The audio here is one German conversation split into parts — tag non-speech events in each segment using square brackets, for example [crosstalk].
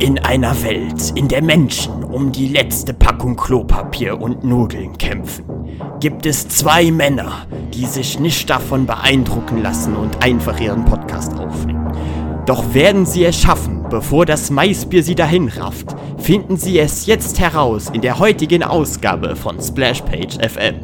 In einer Welt, in der Menschen um die letzte Packung Klopapier und Nudeln kämpfen, gibt es zwei Männer, die sich nicht davon beeindrucken lassen und einfach ihren Podcast aufnehmen. Doch werden sie es schaffen, bevor das Maisbier sie dahin rafft, finden sie es jetzt heraus in der heutigen Ausgabe von Splashpage FM.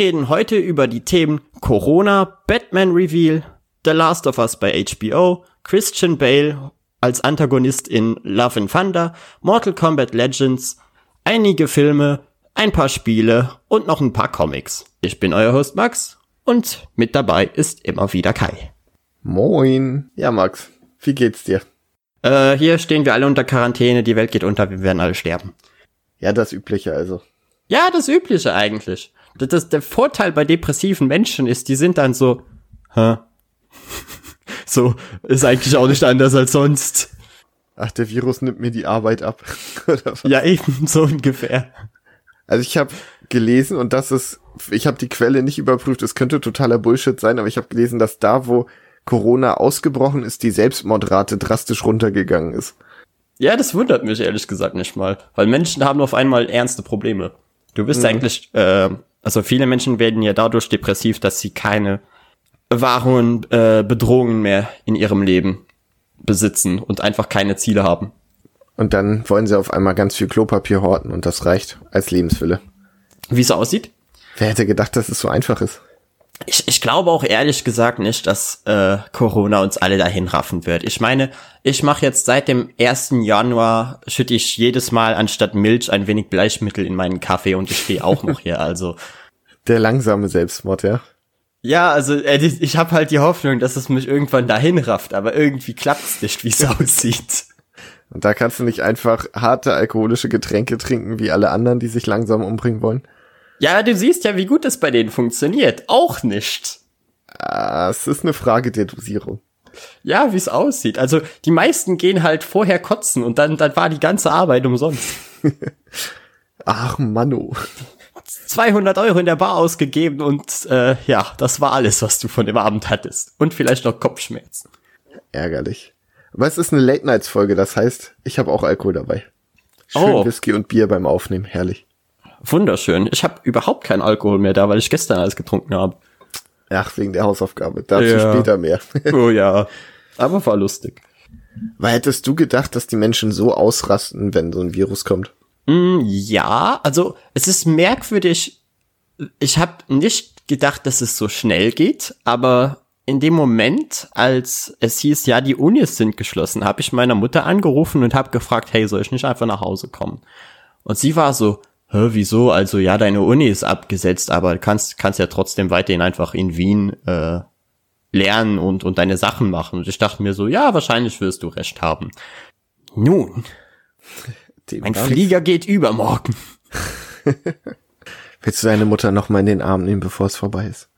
Reden heute über die Themen Corona, Batman Reveal, The Last of Us bei HBO, Christian Bale als Antagonist in Love and Thunder, Mortal Kombat Legends, einige Filme, ein paar Spiele und noch ein paar Comics. Ich bin euer Host Max und mit dabei ist immer wieder Kai. Moin. Ja, Max, wie geht's dir? Äh, hier stehen wir alle unter Quarantäne, die Welt geht unter, wir werden alle sterben. Ja, das Übliche also. Ja, das Übliche eigentlich. Das, das, der Vorteil bei depressiven Menschen ist, die sind dann so, hä? [laughs] so, ist eigentlich auch nicht anders als sonst. Ach, der Virus nimmt mir die Arbeit ab. [laughs] Ja, eben, [laughs] so ungefähr. also ich habe gelesen und das ist, ich habe die Quelle nicht überprüft, es könnte totaler Bullshit sein, aber ich habe gelesen, dass da, wo Corona ausgebrochen ist, die Selbstmordrate drastisch runtergegangen ist. Ja, das wundert mich ehrlich gesagt nicht mal, weil Menschen haben auf einmal ernste Probleme. Du bist eigentlich, äh, also viele Menschen werden ja dadurch depressiv, dass sie keine wahren äh, Bedrohungen mehr in ihrem Leben besitzen und einfach keine Ziele haben. Und dann wollen sie auf einmal ganz viel Klopapier horten und das reicht als Lebenswille. Wie es aussieht? Wer hätte gedacht, dass es so einfach ist? Ich, ich glaube auch ehrlich gesagt nicht, dass äh, Corona uns alle dahin raffen wird. Ich meine, ich mache jetzt seit dem 1. Januar, schütte ich jedes Mal anstatt Milch ein wenig Bleichmittel in meinen Kaffee und ich stehe auch noch hier. Also [laughs] Der langsame Selbstmord, ja. ja, also äh, ich habe halt die Hoffnung, dass es mich irgendwann dahin rafft, aber irgendwie klappt's nicht, wie es [laughs] aussieht. Und da kannst du nicht einfach harte alkoholische Getränke trinken, wie alle anderen, die sich langsam umbringen wollen. Ja, du siehst ja, wie gut es bei denen funktioniert. Auch nicht. Ah, es ist eine Frage der Dosierung. Ja, wie es aussieht. Also die meisten gehen halt vorher kotzen und dann, dann war die ganze Arbeit umsonst. [laughs] Ach, Mano. 200 Euro in der Bar ausgegeben und äh, ja, das war alles, was du von dem Abend hattest. Und vielleicht noch Kopfschmerzen. Ärgerlich. Aber es ist eine Late-Nights-Folge, das heißt, ich habe auch Alkohol dabei. Schön Oh. Whisky und Bier beim Aufnehmen, herrlich. Wunderschön. Ich habe überhaupt keinen Alkohol mehr da, weil ich gestern alles getrunken habe. Ach, wegen der Hausaufgabe. Dazu Ja. später mehr. [laughs] Oh ja. Aber war lustig. Weil hättest du gedacht, dass die Menschen so ausrasten, wenn so ein Virus kommt? Mm, ja, also es ist merkwürdig. Ich habe nicht gedacht, dass es so schnell geht, aber in dem Moment, als es hieß, ja, die Unis sind geschlossen, habe ich meiner Mutter angerufen und habe gefragt, hey, soll ich nicht einfach nach Hause kommen? Und sie war so, Hä, wieso? Also ja, deine Uni ist abgesetzt, aber du kannst kannst ja trotzdem weiterhin einfach in Wien äh, lernen und und deine Sachen machen. Und ich dachte mir so, ja, wahrscheinlich wirst du recht haben. Nun, Dem nichts. Flieger geht übermorgen. [laughs] Willst du deine Mutter noch mal in den Arm nehmen, bevor es vorbei ist?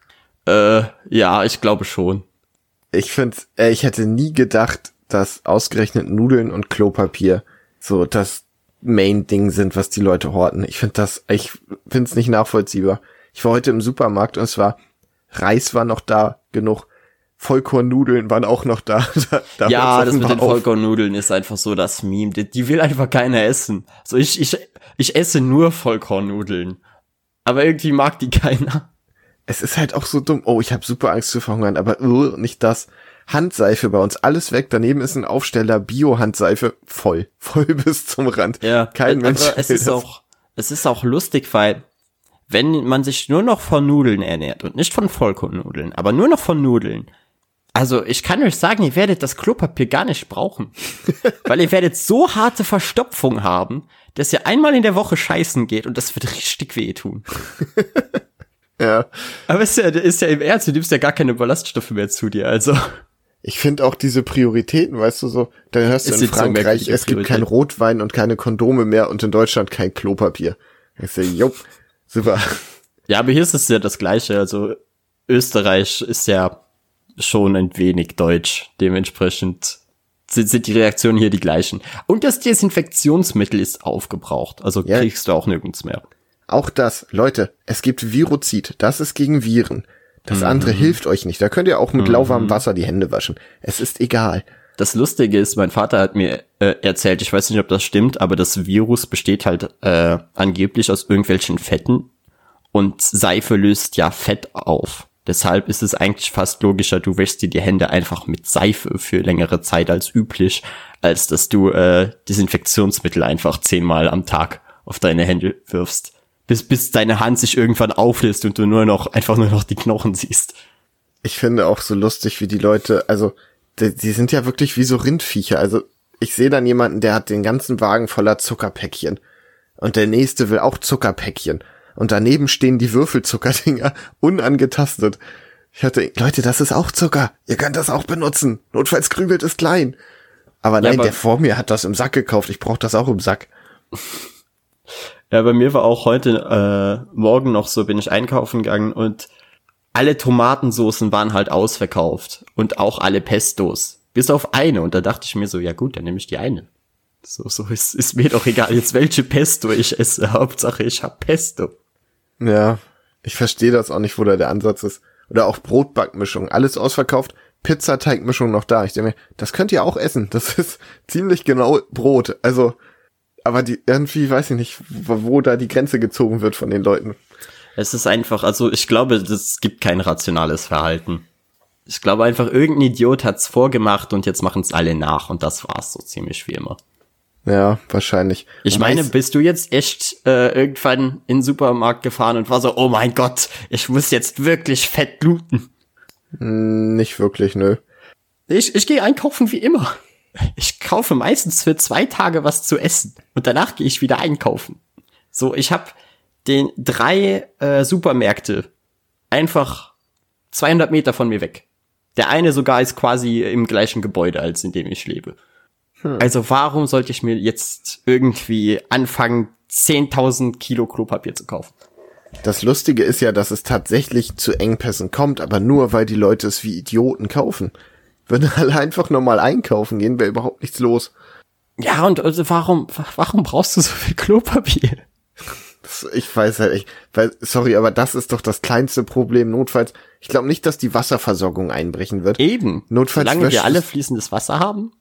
Äh, ja, ich glaube schon. Ich finde, äh, ich hätte nie gedacht, dass ausgerechnet Nudeln und Klopapier so das Main-Ding sind, was die Leute horten. Ich finde das, ich finde es nicht nachvollziehbar. Ich war heute im Supermarkt und es war, Reis war noch da genug, Vollkornnudeln waren auch noch da. [laughs] da, da ja, das mit den auf. Vollkornnudeln ist einfach so das Meme. Die, die will einfach keiner essen. So, ich, ich, ich esse nur Vollkornnudeln. Aber irgendwie mag die keiner. Es ist halt auch so dumm. Oh, ich habe super Angst zu verhungern, aber uh, nicht das. Handseife bei uns, alles weg. Daneben ist ein Aufsteller, Bio-Handseife, voll. [laughs] Voll bis zum Rand. Ja, Kein aber Mensch es ist das. auch, es ist auch lustig, weil wenn man sich nur noch von Nudeln ernährt und nicht von Vollkornnudeln, aber nur noch von Nudeln, also ich kann euch sagen, ihr werdet das Klopapier gar nicht brauchen. [laughs] weil ihr werdet so harte Verstopfung haben, dass ihr einmal in der Woche scheißen geht und das wird richtig wehtun. [laughs] Ja. Aber ist ja, ist ja im Ernst, du nimmst ja gar keine Ballaststoffe mehr zu dir, also. Ich finde auch diese Prioritäten, weißt du so, dann hörst du Es in Frankreich, es gibt kein. Rotwein und keine Kondome mehr und in Deutschland kein Klopapier. Ich so, jupp, super. Ja, aber hier ist es ja das Gleiche. Also Österreich ist ja schon ein wenig deutsch. Dementsprechend sind, sind die Reaktionen hier die gleichen. Und das Desinfektionsmittel ist aufgebraucht. Also Ja. kriegst du auch nirgends mehr. Auch das, Leute, es gibt Virozid, das ist gegen Viren. Das Mhm. andere hilft euch nicht. Da könnt ihr auch mit lauwarmem Wasser die Hände waschen. Es ist egal. Das Lustige ist, mein Vater hat mir äh, erzählt, ich weiß nicht, ob das stimmt, aber das Virus besteht halt äh, angeblich aus irgendwelchen Fetten und Seife löst ja Fett auf. Deshalb ist es eigentlich fast logischer, du wäschst dir die Hände einfach mit Seife für längere Zeit als üblich, als dass du äh, Desinfektionsmittel einfach zehnmal am Tag auf deine Hände wirfst. Bis, bis deine Hand sich irgendwann auflöst und du nur noch, einfach nur noch die Knochen siehst. Ich finde auch so lustig, wie die Leute, also, die, die sind ja wirklich wie so Rindviecher. Also, ich sehe dann jemanden, der hat den ganzen Wagen voller Zuckerpäckchen. Und der nächste will auch Zuckerpäckchen. Und daneben stehen die Würfelzuckerdinger [laughs] unangetastet. Ich hatte, Leute, das ist auch Zucker. Ihr könnt das auch benutzen. Notfalls krümelt es klein. Aber nein, aber- der vor mir hat das im Sack gekauft. Ich brauche das auch im Sack. [laughs] Ja, bei mir war auch heute äh, Morgen noch so, bin ich einkaufen gegangen und alle Tomatensoßen waren halt ausverkauft und auch alle Pestos. Bis auf eine. Und da dachte ich mir so, ja gut, dann nehme ich die eine. So, so ist, ist mir doch egal, jetzt welche Pesto ich esse. [laughs] Hauptsache ich hab Pesto. Ja, ich verstehe das auch nicht, wo da der Ansatz ist. Oder auch Brotbackmischung, alles ausverkauft, Pizzateigmischung noch da. Ich denke mir, das könnt ihr auch essen. Das [laughs] ist ziemlich genau Brot. Also, aber die irgendwie weiß ich nicht, wo, da die Grenze gezogen wird von den Leuten. Es ist einfach, also ich glaube, es gibt kein rationales Verhalten. Ich glaube einfach, irgendein Idiot hat's vorgemacht und jetzt machen's alle nach und das war's so ziemlich wie immer. Ja, wahrscheinlich. Ich meine, weiß- bist du jetzt echt äh, irgendwann in den Supermarkt gefahren und war so, oh mein Gott, ich muss jetzt wirklich fett bluten. nicht wirklich, nö. Ich, ich gehe einkaufen wie immer. Ich kaufe meistens für zwei Tage was zu essen und danach gehe ich wieder einkaufen. So, ich habe den drei äh, Supermärkte einfach 200 Meter von mir weg. Der eine sogar ist quasi im gleichen Gebäude, als in dem ich lebe. Also warum sollte ich mir jetzt irgendwie anfangen, 10.000 Kilo Klopapier zu kaufen? Das Lustige ist ja, dass es tatsächlich zu Engpässen kommt, aber nur weil die Leute es wie Idioten kaufen. Wenn [laughs] alle einfach normal einkaufen gehen, wäre überhaupt nichts los. Ja, und also warum, warum brauchst du so viel Klopapier? Das- Ich weiß halt echt, weil, sorry, aber das ist doch das kleinste Problem. Notfalls, ich glaube nicht, dass die Wasserversorgung einbrechen wird. Eben. Notfalls Solange wir alle es- fließendes Wasser haben.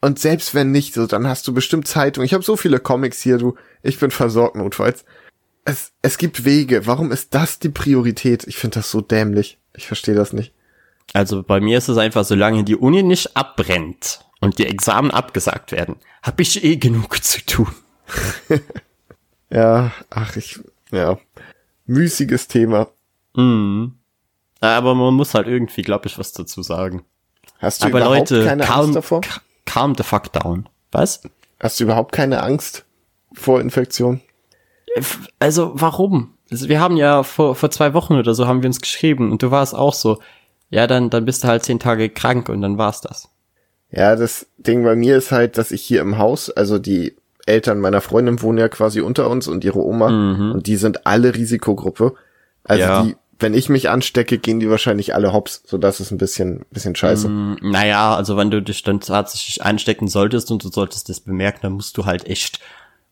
Und selbst wenn nicht, so, dann hast du bestimmt Zeitung. Ich habe so viele Comics hier, du. Ich bin versorgt notfalls. Es, es gibt Wege. Warum ist das die Priorität? Ich finde das so dämlich. Ich verstehe das nicht. Also bei mir ist es einfach, solange die Uni nicht abbrennt und die Examen abgesagt werden, habe ich eh genug zu tun. [laughs] Ja, ach, ich, ja. Müßiges Thema. Aber man muss halt irgendwie, glaube ich, was dazu sagen. Hast du Aber überhaupt Leute, keine calm, Angst davor? ca- calm the fuck down. Was? Hast du überhaupt keine Angst vor Infektion? Also warum? Also, wir haben ja vor, vor zwei Wochen oder so haben wir uns geschrieben und du warst auch so. Ja, dann, dann bist du halt zehn Tage krank und dann war's das. Ja, das Ding bei mir ist halt, dass ich hier im Haus, also die Eltern meiner Freundin wohnen ja quasi unter uns und ihre Oma und die sind alle Risikogruppe. Also Ja. die, wenn ich mich anstecke, gehen die wahrscheinlich alle hops, so das ist ein bisschen, bisschen scheiße. Hm, Naja, also wenn du dich dann tatsächlich anstecken solltest und du solltest das bemerken, dann musst du halt echt,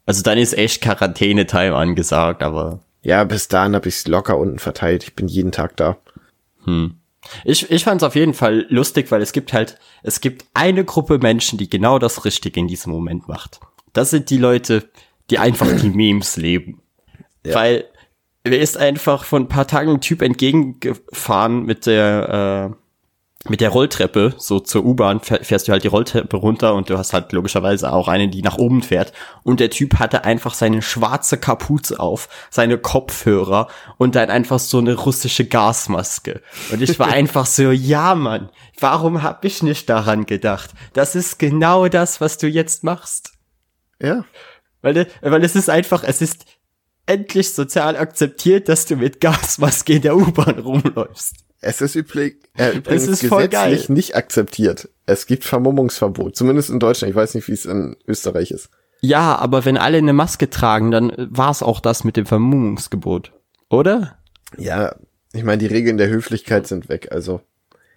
also dann ist echt Quarantäne-Time angesagt, aber Ja, bis dahin habe ich's locker unten verteilt. Ich bin jeden Tag da. Ich, ich fand es auf jeden Fall lustig, weil es gibt halt, es gibt eine Gruppe Menschen, die genau das Richtige in diesem Moment macht. Das sind die Leute, die einfach die [clears throat] Memes leben. Weil mir ist einfach vor ein paar Tagen ein Typ entgegengefahren mit der, äh, mit der Rolltreppe, so zur U-Bahn fähr- fährst du halt die Rolltreppe runter und du hast halt logischerweise auch eine, die nach oben fährt. Und der Typ hatte einfach seine schwarze Kapuze auf, seine Kopfhörer und dann einfach so eine russische Gasmaske. Und ich war [laughs] einfach so, ja Mann, warum hab ich nicht daran gedacht? Das ist genau das, was du jetzt machst. Ja. Weil, weil es ist einfach, es ist endlich sozial akzeptiert, dass du mit Gasmaske in der U-Bahn rumläufst. Es ist üblich, äh, übrigens ist voll gesetzlich nicht akzeptiert. Es gibt Vermummungsverbot, zumindest in Deutschland. Ich weiß nicht, wie es in Österreich ist. Ja, aber wenn alle eine Maske tragen, dann war es auch das mit dem Vermummungsgebot. Oder? Ja, ich meine, die Regeln der Höflichkeit sind weg, also.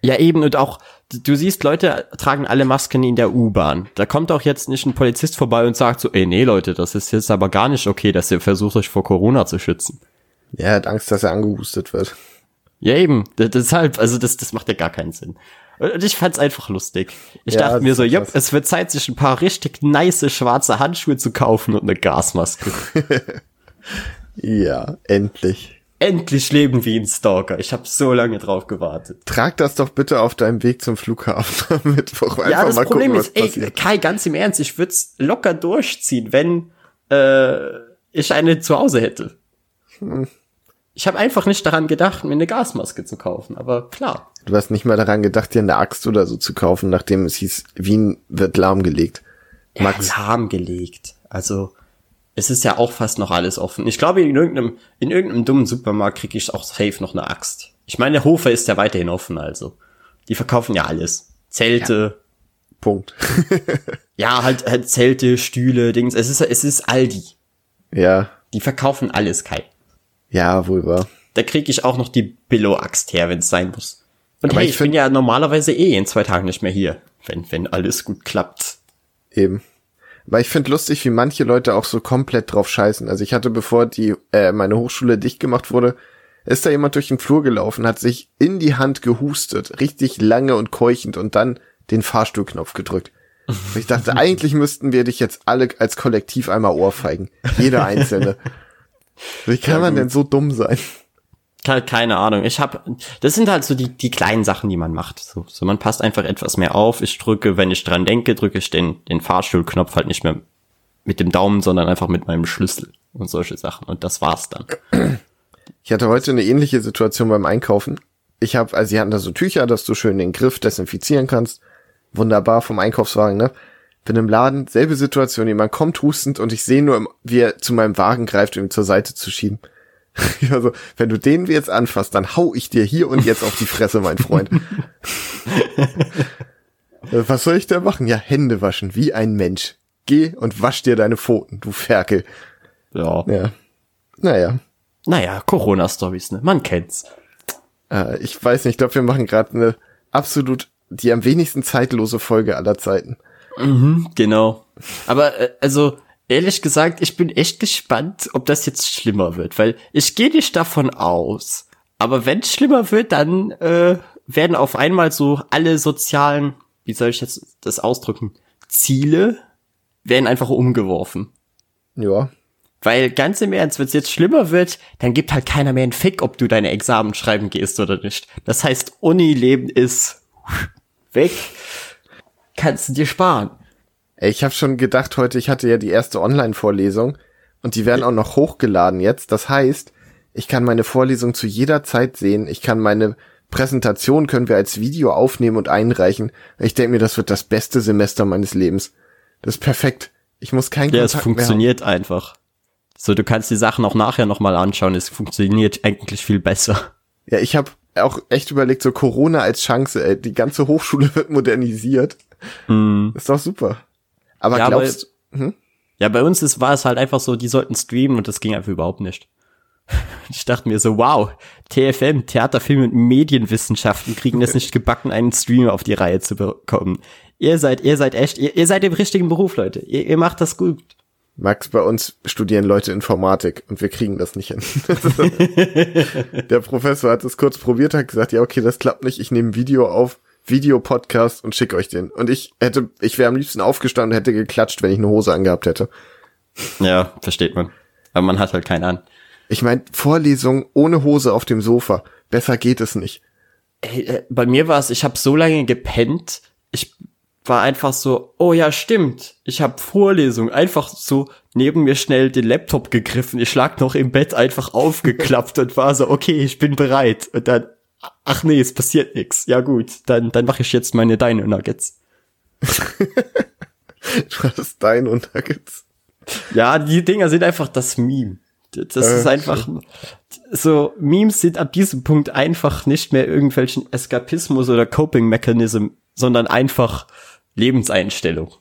Ja, eben, und auch, du siehst, Leute tragen alle Masken in der U-Bahn. Da kommt auch jetzt nicht ein Polizist vorbei und sagt so, ey, nee, Leute, das ist jetzt aber gar nicht okay, dass ihr versucht, euch vor Corona zu schützen. Ja, er hat Angst, dass er angehustet wird. Ja, eben, D- deshalb, also das, das macht ja gar keinen Sinn. Und ich fand's einfach lustig. Ich Ja, dachte mir so, jupp, es wird Zeit, sich ein paar richtig nice schwarze Handschuhe zu kaufen und eine Gasmaske. [laughs] Ja, endlich. Endlich leben wie ein Stalker. Ich habe so lange drauf gewartet. Trag das doch bitte auf deinem Weg zum Flughafen am [laughs] Mittwoch. Einfach ja, das mal Problem gucken, ist, ey, passiert. Kai, ganz im Ernst, ich würde es locker durchziehen, wenn äh, ich eine zu Hause hätte. Hm. Ich habe einfach nicht daran gedacht, mir eine Gasmaske zu kaufen, aber klar. Du hast nicht mal daran gedacht, dir eine Axt oder so zu kaufen, nachdem es hieß, Wien wird lahmgelegt. Max, Ja, lahmgelegt. Also, es ist ja auch fast noch alles offen. Ich glaube, in irgendeinem, in irgendeinem dummen Supermarkt kriege ich auch safe noch eine Axt. Ich meine, der Hofer ist ja weiterhin offen, also. Die verkaufen ja alles. Zelte, Punkt. [laughs] ja, halt, halt Zelte, Stühle, Dings. Es ist, es ist Aldi. ja, Die verkaufen alles, Kai. Ja, wohl wahr. Da kriege ich auch noch die Billo-Axt her, wenn es sein muss. Und Aber hey, ich ich bin ja normalerweise eh in zwei Tagen nicht mehr hier, wenn, wenn alles gut klappt. Eben. Aber ich finde lustig, wie manche Leute auch so komplett drauf scheißen. Also ich hatte, bevor die äh, meine Hochschule dicht gemacht wurde, ist da jemand durch den Flur gelaufen, hat sich in die Hand gehustet, richtig lange und keuchend und dann den Fahrstuhlknopf gedrückt. Und ich dachte, [laughs] eigentlich müssten wir dich jetzt alle als Kollektiv einmal ohrfeigen. Jeder Einzelne. [laughs] Wie kann Ja, man gut. denn so dumm sein? Ke- Keine Ahnung. Ich habe, das sind halt so die die kleinen Sachen, die man macht. So, so man passt einfach etwas mehr auf. Ich drücke, wenn ich dran denke, drücke ich den den Fahrstuhlknopf halt nicht mehr mit dem Daumen, sondern einfach mit meinem Schlüssel und solche Sachen. Und das war's dann. Ich hatte heute eine ähnliche Situation beim Einkaufen. Ich habe, also sie hatten da so Tücher, dass du schön den Griff desinfizieren kannst. Wunderbar vom Einkaufswagen, ne? Bin im Laden, selbe Situation, jemand kommt hustend und ich sehe nur, wie er zu meinem Wagen greift, um ihn zur Seite zu schieben. Ich [laughs] war so, wenn du den jetzt anfasst, dann hau ich dir hier und jetzt auf die Fresse, mein Freund. [laughs] Äh, Was soll ich da machen? Ja, Hände waschen, wie ein Mensch. Geh und wasch dir deine Pfoten, du Ferkel. Ja. Ja. Naja. Naja, Corona-Stories, ne? Man kennt's. Äh, ich weiß nicht, ich glaube, wir machen gerade eine absolut die am wenigsten zeitlose Folge aller Zeiten. Genau. Aber äh, also ehrlich gesagt, ich bin echt gespannt, ob das jetzt schlimmer wird, weil ich gehe nicht davon aus. Aber wenn es schlimmer wird, dann äh, werden auf einmal so alle sozialen, wie soll ich jetzt das ausdrücken, Ziele werden einfach umgeworfen. Ja. Weil ganz im Ernst, wenn es jetzt schlimmer wird, dann gibt halt keiner mehr einen Fick, ob du deine Examen schreiben gehst oder nicht. Das heißt, Unileben ist weg. Kannst du dir sparen. Ey, Ich habe schon gedacht, heute, ich hatte ja die erste Online-Vorlesung und die werden auch noch hochgeladen jetzt. Das heißt, ich kann meine Vorlesung zu jeder Zeit sehen. Ich kann meine Präsentation können wir als Video aufnehmen und einreichen. Ich denke mir, das wird das beste Semester meines Lebens. Das ist perfekt. Ich muss kein Ja, es Kontakt mehr haben. funktioniert einfach. So, du kannst die Sachen auch nachher nochmal anschauen. Es funktioniert eigentlich viel besser. Ja, ich habe auch echt überlegt, so Corona als Chance, ey. Die ganze Hochschule [laughs] wird modernisiert. Ist doch super. Aber Hm. Ja, aber- glaubst Ja, bei uns ist, war es halt einfach so, die sollten streamen und das ging einfach überhaupt nicht. [laughs] Ich dachte mir so, wow, TFM, Theater, Film und Medienwissenschaften kriegen es nicht gebacken, einen Streamer auf die Reihe zu bekommen. Ihr seid, ihr seid echt, ihr, ihr seid im richtigen Beruf, Leute. Ihr, ihr macht das gut. Max, bei uns studieren Leute Informatik und wir kriegen das nicht hin. [laughs] Der Professor hat es kurz probiert, hat gesagt, ja, okay, das klappt nicht, ich nehme ein Video auf, Videopodcast und schicke euch den. Und ich hätte, ich wäre am liebsten aufgestanden und hätte geklatscht, wenn ich eine Hose angehabt hätte. Ja, versteht man. Aber man hat halt keinen an. Ich meine, Vorlesung ohne Hose auf dem Sofa. Besser geht es nicht. Ey, äh, bei mir war es, ich habe so lange gepennt, ich war einfach so, oh ja, stimmt, ich habe Vorlesung, einfach so neben mir schnell den Laptop gegriffen, ich lag noch im Bett einfach aufgeklappt und war so, okay, ich bin bereit. Und dann, ach nee, es passiert nichts. Ja gut, dann, dann mache ich jetzt meine Dino Nuggets. [laughs] Du hast dein und Nuggets. Ja, die Dinger sind einfach das Meme. Das Äh, ist einfach so, Memes sind ab diesem Punkt einfach nicht mehr irgendwelchen Eskapismus oder Coping Mechanism, sondern einfach Lebenseinstellung.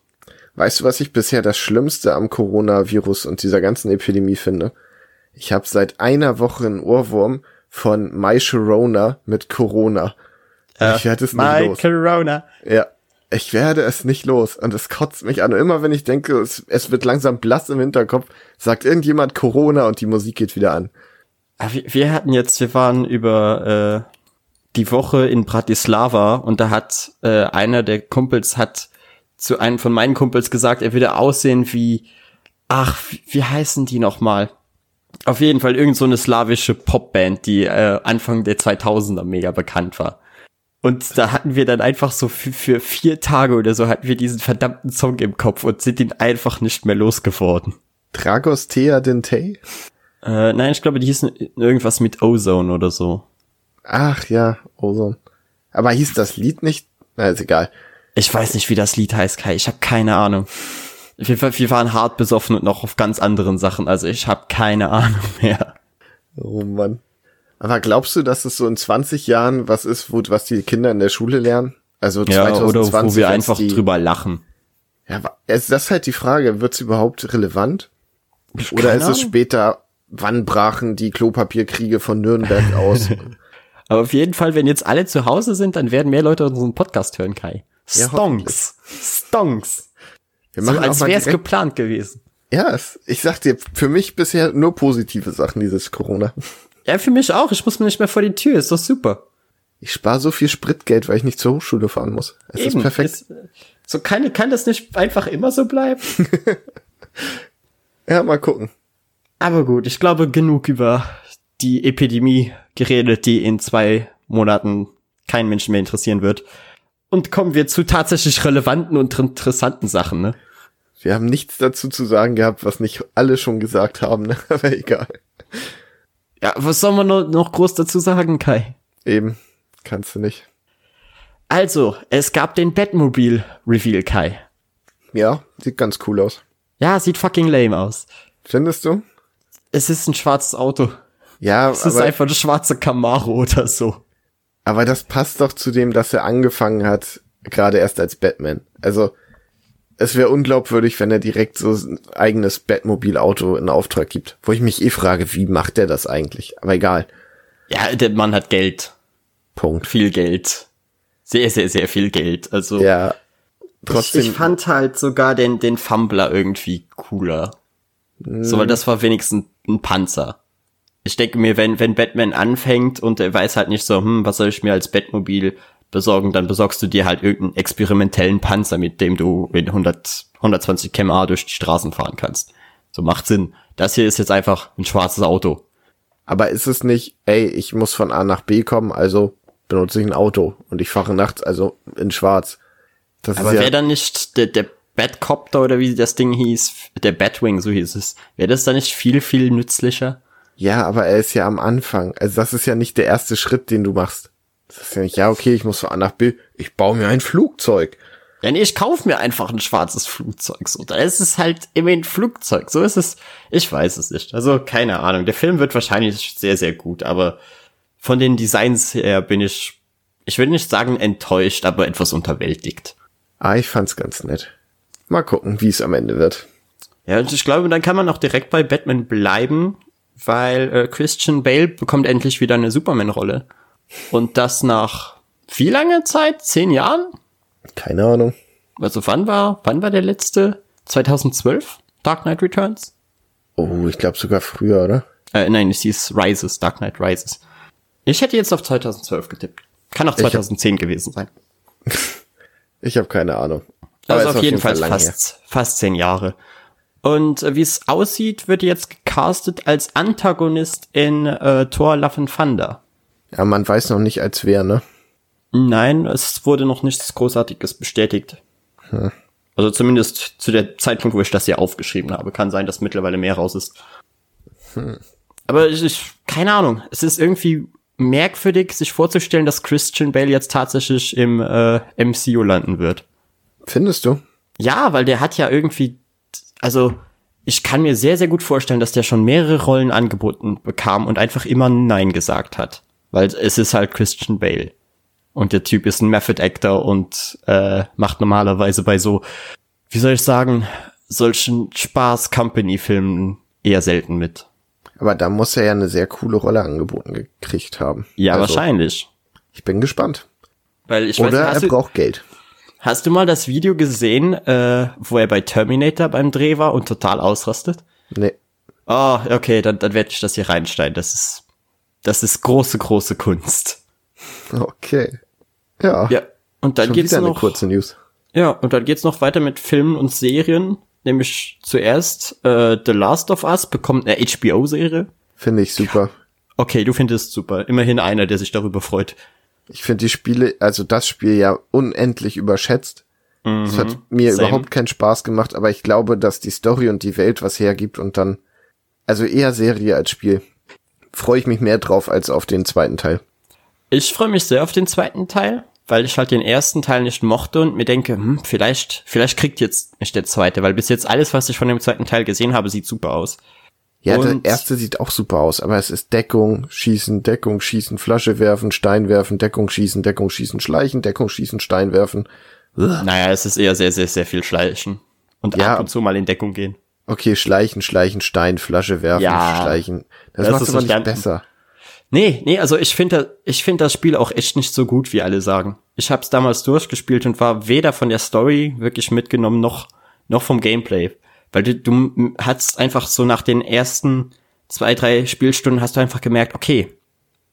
Weißt du, was ich bisher das Schlimmste am Coronavirus und dieser ganzen Epidemie finde? Ich habe seit einer Woche einen Ohrwurm von My Sharona mit Corona. ich werde es nicht My los. Corona. Ja, ich werde es nicht los. Und es kotzt mich an. Und immer wenn ich denke, es, es wird langsam blass im Hinterkopf, sagt irgendjemand Corona und die Musik geht wieder an. Ah, Wir, wir hatten jetzt, wir waren über äh, die Woche in Bratislava und da hat äh, einer der Kumpels hat zu einem von meinen Kumpels gesagt, er würde aussehen wie, ach, wie, heißen die nochmal? Auf jeden Fall irgend so eine slawische Popband, die äh, Anfang der 2000er mega bekannt war. Und da hatten wir dann einfach so für, für vier Tage oder so hatten wir diesen verdammten Song im Kopf und sind ihn einfach nicht mehr losgeworden. Dragos Thea Dintei? Äh, nein, ich glaube, die hießen irgendwas mit Ozone oder so. Ach ja, Ozone. Aber hieß das Lied nicht? Na, ist egal. Ich weiß nicht, wie das Lied heißt, Kai. Ich habe keine Ahnung. Wir, wir waren hart besoffen und noch auf ganz anderen Sachen. Also ich habe keine Ahnung mehr. Oh Mann. Aber glaubst du, dass es so in 20 Jahren was ist, wo, was die Kinder in der Schule lernen? Also Ja, oder 2020, wo wir einfach die, drüber lachen. Ja, das ist halt die Frage, wird es überhaupt relevant? Oder ist es später, wann brachen die Klopapierkriege von Nürnberg aus? [laughs] Aber auf jeden Fall, wenn jetzt alle zu Hause sind, dann werden mehr Leute unseren Podcast hören, Kai. Stonks. Stonks. Wir So, machen als auch mal wäre es geplant gewesen. Ja, ich sag dir, für mich bisher nur positive Sachen, dieses Corona. Ja, für mich auch. Ich muss mir nicht mehr vor die Tür. Ist doch super. Ich spare so viel Spritgeld, weil ich nicht zur Hochschule fahren muss. Es ist perfekt. Ist, so kann, kann das nicht einfach immer so bleiben? [laughs] ja, mal gucken. Aber gut, ich glaube, genug über die Epidemie geredet, die in zwei Monaten kein Menschen mehr interessieren wird. Und kommen wir zu tatsächlich relevanten und interessanten Sachen, ne? Wir haben nichts dazu zu sagen gehabt, was nicht alle schon gesagt haben, ne? [laughs] aber egal. Ja, was soll man noch, groß dazu sagen, Kai? Eben, kannst du nicht. Also, es gab den Batmobil-Reveal, Kai. Ja, sieht ganz cool aus. Ja, sieht fucking lame aus. Findest du? Es ist ein schwarzes Auto. Ja, Es ist einfach eine schwarze Camaro oder so. aber das passt doch zu dem, dass er angefangen hat, gerade erst als Batman. Also, es wäre unglaubwürdig, wenn er direkt so ein eigenes Batmobil-Auto in Auftrag gibt. Wo ich mich eh frage, wie macht er das eigentlich? Aber egal. Ja, der Mann hat Geld. Punkt. Viel Geld. Sehr, sehr, sehr viel Geld. Also, Ja. ich, Trotzdem. ich fand halt sogar den, den Fumbler irgendwie cooler. So, weil das war wenigstens ein Panzer. Ich denke mir, wenn, wenn Batman anfängt und er weiß halt nicht so, hm, was soll ich mir als Batmobil besorgen, dann besorgst du dir halt irgendeinen experimentellen Panzer, mit dem du in 100, 120 km/h durch die Straßen fahren kannst. So macht Sinn. Das hier ist jetzt einfach ein schwarzes Auto. Aber ist es nicht, ey, ich muss von A nach B kommen, also benutze ich ein Auto und ich fahre nachts, also in schwarz. Das Aber ja, wäre dann nicht der, der Batcopter oder wie das Ding hieß, der Batwing, so hieß es, wäre das dann nicht viel, viel nützlicher? Ja, aber er ist ja am Anfang. Also das ist ja nicht der erste Schritt, den du machst. Das ist ja nicht, ja, okay, ich muss von A nach B, ich baue mir ein Flugzeug. Ja, nee, ich kauf mir einfach ein schwarzes Flugzeug. So, da ist es halt immer ein Flugzeug. So ist es. Ich weiß es nicht. Also, keine Ahnung. Der Film wird wahrscheinlich sehr, sehr gut, aber von den Designs her bin ich, ich will nicht sagen enttäuscht, aber etwas unterwältigt. Ah, ich fand's ganz nett. Mal gucken, wie es am Ende wird. Ja, und ich glaube, dann kann man auch direkt bei Batman bleiben, weil äh, Christian Bale bekommt endlich wieder eine Superman-Rolle. Und das nach wie langer Zeit? Zehn Jahren? Keine Ahnung. Also wann war, wann war der letzte? 2012? Dark Knight Returns? Oh, ich glaube sogar früher, oder? Äh, nein, es hieß Rises, Dark Knight Rises. Ich hätte jetzt auf 2012 getippt. Kann auch hab- 2010 gewesen sein. [laughs] Ich habe keine Ahnung. Also ist auf jeden Fall lang her. fast, fast zehn Jahre. Und äh, wie es aussieht, wird jetzt gecastet als Antagonist in äh, Thor Love and Thunder. Ja, man weiß noch nicht, als wer, ne? Nein, es wurde noch nichts Großartiges bestätigt. Also zumindest zu der Zeitpunkt, wo ich das hier aufgeschrieben habe. Kann sein, dass mittlerweile mehr raus ist. Aber ich, ich, keine Ahnung. Es ist irgendwie merkwürdig, sich vorzustellen, dass Christian Bale jetzt tatsächlich im äh, MCU landen wird. Findest du? Ja, weil der hat ja irgendwie, also ich kann mir sehr, sehr gut vorstellen, dass der schon mehrere Rollen angeboten bekam und einfach immer Nein gesagt hat. Weil es ist halt Christian Bale. Und der Typ ist ein Method Actor und äh, macht normalerweise bei so wie soll ich sagen, solchen Spaß-Company-Filmen eher selten mit. Aber da muss er ja eine sehr coole Rolle angeboten gekriegt haben. Ja, Also, wahrscheinlich. Ich bin gespannt. Weil ich Oder weiß, er braucht Geld. Hast du mal das Video gesehen, äh, wo er bei Terminator beim Dreh war und total ausrastet? Nee. Oh, okay, dann, dann werde ich das hier reinsteigen. Das ist, das ist große, große Kunst. Okay. Ja. Ja. Und dann Schon geht's noch. kurze News. Ja, und dann geht's noch weiter mit Filmen und Serien. Nämlich zuerst äh, The Last of Us bekommt eine HBO-Serie. Finde ich super. Okay, du findest super. Immerhin einer, der sich darüber freut. Ich finde die Spiele, also das Spiel ja unendlich überschätzt. Es hat mir Mhm. Same. überhaupt keinen Spaß gemacht, aber ich glaube, dass die Story und die Welt was hergibt und dann, also eher Serie als Spiel. Freue ich mich mehr drauf als auf den zweiten Teil. Ich freue mich sehr auf den zweiten Teil, weil ich halt den ersten Teil nicht mochte und mir denke, hm, vielleicht, vielleicht kriegt jetzt nicht der zweite, weil bis jetzt alles, was ich von dem zweiten Teil gesehen habe, sieht super aus. Ja, Und- der erste sieht auch super aus, aber es ist Deckung, Schießen, Deckung, Schießen, Flasche werfen, Stein werfen, Deckung, Schießen, Deckung, Schießen, Schleichen, Deckung, Schießen, Stein werfen. Naja, es ist eher sehr, sehr, sehr viel Schleichen. Und Ja. ab und zu mal in Deckung gehen. Okay, Schleichen, Schleichen, Stein, Flasche werfen, Ja, Schleichen. Das, das macht ist aber nicht besser. Nee, nee, also ich finde ich finde das Spiel auch echt nicht so gut, wie alle sagen. Ich habe es damals durchgespielt und war weder von der Story wirklich mitgenommen noch noch vom Gameplay, weil du, du hast einfach so nach den ersten zwei drei Spielstunden hast du einfach gemerkt, okay,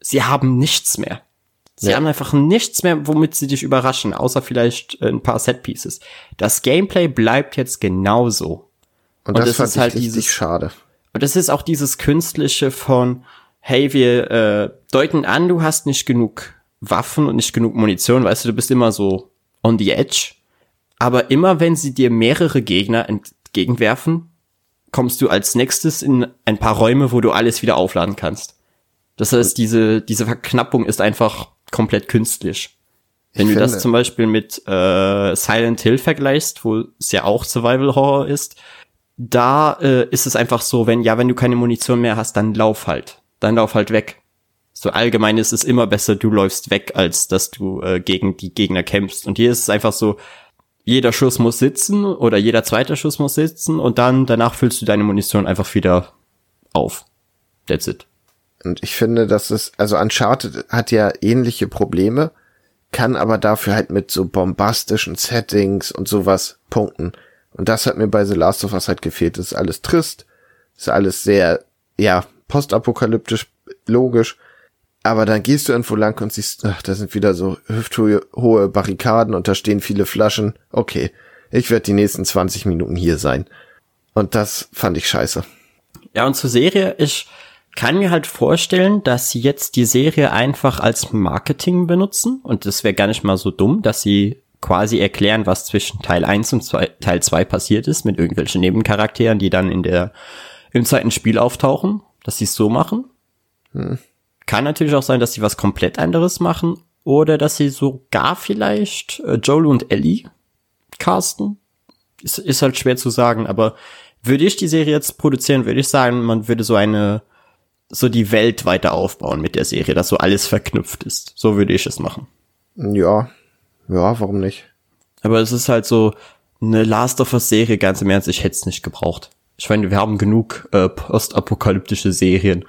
sie haben nichts mehr. Sie Ja. haben einfach nichts mehr, womit sie dich überraschen, außer vielleicht äh, ein paar Setpieces. Das Gameplay bleibt jetzt genauso. Und, Und das, das ist halt dieses- schade. Und das ist auch dieses Künstliche von, hey, wir äh, deuten an, du hast nicht genug Waffen und nicht genug Munition, weißt du, du bist immer so on the edge. Aber immer wenn sie dir mehrere Gegner entgegenwerfen, kommst du als nächstes in ein paar Räume, wo du alles wieder aufladen kannst. Das heißt, diese, diese Verknappung ist einfach komplett künstlich. Wenn Ich du das finde- zum Beispiel mit äh, Silent Hill vergleichst, wo es ja auch Survival Horror ist, da äh, ist es einfach so, wenn ja, wenn du keine Munition mehr hast, dann lauf halt, dann lauf halt weg. So allgemein ist es immer besser, du läufst weg, als dass du äh, gegen die Gegner kämpfst. Und hier ist es einfach so, jeder Schuss muss sitzen oder jeder zweite Schuss muss sitzen und dann danach füllst du deine Munition einfach wieder auf. That's it. Und ich finde, dass es, also Uncharted hat ja ähnliche Probleme, kann aber dafür halt mit so bombastischen Settings und sowas punkten. Und das hat mir bei The Last of Us halt gefehlt. Das ist alles trist, ist alles sehr, ja, postapokalyptisch, logisch. Aber dann gehst du irgendwo lang und siehst, ach, da sind wieder so hüfthohe hohe Barrikaden und da stehen viele Flaschen. Okay, ich werde die nächsten 20 Minuten hier sein. Und das fand ich scheiße. Ja, und zur Serie, ich kann mir halt vorstellen, dass sie jetzt die Serie einfach als Marketing benutzen und das wäre gar nicht mal so dumm, dass sie quasi erklären, was zwischen Teil 1 und zwei, Teil 2 passiert ist mit irgendwelchen Nebencharakteren, die dann in der im zweiten Spiel auftauchen, dass sie es so machen. Kann natürlich auch sein, dass sie was komplett anderes machen oder dass sie sogar vielleicht äh, Joel und Ellie casten. Ist, ist halt schwer zu sagen, aber würde ich die Serie jetzt produzieren, würde ich sagen, man würde so eine, so die Welt weiter aufbauen mit der Serie, dass so alles verknüpft ist. So würde ich es machen. Ja, ja, warum nicht? Aber es ist halt so eine Last of Us Serie, ganz im Ernst, ich hätte es nicht gebraucht. Ich meine, wir haben genug äh, postapokalyptische Serien.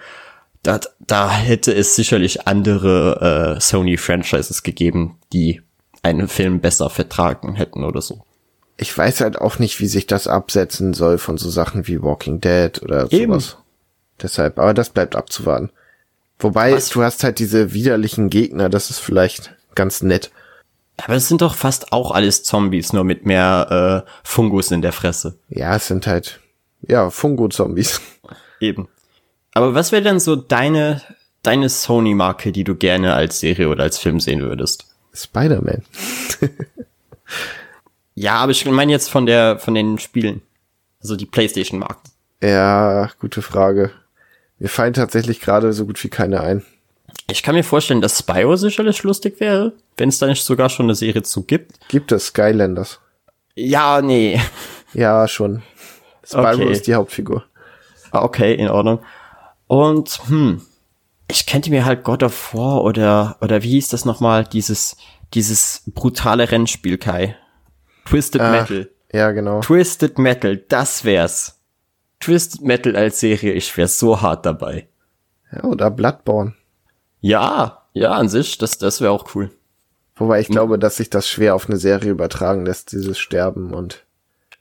Da, da hätte es sicherlich andere äh, Sony-Franchises gegeben, die einen Film besser vertragen hätten oder so. ich weiß halt auch nicht, wie sich das absetzen soll von so Sachen wie Walking Dead oder Eben. sowas. Deshalb, aber das bleibt abzuwarten. Wobei, Was? du hast halt diese widerlichen Gegner, das ist vielleicht ganz nett. Aber es sind doch fast auch alles Zombies, nur mit mehr äh, Fungus in der Fresse. Ja, es sind halt, ja, Fungo-Zombies. Eben. Aber was wäre denn so deine, deine Sony-Marke, die du gerne als Serie oder als Film sehen würdest? Spider-Man. Ja, aber ich meine jetzt von der, von den Spielen. Also die Playstation-Marken. Ja, gute Frage. Mir fallen tatsächlich gerade so gut wie keine ein. Ich kann mir vorstellen, dass Spyro sicherlich lustig wäre, wenn es da nicht sogar schon eine Serie zu gibt. Gibt es Skylanders? Ja, nee. Ja, schon. Spyro Okay. ist die Hauptfigur. Ah, Okay, in Ordnung. Und, hm, ich könnte mir halt God of War oder, oder wie hieß das nochmal, dieses, dieses brutale Rennspiel, Kai. Twisted Ah, Metal. Ja, genau. Twisted Metal, das wär's. Twisted Metal als Serie, ich wär so hart dabei. Ja, oder Bloodborne. Ja, ja, an sich, das, das wäre auch cool. Wobei Hm. ich glaube, dass sich das schwer auf eine Serie übertragen lässt, dieses Sterben und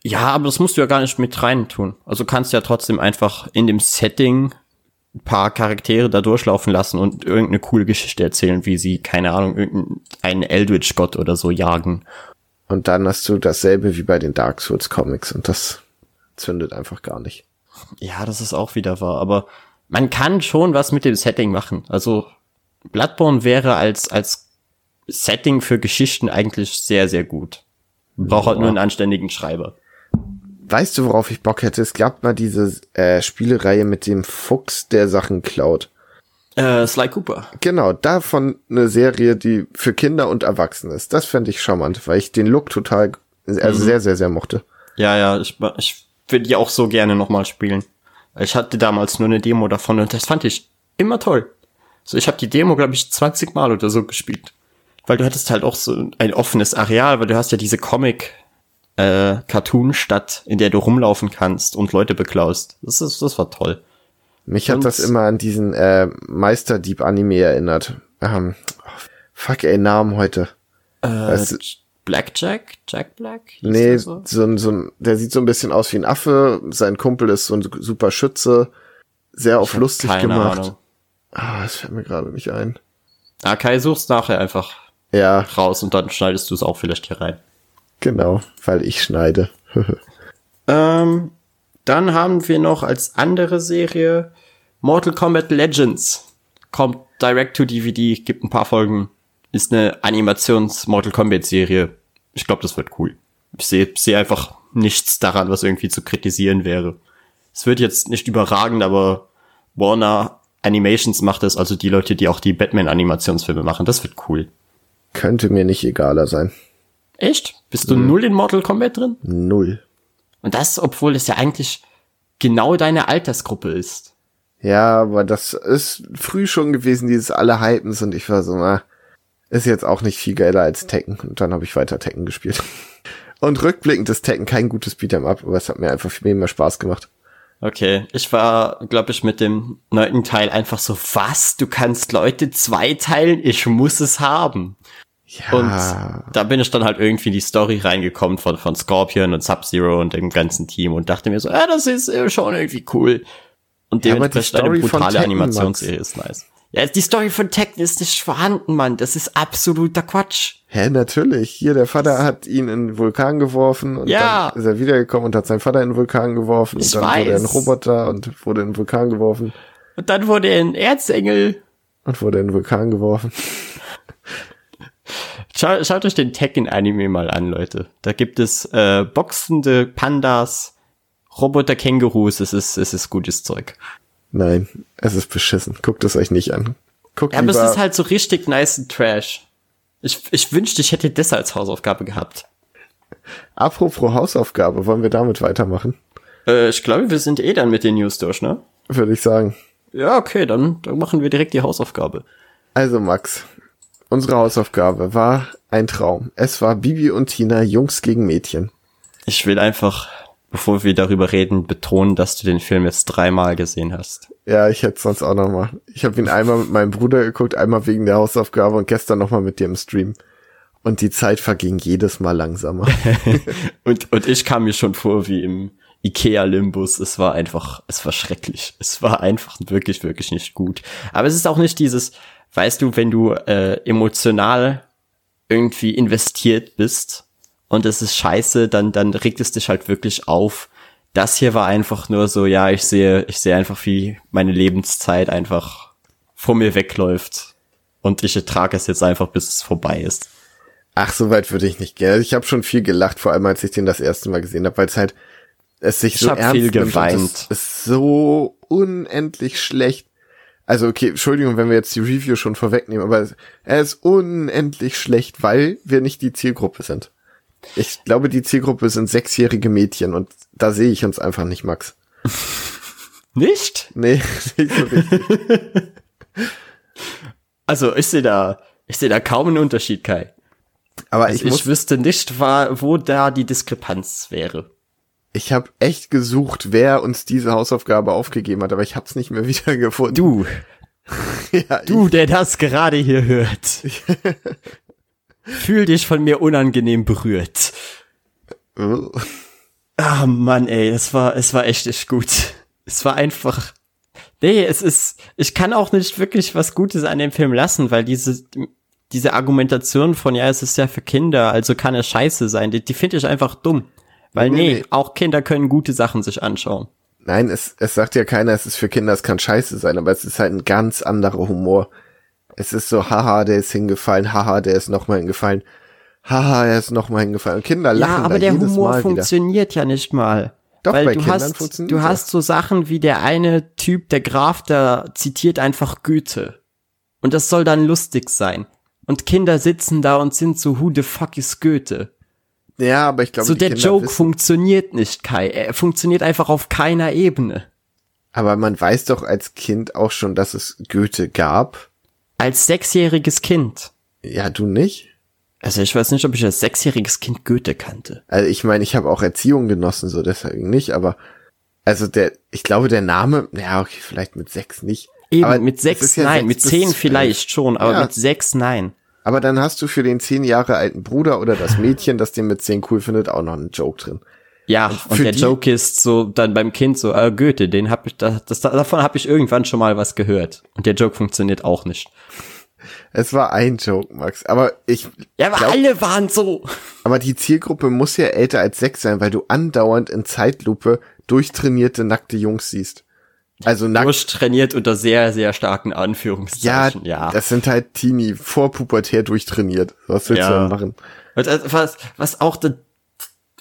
Ja, aber das musst du ja gar nicht mit rein tun. Also kannst ja trotzdem einfach in dem Setting ein paar Charaktere da durchlaufen lassen und irgendeine coole Geschichte erzählen, wie sie, keine Ahnung, irgendeinen Eldritch-Gott oder so jagen. und dann hast du dasselbe wie bei den Dark Souls Comics und das zündet einfach gar nicht. Ja, das ist auch wieder wahr, aber man kann schon was mit dem Setting machen. Also Bloodborne wäre als, als Setting für Geschichten eigentlich sehr, sehr gut. Braucht halt nur einen anständigen Schreiber. Weißt du, worauf ich Bock hätte? Es gab mal diese äh, Spielereihe mit dem Fuchs, der Sachen klaut. Äh, Sly Cooper. Genau, davon eine Serie, die für Kinder und Erwachsene ist. Das fände ich charmant, weil ich den Look total, also sehr, sehr, sehr mochte. Ja, ja, ich, ich würde die auch so gerne nochmal spielen. Ich hatte damals nur eine Demo davon und das fand ich immer toll. So, ich habe die Demo, glaube ich, 20 Mal oder so gespielt. Weil du hattest halt auch so ein offenes Areal, weil du hast ja diese Comic äh, Cartoon-Stadt, in der du rumlaufen kannst und Leute beklaust. Das ist, das war toll. Mich hat Und- das immer an diesen äh, Meisterdieb-Anime erinnert. Ähm, fuck, ey, Namen heute. Äh, Weißt Blackjack? Jack Black? Nee, der so, so? ein, so ein, der sieht so ein bisschen aus wie ein Affe. Sein Kumpel ist so ein super Schütze. Sehr auf lustig keine gemacht. Ahnung. Ah, das fällt mir gerade nicht ein. Ah, Kai, such's nachher einfach Ja, raus und dann schneidest du es auch vielleicht hier rein. Genau, weil ich schneide. [laughs] Ähm, dann haben wir noch als andere Serie Mortal Kombat Legends. Kommt direct to DVD, gibt ein paar Folgen. Ist eine Animations-Mortal Kombat-Serie. Ich glaube, das wird cool. Ich sehe seh einfach nichts daran, was irgendwie zu kritisieren wäre. Es wird jetzt nicht überragend, aber Warner Animations macht es, also die Leute, die auch die Batman-Animationsfilme machen. Das wird cool. Könnte mir nicht egaler sein. Echt? Bist du null in Mortal Kombat drin? Null. Und das, obwohl es ja eigentlich genau deine Altersgruppe ist. Ja, aber das ist früh schon gewesen, dieses alle Hypens und ich war so, na, ist jetzt auch nicht viel geiler als Tekken. Und dann habe ich weiter Tekken gespielt. [laughs] Und rückblickend ist Tekken kein gutes Beat'em Up, aber es hat mir einfach viel mehr Spaß gemacht. Okay, ich war, glaube ich, mit dem neunten Teil einfach so, was? Du kannst Leute zweiteilen? Ich muss es haben. Ja, Und da bin ich dann halt irgendwie in die Story reingekommen von, von Scorpion und Sub-Zero und dem ganzen Team und dachte mir so, ja, das ist äh, schon irgendwie cool. Und Ja, dementsprechend eine brutale Tekken, Animationsserie ist nice. Ja, die Story von Tekken ist nicht vorhanden, Mann. Das ist absoluter Quatsch. Hä, natürlich. Hier, der Vater hat ihn in den Vulkan geworfen und Ja. dann ist er wiedergekommen und hat seinen Vater in den Vulkan geworfen Ich und dann wurde er ein weiß. Roboter und wurde in den Vulkan geworfen Und dann wurde er ein Erzengel. und wurde in den Vulkan geworfen. [laughs] Schau, schaut euch den Tekken-Anime mal an, Leute. Da gibt es äh, boxende Pandas, Roboter-Kängurus. Es ist, es ist gutes Zeug. Nein, es ist beschissen. Guckt es euch nicht an. Guckt Ja, aber es ist halt so richtig nice Trash. Ich, ich wünschte, ich hätte das als Hausaufgabe gehabt. apropos Hausaufgabe, wollen wir damit weitermachen? Äh, ich glaube, wir sind eh dann mit den News durch, ne? Würde ich sagen. Ja, okay, dann, dann machen wir direkt die Hausaufgabe. Also Max, unsere Hausaufgabe war ein Traum. Es war Bibi und Tina Jungs gegen Mädchen. Ich will einfach, bevor wir darüber reden, betonen, dass du den Film jetzt dreimal gesehen hast. Ja, ich hätte sonst auch noch mal. Ich habe ihn einmal mit meinem Bruder geguckt, einmal wegen der Hausaufgabe und gestern noch mal mit dir im Stream. Und die Zeit verging jedes Mal langsamer. [laughs] [laughs] Und, und ich kam mir schon vor wie im Ikea-Limbus. Es war einfach, es war schrecklich. Es war einfach wirklich, wirklich nicht gut. Aber es ist auch nicht dieses, weißt du, wenn du äh, emotional irgendwie investiert bist und es ist scheiße, dann, dann regt es dich halt wirklich auf. Das hier war einfach nur so, ja, ich sehe, ich sehe einfach, wie meine Lebenszeit einfach vor mir wegläuft. Und ich ertrage es jetzt einfach, bis es vorbei ist. Ach, so weit würde ich nicht gehen. Also Ich habe schon viel gelacht, vor allem als ich den das erste Mal gesehen habe, weil es halt es sich Ich so ernst viel geweint. Es ist so unendlich schlecht. Also okay, Entschuldigung, wenn wir jetzt die Review schon vorwegnehmen, aber er ist unendlich schlecht, weil wir nicht die Zielgruppe sind. Ich glaube, die Zielgruppe sind sechsjährige Mädchen und da sehe ich uns einfach nicht, Max. [laughs] Nicht? Nee, [laughs] nicht so richtig. [laughs] Also ich sehe da, ich sehe da kaum einen Unterschied, Kai. Aber Also ich ich, wüsste nicht, wo da die Diskrepanz wäre. Ich habe echt gesucht, wer uns diese Hausaufgabe aufgegeben hat, aber ich habe es nicht mehr [laughs] wieder gefunden. Du, [laughs] ja, du, der das gerade hier hört. [laughs] Fühl dich von mir unangenehm berührt. Ah, Mann, ey, es war, es war echt nicht gut. Es war einfach, nee, es ist, ich kann auch nicht wirklich was Gutes an dem Film lassen, weil diese, diese Argumentation von, ja, es ist ja für Kinder, also kann es scheiße sein, die, die finde ich einfach dumm. Weil Nee, nee, nee. auch Kinder können gute Sachen sich anschauen. Nein, es, es sagt ja keiner, es ist für Kinder, es kann scheiße sein, aber es ist halt ein ganz anderer Humor. Es ist so, haha, der ist hingefallen, haha, der ist nochmal hingefallen, haha, er ist nochmal hingefallen. Und Kinder lachen Ja, aber der Humor Mal wieder. funktioniert ja nicht mal. Doch, Weil bei du Kindern hast, du hast so Sachen wie der eine Typ, der Graf, der zitiert einfach Goethe. Und das soll dann lustig sein. Und Kinder sitzen da und sind so, who the fuck is Goethe? Ja, aber ich glaube, so der Kinder Joke wissen, funktioniert nicht, Kai. Er funktioniert einfach auf keiner Ebene. aber man weiß doch als Kind auch schon, dass es Goethe gab. Als sechsjähriges Kind. Ja, du nicht? Also ich weiß nicht, ob ich als sechsjähriges Kind Goethe kannte. Also ich meine, ich habe auch Erziehung genossen, so deswegen nicht, aber also der, ich glaube, der Name, ja, okay, vielleicht mit sechs nicht. Eben, aber mit sechs, ja nein, mit zehn vielleicht schon, aber Ja. mit sechs, nein. Aber dann hast du für den zehn Jahre alten Bruder oder das Mädchen, das den mit zehn cool findet, auch noch einen Joke drin. Ja, und für der Joke ist so dann beim Kind so, äh, Goethe, den hab ich, das, das, davon habe ich irgendwann schon mal was gehört. Und der Joke funktioniert auch nicht. Es war ein Joke, Max. Aber ich, Ja, aber glaub- alle waren so. aber die Zielgruppe muss ja älter als sechs sein, weil du andauernd in Zeitlupe durchtrainierte nackte Jungs siehst. Also nackt. Durchtrainiert unter sehr, sehr starken Ja, Anführungszeichen. Ja. das sind halt Teenie vor pubertär durchtrainiert. Was willst du Ja. denn machen? Äh, was, was auch, de,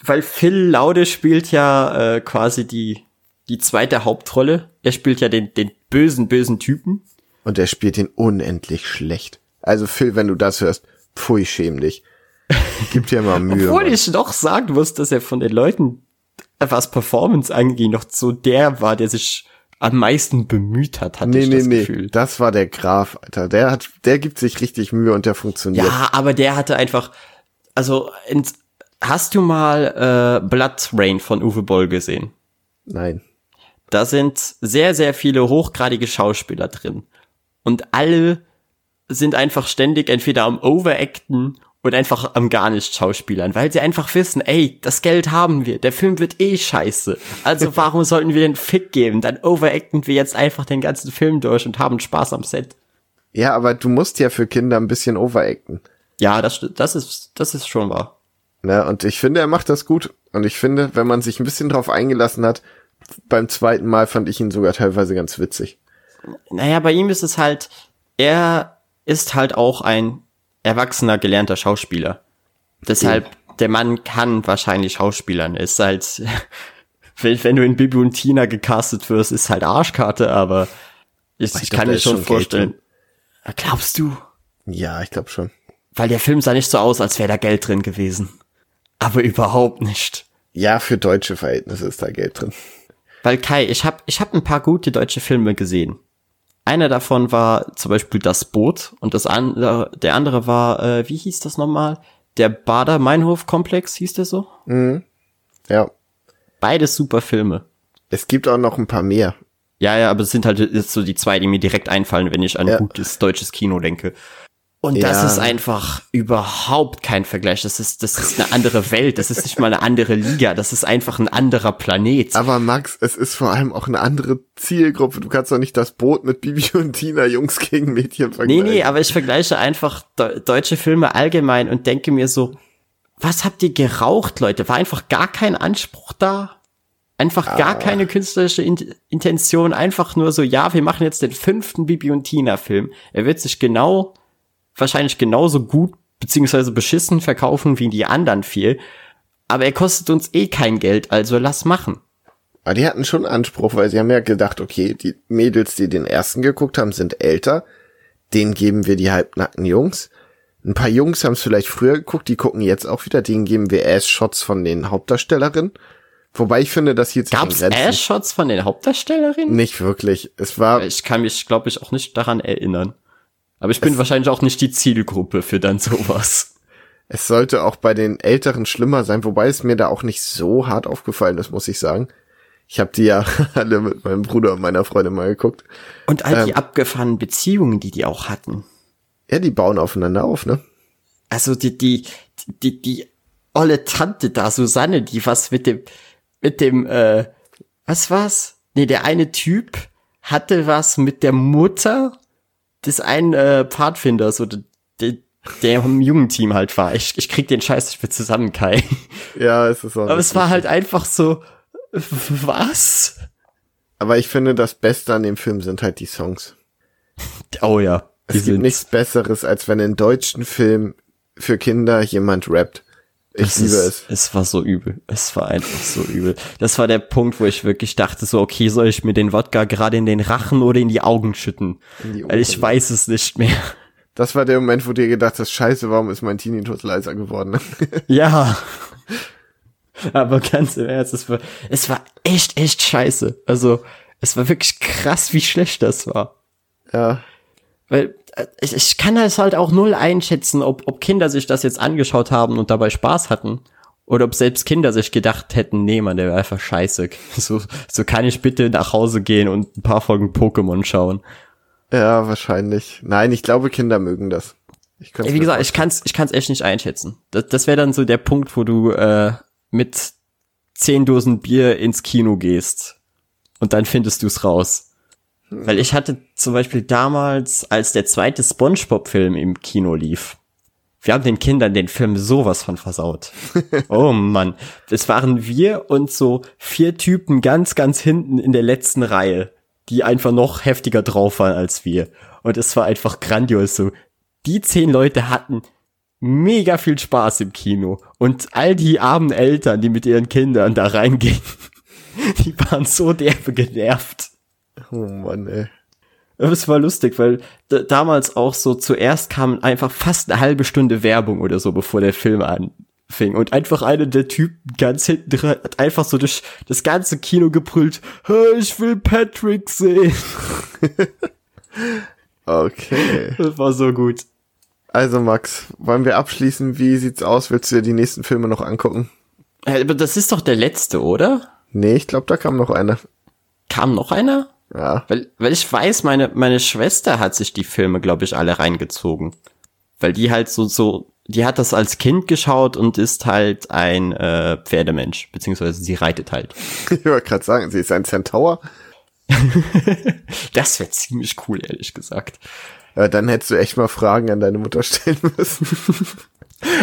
weil Phil Laude spielt ja äh, quasi die, die zweite Hauptrolle. Er spielt ja den, den bösen, bösen Typen. Und er spielt ihn unendlich schlecht. Also Phil, wenn du das hörst, pfui, schäm dich. Gib dir mal [laughs] Mühe. Obwohl Mann. ich noch sagen muss, dass er von den Leuten, was Performance angeht, noch so der war, der sich am meisten bemüht hat, hatte Nee, ich nee, das nee. Gefühl. Das war der Graf, Alter. Der hat, der gibt sich richtig Mühe und der funktioniert. Ja, aber der hatte einfach, also ins, hast du mal äh, Blood Rain von Uwe Boll gesehen? Nein. Da sind sehr, sehr viele hochgradige Schauspieler drin. Und alle sind einfach ständig entweder am Overacten oder einfach am gar nicht Schauspielern, weil sie einfach wissen, ey, das Geld haben wir, der Film wird eh scheiße. Also [laughs] warum sollten wir den Fick geben? Dann overacten wir jetzt einfach den ganzen Film durch und haben Spaß am Set. Ja, aber du musst ja für Kinder ein bisschen overacten. Ja, das, das ist, das ist schon wahr. Ne? Und ich finde, er macht das gut. Und ich finde, wenn man sich ein bisschen drauf eingelassen hat, beim zweiten Mal fand ich ihn sogar teilweise ganz witzig. Naja, bei ihm ist es halt, er ist halt auch ein erwachsener, gelernter Schauspieler. Deshalb, der Mann kann wahrscheinlich Schauspielern. Ist halt, [laughs] wenn, wenn du in Bibi und Tina gecastet wirst, ist halt Arschkarte, aber ich, Ich ich kann mir schon schon vorstellen. Glaubst du? Ja, ich glaube schon. Weil der Film sah nicht so aus, als wäre da Geld drin gewesen. Aber überhaupt nicht. Ja, für deutsche Verhältnisse ist da Geld drin. Weil Kai, ich hab, ich hab ein paar gute deutsche Filme gesehen. Einer davon war zum Beispiel Das Boot und das andere, der andere war, äh, wie hieß das nochmal? Der Bader-Meinhof-Komplex, hieß der so? Ja. Beides super Filme. Es gibt auch noch ein paar mehr. Ja, ja, aber es sind halt jetzt so die zwei, die mir direkt einfallen, wenn ich an Ja. gutes deutsches Kino denke. Und das Ja. ist einfach überhaupt kein Vergleich. Das ist, das ist eine andere Welt. Das ist nicht mal eine andere Liga. Das ist einfach ein anderer Planet. Aber Max, es ist vor allem auch eine andere Zielgruppe. Du kannst doch nicht das Boot mit Bibi und Tina Jungs gegen Mädchen Nee, vergleichen. nee, aber ich vergleiche einfach de deutsche Filme allgemein und denke mir so, was habt ihr geraucht, Leute? War einfach gar kein Anspruch da? Einfach Ah. gar keine künstlerische In Intention, einfach nur so, ja, wir machen jetzt den fünften Bibi und Tina Film. Er wird sich genau, wahrscheinlich genauso gut beziehungsweise beschissen verkaufen wie die anderen vier. Aber er kostet uns eh kein Geld, also lass machen. Aber die hatten schon Anspruch, weil sie haben ja gedacht, okay, die Mädels, die den ersten geguckt haben, sind älter. Denen geben wir die halbnackten Jungs. Ein paar Jungs haben es vielleicht früher geguckt, die gucken jetzt auch wieder. Denen geben wir Ass-Shots von den Hauptdarstellerinnen. Wobei ich finde, das hier Gab's Ass-Shots von den Hauptdarstellerinnen? Nicht wirklich. Es war, Ich kann mich, glaube ich, auch nicht daran erinnern. Aber ich bin wahrscheinlich auch nicht die Zielgruppe für dann sowas. Es sollte auch bei den Älteren schlimmer sein, wobei es mir da auch nicht so hart aufgefallen ist, muss ich sagen. Ich habe die ja [laughs] alle mit meinem Bruder und meiner Freundin mal geguckt. Und all die Ähm. abgefahrenen Beziehungen, die die auch hatten. Ja, die bauen aufeinander auf, ne? Also die, die, die, die olle Tante da, Susanne, die was mit dem, mit dem, äh, was war's? Nee, der eine Typ hatte was mit der Mutter des einen äh, Pfadfinders oder der, der im Jugendteam halt war. Ich, ich krieg den Scheiß nicht mehr zusammen, Kai. Ja, es ist auch. Aber es war halt einfach so, was? Aber ich finde, das Beste an dem Film sind halt die Songs. Oh ja. Es gibt nichts Besseres, als wenn in deutschen Filmen für Kinder jemand rappt. Ich Es liebe ist, es. Es war so übel. Es war einfach so übel. Das war der Punkt, wo ich wirklich dachte, so, okay, soll ich mir den Wodka gerade in den Rachen oder in die Augen schütten? Die Weil ich weiß es nicht mehr. Das war der Moment, wo dir gedacht hast, scheiße, warum ist mein Teenie-Tod leiser geworden? [laughs] Ja. Aber ganz im Ernst, es war, es war echt, echt scheiße. Also, es war wirklich krass, wie schlecht das war. ja. Weil ich, ich kann das halt auch null einschätzen, ob, ob Kinder sich das jetzt angeschaut haben und dabei Spaß hatten. Oder ob selbst Kinder sich gedacht hätten, nee, man, der wäre einfach scheiße. [laughs] So, so kann ich bitte nach Hause gehen und ein paar Folgen Pokémon schauen. Ja, wahrscheinlich. Nein, ich glaube, Kinder mögen das. Ich Wie gesagt, ich kann's, ich kann's echt nicht einschätzen. Das, das wäre dann so der Punkt, wo du äh, mit zehn Dosen Bier ins Kino gehst und dann findest du's raus. Weil ich hatte zum Beispiel damals, als der zweite SpongeBob-Film im Kino lief, wir haben den Kindern den Film sowas von versaut. [laughs] Oh Mann, es waren wir und so vier Typen ganz, ganz hinten in der letzten Reihe, die einfach noch heftiger drauf waren als wir. Und es war einfach grandios so. Die zehn Leute hatten mega viel Spaß im Kino. Und all die armen Eltern, die mit ihren Kindern da reingehen, [laughs] die waren so derbe genervt. Oh Mann, ey. Es war lustig, weil damals auch so zuerst kam einfach fast eine halbe Stunde Werbung oder so, bevor der Film anfing. Und einfach einer der Typen ganz hinten dran hat einfach so durch das ganze Kino gebrüllt, "Hey, ich will Patrick sehen. [laughs] Okay. Das war so gut. Also Max, wollen wir abschließen? Wie sieht's aus? Willst du dir die nächsten Filme noch angucken? Aber das ist doch der letzte, oder? Nee, ich glaube, da kam noch einer. Kam noch einer? Ja. Weil, weil ich weiß, meine, meine Schwester hat sich die Filme, glaube ich, alle reingezogen. Weil die halt so, so, die hat das als Kind geschaut und ist halt ein äh, Pferdemensch, beziehungsweise sie reitet halt. [laughs] Ich wollte gerade sagen, sie ist ein Centaur. [laughs] Das wäre ziemlich cool, ehrlich gesagt. Ja, dann hättest du echt mal Fragen an deine Mutter stellen [laughs] müssen.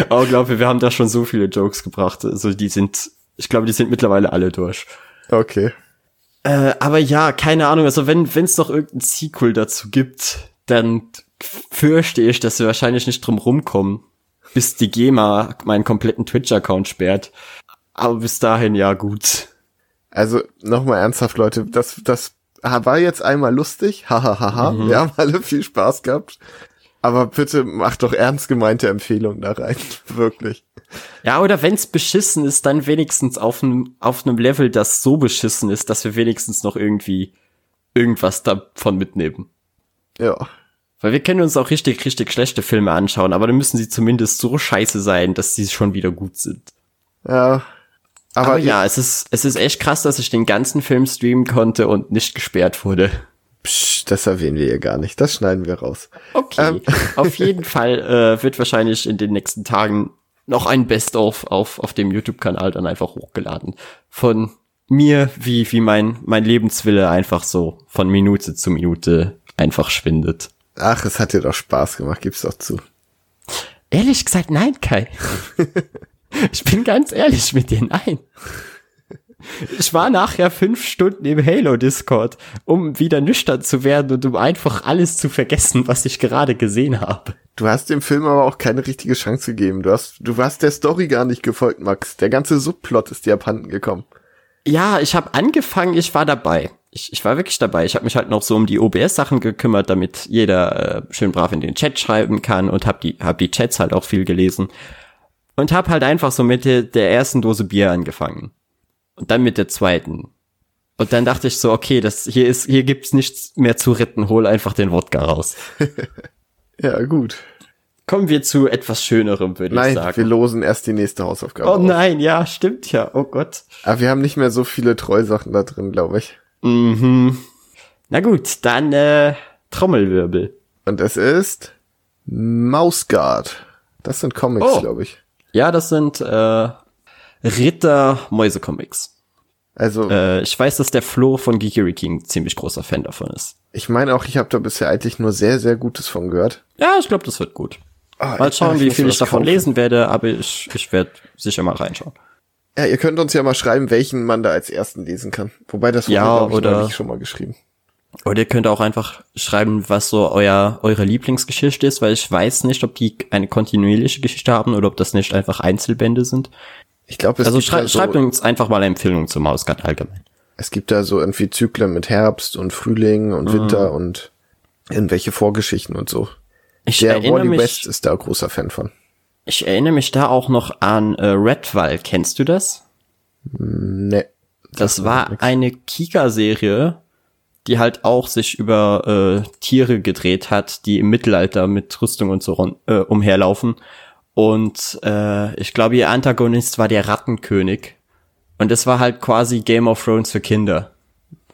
Aber glaube, wir haben da schon so viele Jokes gebracht. Also die sind, ich glaube, die sind mittlerweile alle durch. Okay. Äh, aber ja, keine Ahnung. Also wenn es noch irgendein Sequel dazu gibt, dann fürchte ich, dass wir wahrscheinlich nicht drum rumkommen, bis die GEMA meinen kompletten Twitch-Account sperrt. Aber bis dahin, ja gut. Also nochmal ernsthaft, Leute, das, das war jetzt einmal lustig. Hahaha. Wir haben alle viel Spaß gehabt. Aber bitte macht doch ernst gemeinte Empfehlungen da rein. [laughs] Wirklich. Ja, oder wenn's beschissen ist, dann wenigstens auf einem auf einem Level, das so beschissen ist, dass wir wenigstens noch irgendwie irgendwas davon mitnehmen. Ja. Weil wir können uns auch richtig, richtig schlechte Filme anschauen, aber dann müssen sie zumindest so scheiße sein, dass sie schon wieder gut sind. Ja. Aber, Aber ja, es ist, es ist echt krass, dass ich den ganzen Film streamen konnte und nicht gesperrt wurde. Psch, das erwähnen wir hier gar nicht. Das schneiden wir raus. Okay. [laughs] auf jeden Fall äh, wird wahrscheinlich in den nächsten Tagen noch ein Best-of auf, auf dem YouTube-Kanal dann einfach hochgeladen. Von mir, wie, wie mein, mein Lebenswille einfach so von Minute zu Minute einfach schwindet. Ach, es hat dir doch Spaß gemacht, gib's doch zu. Ehrlich gesagt, nein, Kai. [laughs] ich bin ganz ehrlich mit dir, nein. Ich war nachher fünf Stunden im Halo-Discord, um wieder nüchtern zu werden und um einfach alles zu vergessen, was ich gerade gesehen habe. Du hast dem Film aber auch keine richtige Chance gegeben. Du hast, du warst der Story gar nicht gefolgt, Max. Der ganze Subplot ist dir abhanden gekommen. Ja, ich habe angefangen, ich war dabei. Ich, ich war wirklich dabei. Ich habe mich halt noch so um die OBS-Sachen gekümmert, damit jeder äh, schön brav in den Chat schreiben kann und habe die, hab die Chats halt auch viel gelesen. Und habe halt einfach so mit der, der ersten Dose Bier angefangen. Und dann mit der zweiten. Und dann dachte ich so, okay, das hier ist, hier gibt's nichts mehr zu retten, hol einfach den Wodka raus. [laughs] Ja, gut. kommen wir zu etwas Schönerem, würde ich Nein, sagen. wir losen erst die nächste Hausaufgabe. oh aus. nein, ja, stimmt ja. Oh Gott. Aber wir haben nicht mehr so viele Treusachen da drin, glaube ich. Mhm. Na gut, dann äh, Trommelwirbel. Und es ist Mausguard. Das sind Comics, Oh. glaube ich. Ja, das sind äh, Ritter-Mäuse-Comics. Also, Äh, ich weiß, dass der Flo von Geekery King ziemlich großer Fan davon ist. ich meine auch, ich habe da bisher eigentlich nur sehr, sehr Gutes von gehört. Ja, ich glaube, das wird gut. Ah, Mal ich- schauen, ich wie viel ich davon kaufen. lesen werde, aber ich, ich werde sicher mal reinschauen. Ja, ihr könnt uns ja mal schreiben, welchen man da als ersten lesen kann. Wobei das Ja, ich, oder- neulich schon mal geschrieben. Oder ihr könnt auch einfach schreiben, was so euer, eure Lieblingsgeschichte ist, weil ich weiß nicht, ob die eine kontinuierliche Geschichte haben oder ob das nicht einfach Einzelbände sind. Ich glaube, Also schrei so, schreibt uns einfach mal Empfehlungen zum Mausgard allgemein. es gibt da so irgendwie Zyklen mit Herbst und Frühling Mhm. und Winter und irgendwelche Vorgeschichten und so. Ich Der Wally mich, West ist da großer Fan von. ich erinnere mich da auch noch an äh, Redwall. Kennst du das? Ne. Das war eine Kika-Serie, die halt auch sich über äh, Tiere gedreht hat, die im Mittelalter mit Rüstung und so äh, umherlaufen. Und äh, ich glaube, ihr Antagonist war der Rattenkönig. Und das war halt quasi Game of Thrones für Kinder.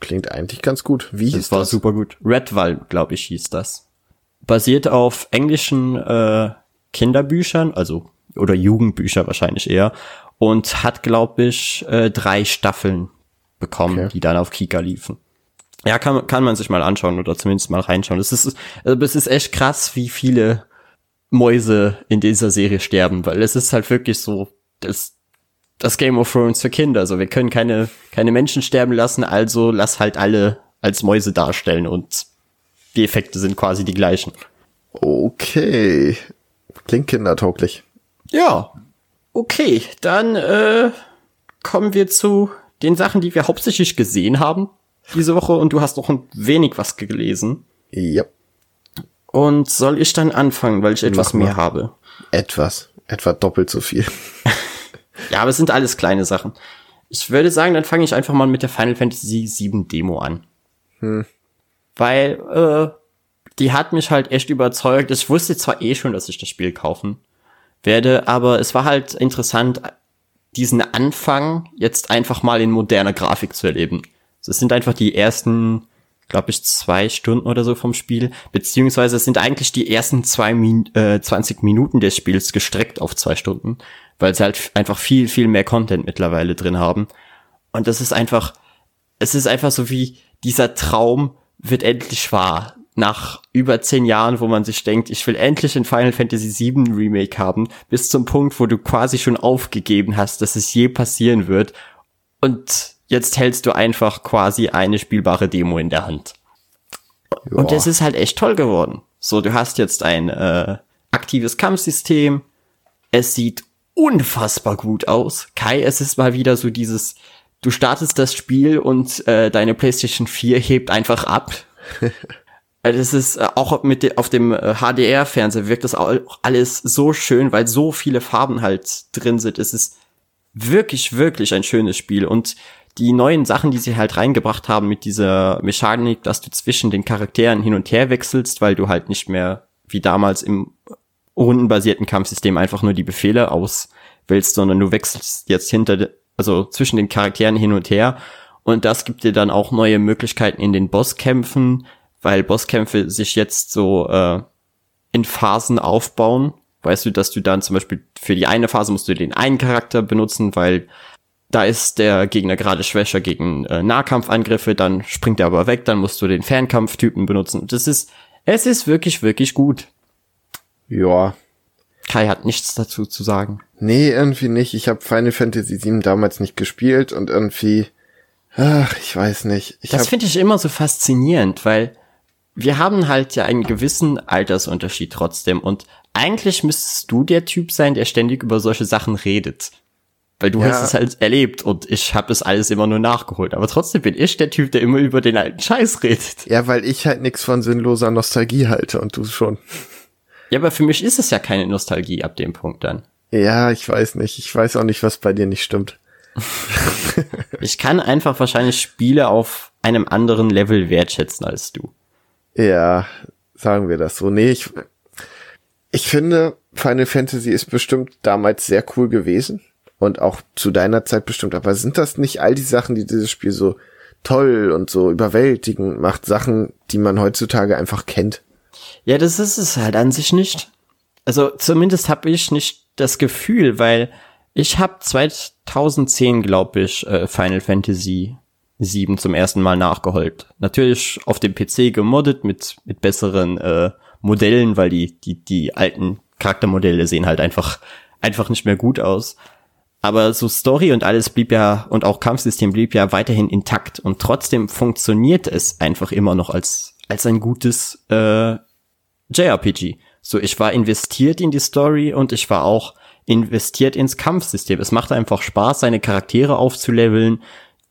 Klingt eigentlich ganz gut. Wie hieß Das war das? super gut. Redwall, glaube ich, hieß das. Basiert auf englischen äh, Kinderbüchern, also oder Jugendbücher wahrscheinlich eher. Und hat, glaube ich, äh, drei Staffeln bekommen, Okay. die dann auf Kika liefen. Ja, kann, kann man sich mal anschauen oder zumindest mal reinschauen. Es ist, also es ist echt krass, wie viele Mäuse in dieser Serie sterben, weil es ist halt wirklich so, das, das Game of Thrones für Kinder. Also wir können keine, keine Menschen sterben lassen, also lass halt alle als Mäuse darstellen und die Effekte sind quasi die gleichen. Okay. Klingt kindertauglich. Ja. Okay, dann äh, kommen wir zu den Sachen, die wir hauptsächlich gesehen haben diese Woche und du hast noch ein wenig was gelesen. Ja. Und soll ich dann anfangen, weil ich etwas Mach mal. mehr habe? Etwas. Etwa doppelt so viel. [laughs] Ja, aber es sind alles kleine Sachen. Ich würde sagen, dann fange ich einfach mal mit der Final Fantasy VII Demo an. Weil äh, die hat mich halt echt überzeugt. Ich wusste zwar eh schon, dass ich das Spiel kaufen werde, aber es war halt interessant, diesen Anfang jetzt einfach mal in moderner Grafik zu erleben. Es sind einfach die ersten, glaube ich, zwei Stunden oder so vom Spiel, beziehungsweise sind eigentlich die ersten zwei Min äh, 20 Minuten des Spiels gestreckt auf zwei Stunden, weil sie halt einfach viel, viel mehr Content mittlerweile drin haben. Und das ist einfach, es ist einfach so wie dieser Traum wird endlich wahr. Nach über zehn Jahren, wo man sich denkt, ich will endlich ein Final Fantasy VII Remake haben, bis zum Punkt, wo du quasi schon aufgegeben hast, dass es je passieren wird. Und jetzt hältst du einfach quasi eine spielbare Demo in der Hand. Und Ja. es ist halt echt toll geworden. So, du hast jetzt ein äh, aktives Kampfsystem. Es sieht unfassbar gut aus. Kai, es ist mal wieder so dieses, du startest das Spiel und äh, deine PlayStation 4 hebt einfach ab. [laughs] Also es ist äh, auch mit de auf dem äh, HDR-Fernseher wirkt das auch alles so schön, weil so viele Farben halt drin sind. Es ist wirklich, wirklich ein schönes Spiel und die neuen Sachen, die sie halt reingebracht haben mit dieser Mechanik, dass du zwischen den Charakteren hin und her wechselst, weil du halt nicht mehr wie damals im rundenbasierten Kampfsystem einfach nur die Befehle auswählst, sondern du wechselst jetzt hinter, also zwischen den Charakteren hin und her. Und das gibt dir dann auch neue Möglichkeiten in den Bosskämpfen, weil Bosskämpfe sich jetzt so äh, in Phasen aufbauen. Weißt du, dass du dann zum Beispiel für die eine Phase musst du den einen Charakter benutzen, weil da ist der Gegner gerade schwächer gegen äh, Nahkampfangriffe, dann springt er aber weg, dann musst du den Fernkampftypen benutzen. Und Das ist, es ist wirklich, wirklich gut. Ja. Kai hat nichts dazu zu sagen. Nee, irgendwie nicht. Ich habe Final Fantasy VII damals nicht gespielt und irgendwie, ach, ich weiß nicht. Ich Das finde ich immer so faszinierend, weil wir haben halt ja einen gewissen Altersunterschied trotzdem und eigentlich müsstest du der Typ sein, der ständig über solche Sachen redet. Weil du Ja. hast es halt erlebt und ich habe das alles immer nur nachgeholt. Aber trotzdem bin ich der Typ, der immer über den alten Scheiß redet. ja, weil ich halt nix von sinnloser Nostalgie halte und du schon. Ja, aber für mich ist es ja keine Nostalgie ab dem Punkt dann. Ja, ich weiß nicht. Ich weiß auch nicht, was bei dir nicht stimmt. [laughs] Ich kann einfach wahrscheinlich Spiele auf einem anderen Level wertschätzen als du. Ja, sagen wir das so. Nee, ich, Ich finde, Final Fantasy ist bestimmt damals sehr cool gewesen und auch zu deiner Zeit bestimmt. Aber sind das nicht all die Sachen, die dieses Spiel so toll und so überwältigend macht? Sachen, die man heutzutage einfach kennt? Ja, das ist es halt an sich nicht. Also zumindest habe ich nicht das Gefühl, weil ich habe 2010, glaube ich, äh, Final Fantasy 7 zum ersten Mal nachgeholt. Natürlich auf dem PC gemoddet mit mit besseren äh, Modellen, weil die die die alten Charaktermodelle sehen halt einfach einfach nicht mehr gut aus. Aber so Story und alles blieb ja und auch Kampfsystem blieb ja weiterhin intakt und trotzdem funktioniert es einfach immer noch als als ein gutes äh, JRPG. So, ich war investiert in die Story und ich war auch investiert ins Kampfsystem. Es macht einfach Spaß, seine Charaktere aufzuleveln,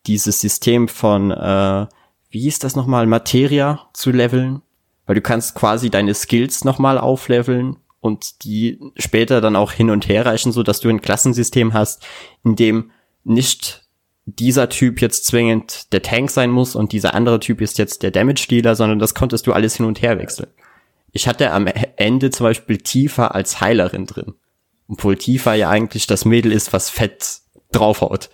dieses System von, äh, wie hieß das nochmal, Materia zu leveln, weil du kannst quasi deine Skills nochmal aufleveln und die später dann auch hin und her reichen, so dass du ein Klassensystem hast, in dem nicht dieser Typ jetzt zwingend der Tank sein muss und dieser andere Typ ist jetzt der Damage Dealer, sondern das konntest du alles hin und her wechseln. Ich hatte am Ende zum Beispiel Tifa als Heilerin drin. Obwohl Tifa ja eigentlich das Mädel ist, was fett draufhaut.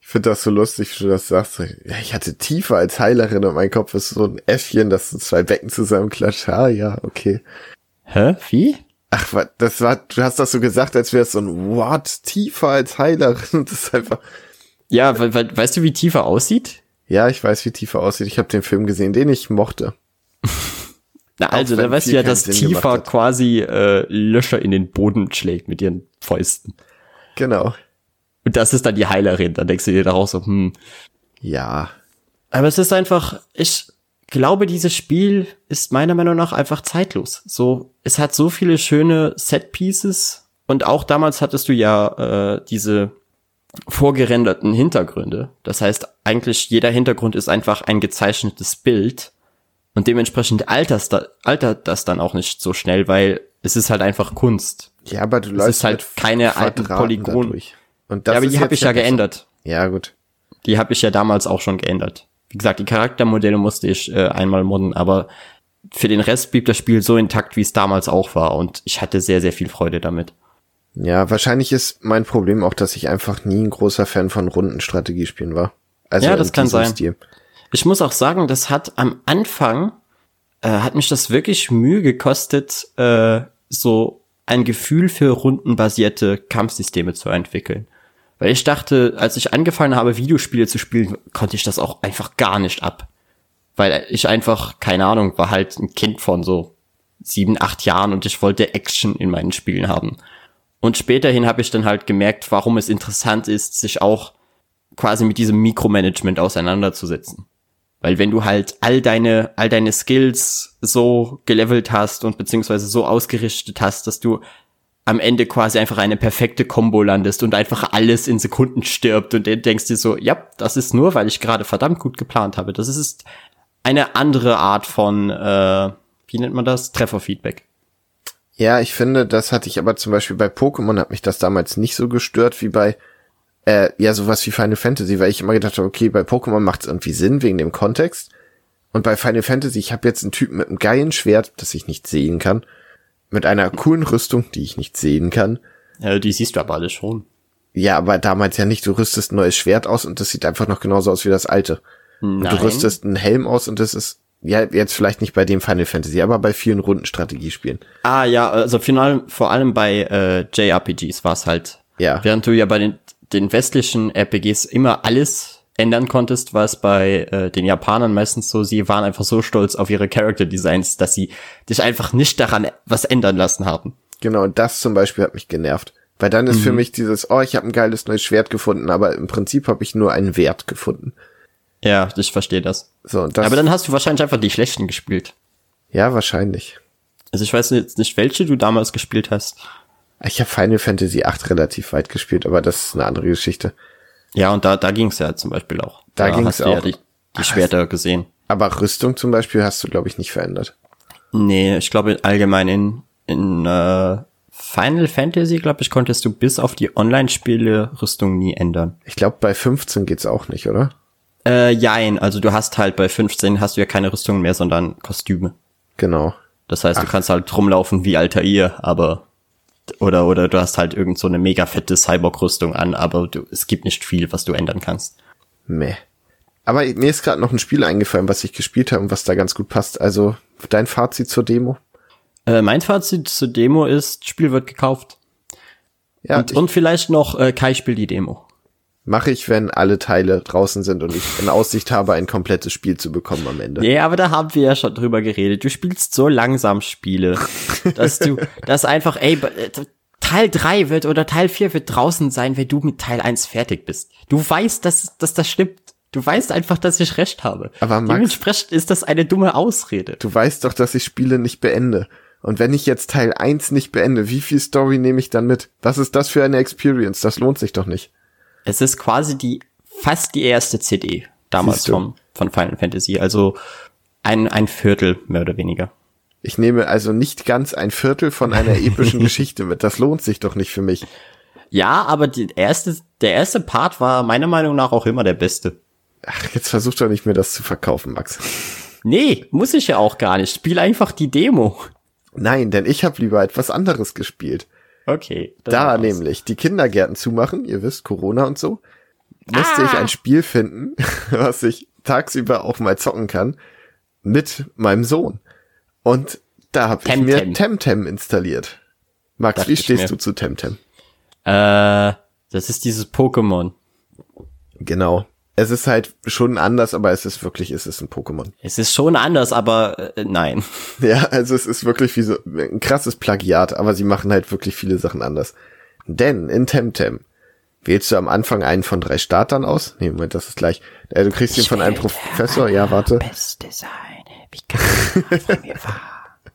Ich finde das so lustig, wie du das sagst. Ja, ich hatte Tifa als Heilerin und mein Kopf ist so ein Äffchen, das so zwei Becken zusammenklatscht. Ah, ja, okay. Hä? Wie? Ach, das war, du hast das so gesagt, als wäre es so ein What? Tifa als Heilerin. [laughs] Das ist einfach, Ja, weil, weil, weißt du, wie Tifa aussieht? ja, ich weiß, wie Tifa aussieht. Ich habe den Film gesehen, den ich mochte. [laughs] Na, also, da weißt du ja, dass Sinn Tifa quasi äh, Löcher in den Boden schlägt mit ihren Fäusten. Genau. Und das ist dann die Heilerin. Dann denkst du dir daraus so, hm. Ja. Aber es ist einfach, ich glaube, dieses Spiel ist meiner Meinung nach einfach zeitlos. So, es hat so viele schöne Set-Pieces und auch damals hattest du ja äh, diese vorgerenderten Hintergründe. Das heißt, eigentlich jeder Hintergrund ist einfach ein gezeichnetes Bild und dementsprechend altert das, altert das dann auch nicht so schnell, weil es ist halt einfach Kunst. Ja, aber du Es läufst ist halt keine alten Polygone. Und das Ja, aber die habe ich ja geändert. Ja, gut. Die habe ich ja damals auch schon geändert. Wie gesagt, die Charaktermodelle musste ich äh, einmal modden, aber für den Rest blieb das Spiel so intakt, wie es damals auch war. Und ich hatte sehr, sehr viel Freude damit. Ja, wahrscheinlich ist mein Problem auch, dass ich einfach nie ein großer Fan von Rundenstrategiespielen war. Also Ja, das kann sein. Stil. Ich muss auch sagen, das hat am Anfang, äh, hat mich das wirklich Mühe gekostet, äh, so ein Gefühl für rundenbasierte Kampfsysteme zu entwickeln. Weil ich dachte, als ich angefangen habe, Videospiele zu spielen, konnte ich das auch einfach gar nicht ab. Weil ich einfach, keine Ahnung, war halt ein Kind von so sieben, acht Jahren und ich wollte Action in meinen Spielen haben. Und späterhin habe ich dann halt gemerkt, warum es interessant ist, sich auch quasi mit diesem Mikromanagement auseinanderzusetzen. Weil wenn du halt all deine, all deine Skills so gelevelt hast und beziehungsweise so ausgerichtet hast, dass du am Ende quasi einfach eine perfekte Combo landest und einfach alles in Sekunden stirbt und dann denkst dir so, ja, das ist nur, weil ich gerade verdammt gut geplant habe. Das ist eine andere Art von, äh, wie nennt man das? Trefferfeedback. Ja, ich finde, das hatte ich aber zum Beispiel bei Pokémon hat mich das damals nicht so gestört wie bei äh, ja sowas wie Final Fantasy, weil ich immer gedacht habe, okay, bei Pokémon macht es irgendwie Sinn wegen dem Kontext. Und bei Final Fantasy, ich habe jetzt einen Typen mit einem geilen Schwert, das ich nicht sehen kann, mit einer coolen Rüstung, die ich nicht sehen kann. Ja, die siehst du aber alle schon. Ja, aber damals ja nicht, du rüstest ein neues Schwert aus und das sieht einfach noch genauso aus wie das alte. Und Nein. du rüstest einen Helm aus und das ist, ja, jetzt vielleicht nicht bei dem Final Fantasy, aber bei vielen Rundenstrategiespielen. Ah ja, also final, vor allem bei äh, JRPGs war es halt. Ja. Während du ja bei den, den westlichen RPGs immer alles ändern konntest, war es bei äh, den Japanern meistens so, sie waren einfach so stolz auf ihre Character Designs, dass sie dich einfach nicht daran was ändern lassen haben. Genau, und das zum Beispiel hat mich genervt. Weil dann ist Mhm. für mich dieses, oh, ich habe ein geiles neues Schwert gefunden, aber im Prinzip habe ich nur einen Wert gefunden. Ja, ich verstehe das. So, das, Aber dann hast du wahrscheinlich einfach die schlechten gespielt. ja, wahrscheinlich. Also ich weiß jetzt nicht, welche du damals gespielt hast. Ich habe Final Fantasy VIII relativ weit gespielt, aber das ist eine andere Geschichte. Ja, und da, da ging's ja zum Beispiel auch. Da ging's hast du ja auch. die, die Schwerter gesehen. Aber Rüstung zum Beispiel hast du, glaube ich, nicht verändert. Nee, ich glaube allgemein in, in äh, Final Fantasy, glaube ich, konntest du bis auf die Online-Spiele Rüstung nie ändern. Ich glaube, bei 15 geht's auch nicht, oder? Äh, jein, also du hast halt bei 15 hast du ja keine Rüstung mehr, sondern Kostüme. Genau. Das heißt, du kannst halt rumlaufen wie Altair, aber oder oder du hast halt irgend so eine mega fette Cyborg-Rüstung an, aber du, es gibt nicht viel, was du ändern kannst. Meh. Aber mir ist gerade noch ein Spiel eingefallen, was ich gespielt habe und was da ganz gut passt. Also dein Fazit zur Demo? Äh, mein Fazit zur Demo ist, Spiel wird gekauft. Ja, und, und vielleicht noch äh, Kai spielt die Demo. Mache ich, wenn alle Teile draußen sind und ich in Aussicht habe, ein komplettes Spiel zu bekommen am Ende. Nee, aber da haben wir ja schon drüber geredet. Du spielst so langsam Spiele, [laughs] dass du, dass einfach, ey, äh, Teil 3 wird oder Teil 4 wird draußen sein, wenn du mit Teil 1 fertig bist. Du weißt, dass, dass das stimmt. Du weißt einfach, dass ich recht habe. Aber Max- Dementsprechend ist das eine dumme Ausrede. Du weißt doch, dass ich Spiele nicht beende. Und wenn ich jetzt Teil 1 nicht beende, wie viel Story nehme ich dann mit? Was ist das für eine Experience? Das lohnt sich doch nicht. Es ist quasi die, fast die erste CD damals vom, von Final Fantasy. Also ein, ein Viertel, mehr oder weniger. Ich nehme also nicht ganz ein Viertel von einer epischen [laughs] Geschichte mit. Das lohnt sich doch nicht für mich. Ja, aber die erste, der erste Part war meiner Meinung nach auch immer der beste. Ach, jetzt versuch doch nicht mehr das zu verkaufen, Max. Nee, muss ich ja auch gar nicht. Spiel einfach die Demo. Nein, denn ich habe lieber etwas anderes gespielt. Okay. Da nämlich die Kindergärten zumachen, ihr wisst, Corona und so, musste ich ein Spiel finden, [laughs] was ich tagsüber auch mal zocken kann, mit meinem Sohn. Und da habe ich mir Temtem. Installiert. Max, Dachte wie stehst mir. du zu Temtem? Äh, das ist dieses Pokémon. Genau. Es ist halt schon anders, aber es ist wirklich, es ist ein Pokémon. Es ist schon anders, aber äh, nein. [laughs] Ja, also es ist wirklich wie so ein krasses Plagiat, aber sie machen halt wirklich viele Sachen anders. Denn in Temtem wählst du am Anfang einen von drei Startern aus. Nee, Moment, das ist gleich. Äh, du kriegst ihn von einem Professor, ja, warte. Beste sein, wie kann von mir war.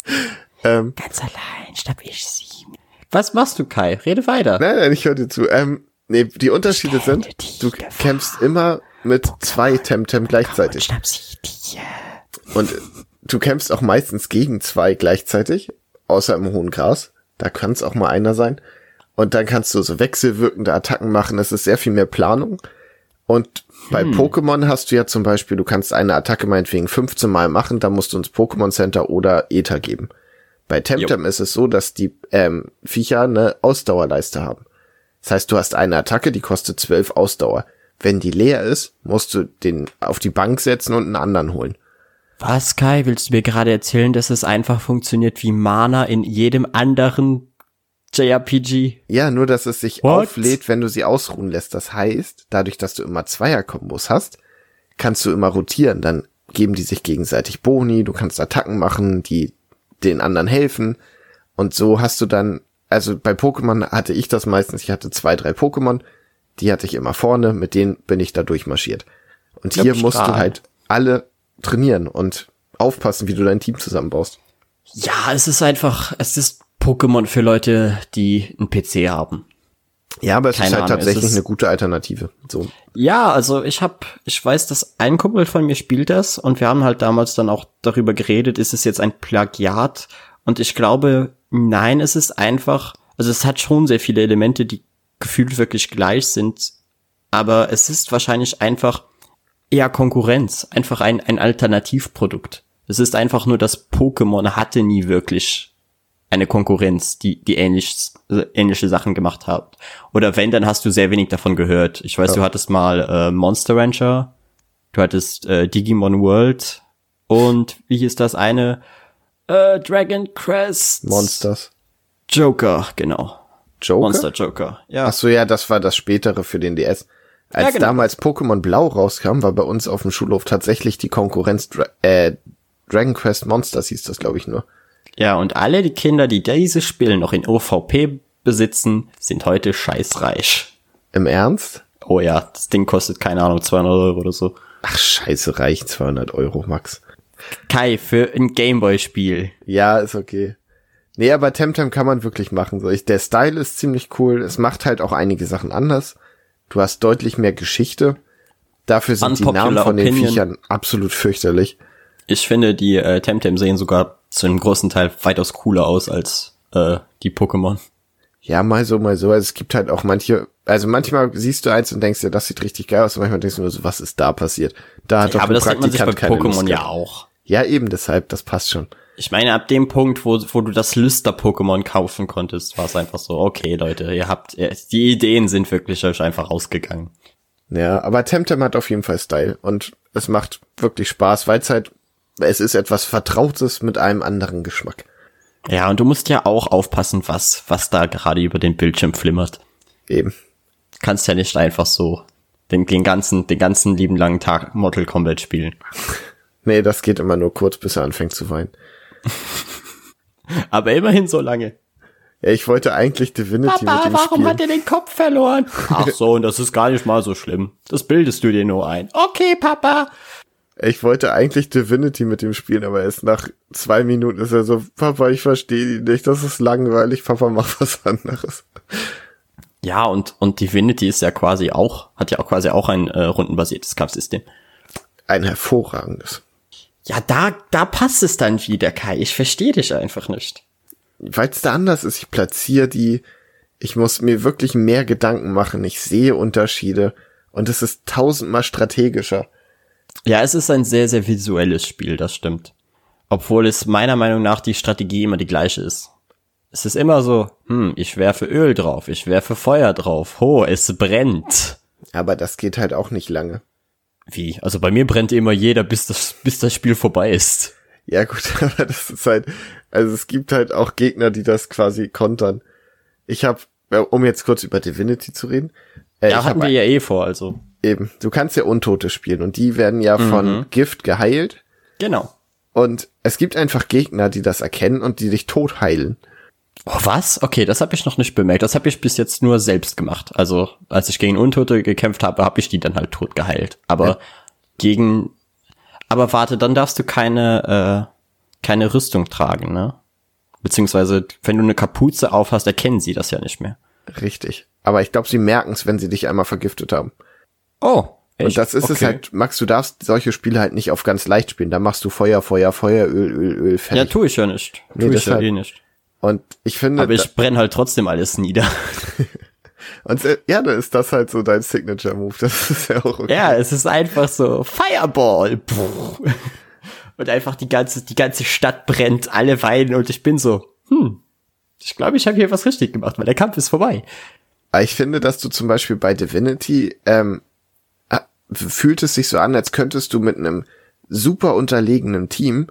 [laughs] Ähm, Ganz allein statt ich sie. Was machst du, Kai? Rede weiter. nein, nein, ich höre dir zu. Ähm, nee, die Unterschiede sind, du kämpfst immer mit zwei Temtem gleichzeitig. Und du kämpfst auch meistens gegen zwei gleichzeitig, außer im hohen Gras. Da kann es auch mal einer sein. Und dann kannst du so wechselwirkende Attacken machen. Es ist sehr viel mehr Planung. Und bei Pokémon hast du ja zum Beispiel, du kannst eine Attacke meinetwegen 15 Mal machen, dann musst du uns Pokémon Center oder Ether geben. Bei Temtem ist es so, dass die ähm, Viecher eine Ausdauerleiste haben. Das heißt, du hast eine Attacke, die kostet 12 Ausdauer. Wenn die leer ist, musst du den auf die Bank setzen und einen anderen holen. Was, Kai? Willst du mir gerade erzählen, dass es einfach funktioniert wie Mana in jedem anderen JRPG? Ja, nur dass es sich What? auflädt, wenn du sie ausruhen lässt. Das heißt, dadurch, dass du immer Zweier-Kombos hast, kannst du immer rotieren. Dann geben die sich gegenseitig Boni, du kannst Attacken machen, die den anderen helfen. Und so hast du dann, also bei Pokémon hatte ich das meistens, ich hatte zwei, drei Pokémon, die hatte ich immer vorne, mit denen bin ich da durchmarschiert. Und hier musst du strahl. halt alle trainieren und aufpassen, wie du dein Team zusammenbaust. Ja, es ist einfach, es ist Pokémon für Leute, die einen PC haben. Ja, aber es Keine ist halt Ahnung, tatsächlich eine gute Alternative. So. Ja, also ich hab, ich weiß, dass ein Kumpel von mir spielt das und wir haben halt damals dann auch darüber geredet, ist es jetzt ein Plagiat? Und ich glaube, nein, es ist einfach, also es hat schon sehr viele Elemente, die gefühlt wirklich gleich sind, aber es ist wahrscheinlich einfach eher Konkurrenz, einfach ein, ein Alternativprodukt. Es ist einfach nur, dass Pokémon hatte nie wirklich eine Konkurrenz, die, die ähnlich, ähnliche Sachen gemacht hat. Oder wenn, dann hast du sehr wenig davon gehört. Ich weiß, du hattest mal äh, Monster Rancher, du hattest äh, Digimon World und wie hieß das eine? Äh, Dragon Crest. Monsters. Joker, genau. Joker? Monster Joker. Ja. Ach so, ja, das war das spätere für den DS. Als Ja, genau. damals Pokémon Blau rauskam, war bei uns auf dem Schulhof tatsächlich die Konkurrenz Dra äh, Dragon Quest Monsters hieß das, glaube ich, nur. Ja, und alle die Kinder, die dieses Spiel noch in OVP besitzen, sind heute scheißreich. Im Ernst? Oh ja, das Ding kostet, keine Ahnung, 200 Euro oder so. Ach, scheiße, reicht 200 Euro, Max. Kai, für ein Gameboy-Spiel. Ja, ist okay. Nee, aber Temtem kann man wirklich machen. So, ich, der Style ist ziemlich cool. Es macht halt auch einige Sachen anders. Du hast deutlich mehr Geschichte. Dafür sind die Unpopular Namen von den opinion. Viechern absolut fürchterlich. Ich finde, die äh, Temtem sehen sogar zu einem großen Teil weitaus cooler aus als äh, die Pokémon. Ja, mal so, mal so. Also es gibt halt auch manche, also manchmal siehst du eins und denkst dir, das sieht richtig geil aus, und manchmal denkst du nur so, was ist da passiert? Da hat doch aber ein das denkt man sich bei Praktikant Pokémon ja auch. Ja, eben deshalb, das passt schon. Ich meine, ab dem Punkt, wo, wo du das Lüster-Pokémon kaufen konntest, war es einfach so, okay, Leute, ihr habt, die Ideen sind wirklich euch einfach ausgegangen. Ja, aber Temtem hat auf jeden Fall Style und es macht wirklich Spaß, weil es halt, es ist etwas Vertrautes mit einem anderen Geschmack. Ja, und du musst ja auch aufpassen, was, was da gerade über den Bildschirm flimmert. Eben. Du kannst ja nicht einfach so den, den ganzen, den ganzen lieben langen Tag Mortal Kombat spielen. [laughs] Nee, das geht immer nur kurz, bis er anfängt zu weinen. [laughs] Aber immerhin so lange. Ja, ich wollte eigentlich Divinity Papa, mit ihm warum spielen. hat er den Kopf verloren? Ach so, und das ist gar nicht mal so schlimm. Das bildest du dir nur ein. Okay, Papa. Ich wollte eigentlich Divinity mit ihm spielen, aber erst nach zwei Minuten ist er so, Papa, ich verstehe ihn nicht, das ist langweilig, Papa, mach was anderes. Ja, und, und Divinity ist ja quasi auch, hat ja auch quasi auch ein äh, rundenbasiertes Kampfsystem. Ein hervorragendes. Ja, da, da passt es dann wieder, Kai. Ich verstehe dich einfach nicht. Weil es da anders ist, ich platziere die, ich muss mir wirklich mehr Gedanken machen, ich sehe Unterschiede und es ist tausendmal strategischer. Ja, es ist ein sehr, sehr visuelles Spiel, das stimmt. Obwohl es meiner Meinung nach die Strategie immer die gleiche ist. Es ist immer so, hm, ich werfe Öl drauf, ich werfe Feuer drauf, ho, es brennt. Aber das geht halt auch nicht lange. Wie? Also bei mir brennt immer jeder, bis das, bis das Spiel vorbei ist. Ja gut, [laughs] aber das ist halt, also es gibt halt auch Gegner, die das quasi kontern. Ich habe, um jetzt kurz über Divinity zu reden, äh, Ja, hatten hab wir ja eh vor, also. eben, du kannst ja Untote spielen und die werden ja von Gift geheilt Genau. und es gibt einfach Gegner, die das erkennen und die dich tot heilen. Oh, was? Okay, das habe ich noch nicht bemerkt. Das habe ich bis jetzt nur selbst gemacht. Also, als ich gegen Untote gekämpft habe, habe ich die dann halt tot geheilt. Aber Ja. gegen. Aber warte, dann darfst du keine, äh, keine Rüstung tragen, ne? Beziehungsweise, wenn du eine Kapuze aufhast, erkennen sie das ja nicht mehr. Richtig. Aber ich glaube, sie merken es, wenn sie dich einmal vergiftet haben. Oh. Und das ist es halt, Max, du darfst solche Spiele halt nicht auf ganz leicht spielen. Da machst du Feuer, Feuer, Feuer, Öl, Öl, Öl, Ja, fertig. tu ich ja nicht. Tu Nee, ich ja eh nicht. Und ich finde, Aber ich brenne halt trotzdem alles nieder. [laughs] und äh, ja, da ist das halt so dein Signature-Move. Das ist ja auch okay. Ja, es ist einfach so Fireball. Puh. Und einfach die ganze, die ganze Stadt brennt, alle weinen und ich bin so, hm, ich glaube, ich habe hier was richtig gemacht, weil der Kampf ist vorbei. Aber ich finde, dass du zum Beispiel bei Divinity, ähm, äh, fühlt es sich so an, als könntest du mit einem super unterlegenen Team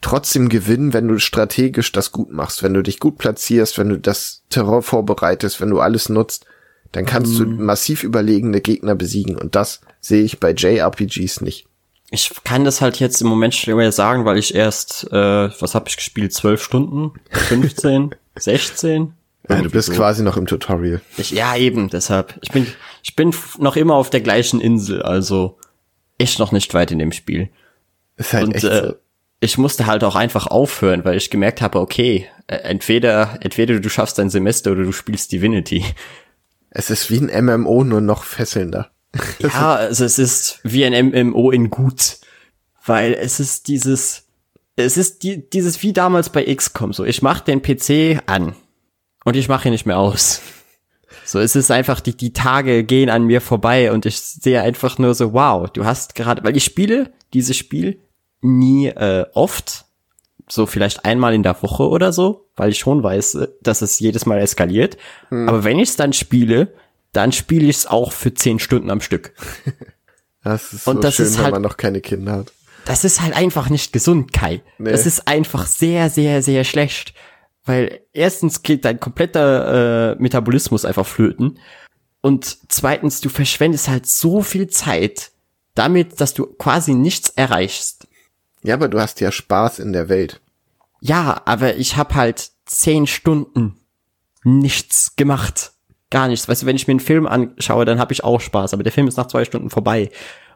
trotzdem gewinnen, wenn du strategisch das gut machst, wenn du dich gut platzierst, wenn du das Terror vorbereitest, wenn du alles nutzt, dann kannst du massiv überlegene Gegner besiegen und das sehe ich bei JRPGs nicht. Ich kann das halt jetzt im Moment schwer sagen, weil ich erst, äh, was habe ich gespielt, 12 Stunden, 15, 16? [laughs] Ja, du bist so. quasi noch im Tutorial. Ich, ja, eben, deshalb. Ich bin, ich bin noch immer auf der gleichen Insel, also echt noch nicht weit in dem Spiel. Ist halt Und echt äh, so. Ich musste halt auch einfach aufhören, weil ich gemerkt habe, okay, äh, entweder, entweder du schaffst dein Semester oder du spielst Divinity. Es ist wie ein MMO, nur noch fesselnder. [laughs] Ja, also es ist wie ein MMO in gut, weil es ist dieses, es ist die, dieses wie damals bei XCOM so. Ich mach den PC an und ich mache ihn nicht mehr aus. So, es ist einfach, die, die Tage gehen an mir vorbei und ich sehe einfach nur so, wow, du hast gerade, weil ich spiele dieses Spiel nie äh, oft, so vielleicht einmal in der Woche oder so, weil ich schon weiß, äh, dass es jedes Mal eskaliert. Aber wenn ich es dann spiele, dann spiele ich es auch für zehn Stunden am Stück. [laughs] Das ist Und so das schön, ist wenn halt- man noch keine Kinder hat. Das ist halt einfach nicht gesund, Kai. Nee. Das ist einfach sehr, sehr, sehr schlecht. Weil erstens geht dein kompletter äh, Metabolismus einfach flöten. Und zweitens, du verschwendest halt so viel Zeit damit, dass du quasi nichts erreichst. Ja, aber du hast ja Spaß in der Welt. Ja, aber ich habe halt zehn Stunden nichts gemacht. Gar nichts. Weißt du, wenn ich mir einen Film anschaue, dann habe ich auch Spaß, aber der Film ist nach zwei Stunden vorbei.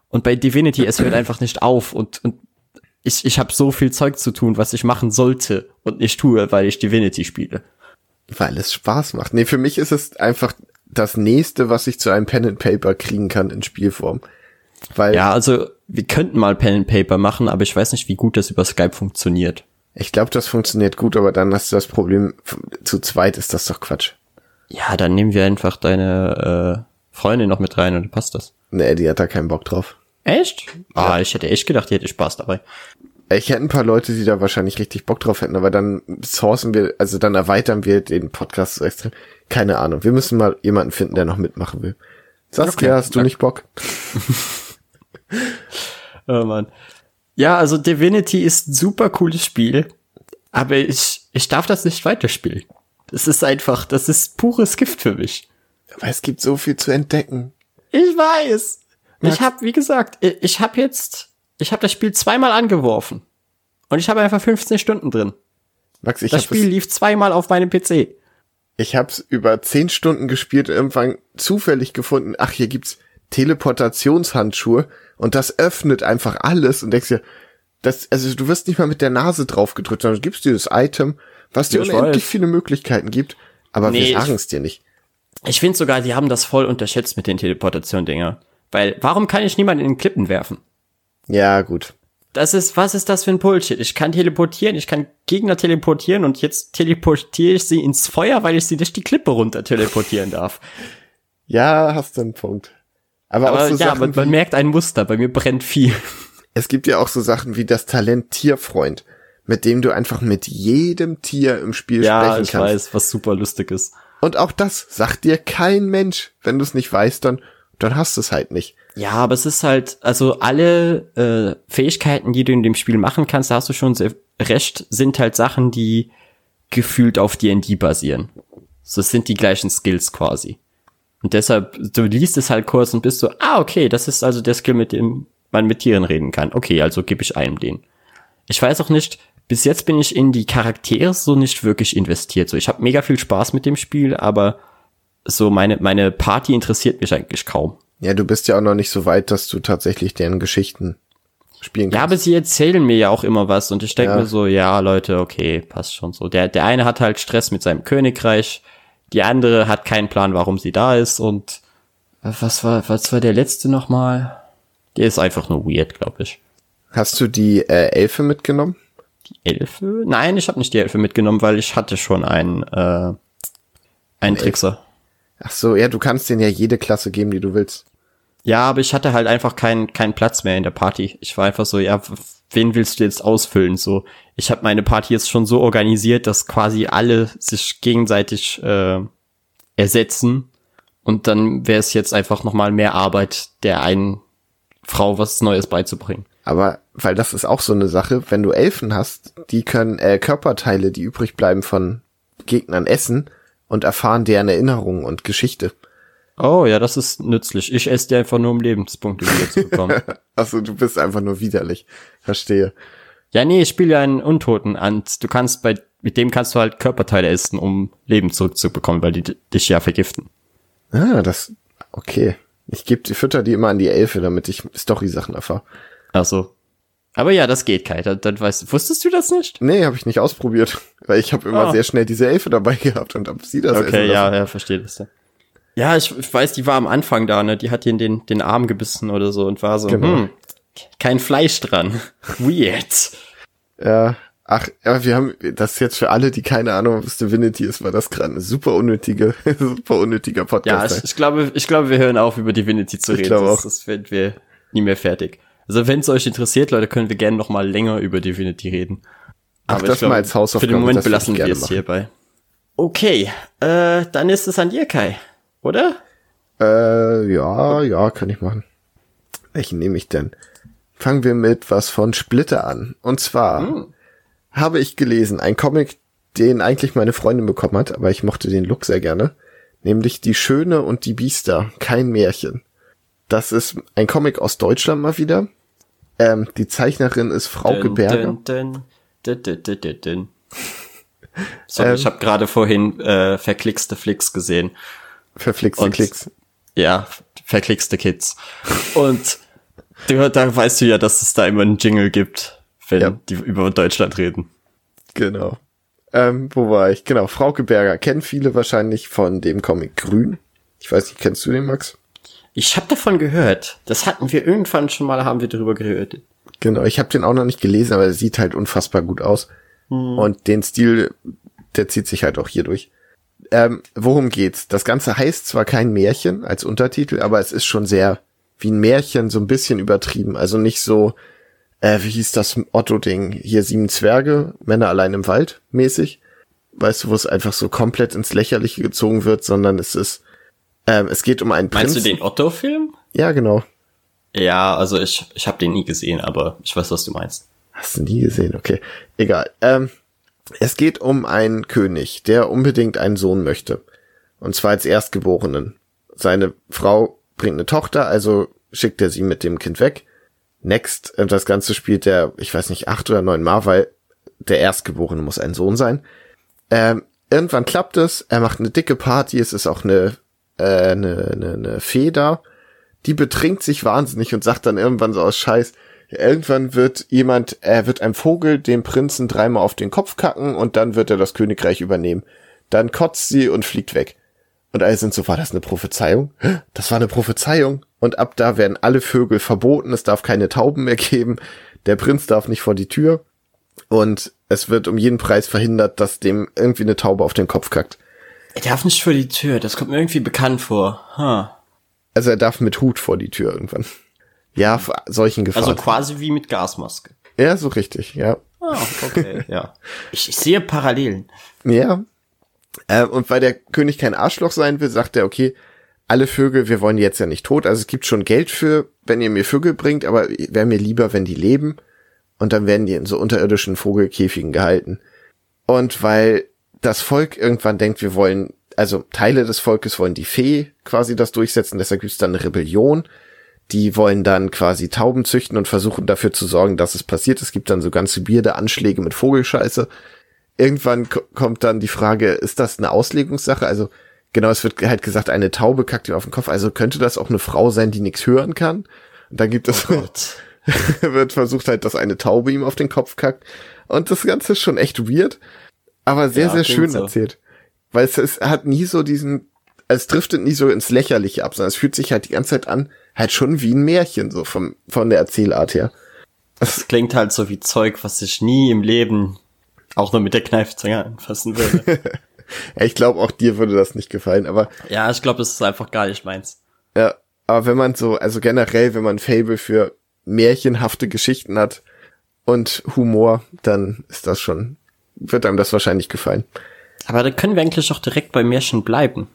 Und bei Divinity, es hört einfach nicht auf und, und ich, ich habe so viel Zeug zu tun, was ich machen sollte und nicht tue, weil ich Divinity spiele. Weil es Spaß macht. Nee, für mich ist es einfach das nächste, was ich zu einem Pen and Paper kriegen kann in Spielform. Weil Ja, also wir könnten mal Pen and Paper machen, aber ich weiß nicht, wie gut das über Skype funktioniert. ich glaube, das funktioniert gut, aber dann hast du das Problem, zu zweit ist das doch Quatsch. Ja, dann nehmen wir einfach deine äh, Freundin noch mit rein und dann passt das. Nee, die hat da keinen Bock drauf. Echt? Ah, ich hätte echt gedacht, die hätte Spaß dabei. Ich hätte ein paar Leute, die da wahrscheinlich richtig Bock drauf hätten, aber dann sourcen wir, also dann erweitern wir den Podcast so extrem. Keine Ahnung. Wir müssen mal jemanden finden, der noch mitmachen will. Saskia, Okay. hast du nicht Bock? [laughs] Oh Mann. Ja, also Divinity ist ein super cooles Spiel, aber ich, ich darf das nicht weiterspielen. Das ist einfach, das ist pures Gift für mich. Aber es gibt so viel zu entdecken. Ich weiß. Max- Ich habe, wie gesagt, ich- habe jetzt, ich habe das Spiel zweimal angeworfen. Und ich habe einfach 15 Stunden drin. Max, ich Das habe Spiel lief zweimal auf meinem PC. ich hab's über zehn Stunden gespielt und irgendwann zufällig gefunden, ach, hier gibt's Teleportationshandschuhe und das öffnet einfach alles und denkst dir, das, also du wirst nicht mal mit der Nase drauf gedrückt, sondern du gibst dir das Item, was dir Ja, ich unendlich weiß. viele Möglichkeiten gibt, aber Nee, wir sagen es dir nicht. Ich finde sogar, die haben das voll unterschätzt mit den Teleportation-Dinger. Weil, warum kann ich niemanden in den Klippen werfen? Ja, gut. Das ist, was ist das für ein Bullshit? Ich kann teleportieren, ich kann Gegner teleportieren und jetzt teleportiere ich sie ins Feuer, weil ich sie durch die Klippe runter teleportieren darf. [laughs] Ja, hast du einen Punkt. Aber, Aber auch so ja, Sachen man, man merkt ein Muster, bei mir brennt viel. [laughs] es gibt ja auch so Sachen wie das Talent Tierfreund, mit dem du einfach mit jedem Tier im Spiel Ja, sprechen ich kannst. weiß, was super lustig ist. Und auch das sagt dir kein Mensch. Wenn du es nicht weißt, dann, dann hast du es halt nicht. Ja, aber es ist halt, also alle äh, Fähigkeiten, die du in dem Spiel machen kannst, da hast du schon sehr recht, sind halt Sachen, die gefühlt auf D&D basieren. So es sind die gleichen Skills quasi. Und deshalb, du liest es halt kurz und bist so, ah, okay, das ist also der Skill, mit dem man mit Tieren reden kann. Okay, also gebe ich einem den. Ich weiß auch nicht, bis jetzt bin ich in die Charaktere so nicht wirklich investiert. So, ich habe mega viel Spaß mit dem Spiel, aber so meine, meine Party interessiert mich eigentlich kaum. Ja, du bist ja auch noch nicht so weit, dass du tatsächlich deren Geschichten spielen Ja, kannst. aber sie erzählen mir ja auch immer was und ich denke Ja. mir so, ja, Leute, okay, passt schon so. Der, der eine hat halt Stress mit seinem Königreich, die andere hat keinen Plan, warum sie da ist und was war, was war der letzte nochmal? Der ist einfach nur weird, glaube ich. Hast du die äh, Elfe mitgenommen? Die Elfe? Nein, ich habe nicht die Elfe mitgenommen, weil ich hatte schon einen, äh, einen Trickser. Ach so, ja, du kannst denen ja jede Klasse geben, die du willst. Ja, aber ich hatte halt einfach keinen keinen Platz mehr in der Party. Ich war einfach so, ja, wen willst du jetzt ausfüllen? So, ich habe meine Party jetzt schon so organisiert, dass quasi alle sich gegenseitig äh, ersetzen und dann wäre es jetzt einfach noch mal mehr Arbeit, der einen Frau was Neues beizubringen. Aber weil das ist auch so eine Sache, wenn du Elfen hast, die können äh, Körperteile, die übrig bleiben von Gegnern essen und erfahren deren Erinnerungen und Geschichte. Oh ja, das ist nützlich. Ich esse die einfach nur, um Lebenspunkte wieder zu bekommen. [laughs] Also du bist einfach nur widerlich. Verstehe. ja, nee, ich spiele ja einen Untoten und du kannst bei mit dem kannst du halt Körperteile essen, um Leben zurückzubekommen, weil die dich ja vergiften. Ah, das, okay. Ich gebe die Fütter die immer an die Elfe, damit ich Story-Sachen erfahre. Also. Aber ja, das geht, Kai. Dann, dann weißt du, wusstest du das nicht? Nee, habe ich nicht ausprobiert, weil ich habe immer Ah. sehr schnell diese Elfe dabei gehabt und hab sie das essen Okay, ja, ja, verstehe das. Ja, ja ich, ich weiß, die war am Anfang da, ne? Die hat ihn den, den Arm gebissen oder so und war so, Genau. hm, kein Fleisch dran. [laughs] Weird. Ja, ach, ja, wir haben das jetzt für alle, die keine Ahnung was Divinity ist, war das gerade eine super unnötige, [laughs] super unnötiger Ja, Podcast. ich, ich glaube, ich glaube, wir hören auf, über Divinity zu Ich reden. glaube das, auch. das werden wir nie mehr fertig. Also, wenn es euch interessiert, Leute, können wir gerne noch mal länger über Divinity reden. Ach, Aber das ich glaube, mal als Hausaufgabe. Für den Moment ich belassen wir es hierbei. Okay, äh, dann ist es an dir, Kai. Oder? Äh, ja, ja, kann ich machen. Welchen nehme ich denn? Fangen wir mit was von Splitter an. Und zwar Hm. habe ich gelesen, ein Comic, den eigentlich meine Freundin bekommen hat, aber ich mochte den Look sehr gerne. Nämlich Die Schöne und die Biester. Kein Märchen. Das ist ein Comic aus Deutschland mal wieder. Ähm, die Zeichnerin ist Frauke Berger. dün, dün, dün. Sorry, Ähm. ich habe gerade vorhin äh, verklickste Flicks gesehen. Verflixte Und- Klicks. Ja, verklickste Kids. Und du, da weißt du ja, dass es da immer einen Jingle gibt, wenn Ja. die über Deutschland reden. Genau. Ähm, wo war ich? Genau, Frauke Berger. Kennen viele wahrscheinlich von dem Comic Grün. Ich weiß nicht, kennst du den, Max? Ich habe davon gehört. Das hatten wir irgendwann schon mal, haben wir darüber gehört. Genau, ich habe den auch noch nicht gelesen, aber er sieht halt unfassbar gut aus. Und den Stil, der zieht sich halt auch hier durch. Ähm, worum geht's? Das Ganze heißt zwar kein Märchen als Untertitel, aber es ist schon sehr wie ein Märchen, so ein bisschen übertrieben. Also nicht so äh, wie hieß das Otto-Ding? Hier sieben Zwerge, Männer allein im Wald mäßig. Weißt du, wo es einfach so komplett ins Lächerliche gezogen wird, sondern es ist, ähm, es geht um einen Meinst du Prinzen. den Otto-Film? Ja, genau. Ja, also ich, ich habe den nie gesehen, aber ich weiß, was du meinst. Hast du nie gesehen, okay. Egal. Ähm, es geht um einen König, der unbedingt einen Sohn möchte. Und zwar als Erstgeborenen. Seine Frau bringt eine Tochter, also schickt er sie mit dem Kind weg. Next, äh, das Ganze spielt er, ich weiß nicht, acht oder neun Mal, weil der Erstgeborene muss ein Sohn sein. Ähm, irgendwann klappt es, er macht eine dicke Party, es ist auch eine, äh, eine, eine, eine Fee da. Die betrinkt sich wahnsinnig und sagt dann irgendwann so aus Scheiß, irgendwann wird jemand, er wird ein Vogel dem Prinzen dreimal auf den Kopf kacken und dann wird er das Königreich übernehmen. Dann kotzt sie und fliegt weg. Und alle sind so, war das eine Prophezeiung? Das war eine Prophezeiung. Und ab da werden alle Vögel verboten, es darf keine Tauben mehr geben, der Prinz darf nicht vor die Tür und es wird um jeden Preis verhindert, dass dem irgendwie eine Taube auf den Kopf kackt. Er darf nicht vor die Tür, das kommt mir irgendwie bekannt vor. Huh. Also er darf mit Hut vor die Tür irgendwann. Ja, solchen Gefahren. Also quasi wie mit Gasmaske. ja, so richtig, ja. Ah, okay, ja. Ich, ich sehe Parallelen. Ja. Äh, und weil der König kein Arschloch sein will, sagt er, okay, alle Vögel, wir wollen die jetzt ja nicht tot. Also es gibt schon Geld für, wenn ihr mir Vögel bringt, aber wäre mir lieber, wenn die leben. Und dann werden die in so unterirdischen Vogelkäfigen gehalten. Und weil das Volk irgendwann denkt, wir wollen, also Teile des Volkes wollen die Fee quasi das durchsetzen, deshalb gibt's dann eine Rebellion. Die wollen dann quasi Tauben züchten und versuchen dafür zu sorgen, dass es passiert. Es gibt dann so ganz weirde Anschläge mit Vogelscheiße. Irgendwann ko- kommt dann die Frage, ist das eine Auslegungssache? Also genau, es wird halt gesagt, eine Taube kackt ihm auf den Kopf. Also könnte das auch eine Frau sein, die nichts hören kann? Und dann gibt es Gott. [laughs] wird versucht halt, dass eine Taube ihm auf den Kopf kackt. Und das Ganze ist schon echt weird, aber sehr, Ja, sehr schön so. erzählt. Weil es, es hat nie so diesen, es driftet nie so ins Lächerliche ab, sondern es fühlt sich halt die ganze Zeit an, halt schon wie ein Märchen, so vom, von der Erzählart her. Das klingt halt so wie Zeug, was ich nie im Leben auch nur mit der Kneifzange anfassen würde. [laughs] Ja, ich glaube, auch dir würde das nicht gefallen, aber ja, ich glaube, das ist einfach gar nicht meins. Ja, aber wenn man so, also generell, wenn man Fable für märchenhafte Geschichten hat und Humor, dann ist das schon, wird einem das wahrscheinlich gefallen. Aber da können wir eigentlich auch direkt bei Märchen bleiben.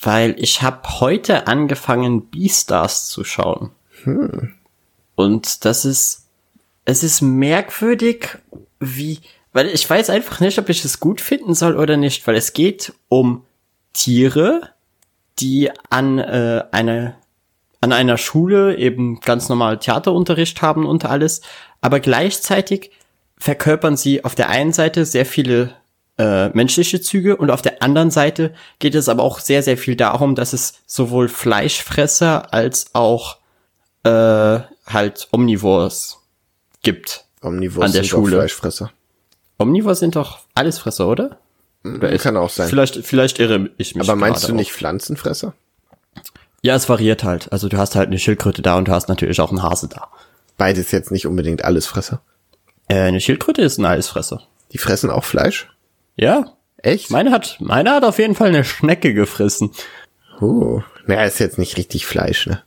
Weil ich habe heute angefangen, Beastars zu schauen. Und das ist, es ist merkwürdig, wie, weil ich weiß einfach nicht, ob ich es gut finden soll oder nicht, weil es geht um Tiere, die an äh, eine an einer Schule eben ganz normal Theaterunterricht haben und alles, aber gleichzeitig verkörpern sie auf der einen Seite sehr viele äh, menschliche Züge und auf der anderen Seite geht es aber auch sehr, sehr viel darum, dass es sowohl Fleischfresser als auch äh, halt Omnivores gibt. Omnivores An der sind auch Schule. Fleischfresser. Omnivores sind doch Allesfresser, oder? Oder ist- Kann auch sein. Vielleicht, vielleicht irre ich mich. Aber meinst du nicht auch. Pflanzenfresser? Ja, es variiert halt. Also du hast halt eine Schildkröte da und du hast natürlich auch einen Hase da. Beides jetzt nicht unbedingt Allesfresser. Äh, eine Schildkröte ist ein Allesfresser. Die fressen auch Fleisch? Ja. Echt? Meine hat, meine hat auf jeden Fall eine Schnecke gefressen. Oh. Naja, ist jetzt nicht richtig Fleisch, ne?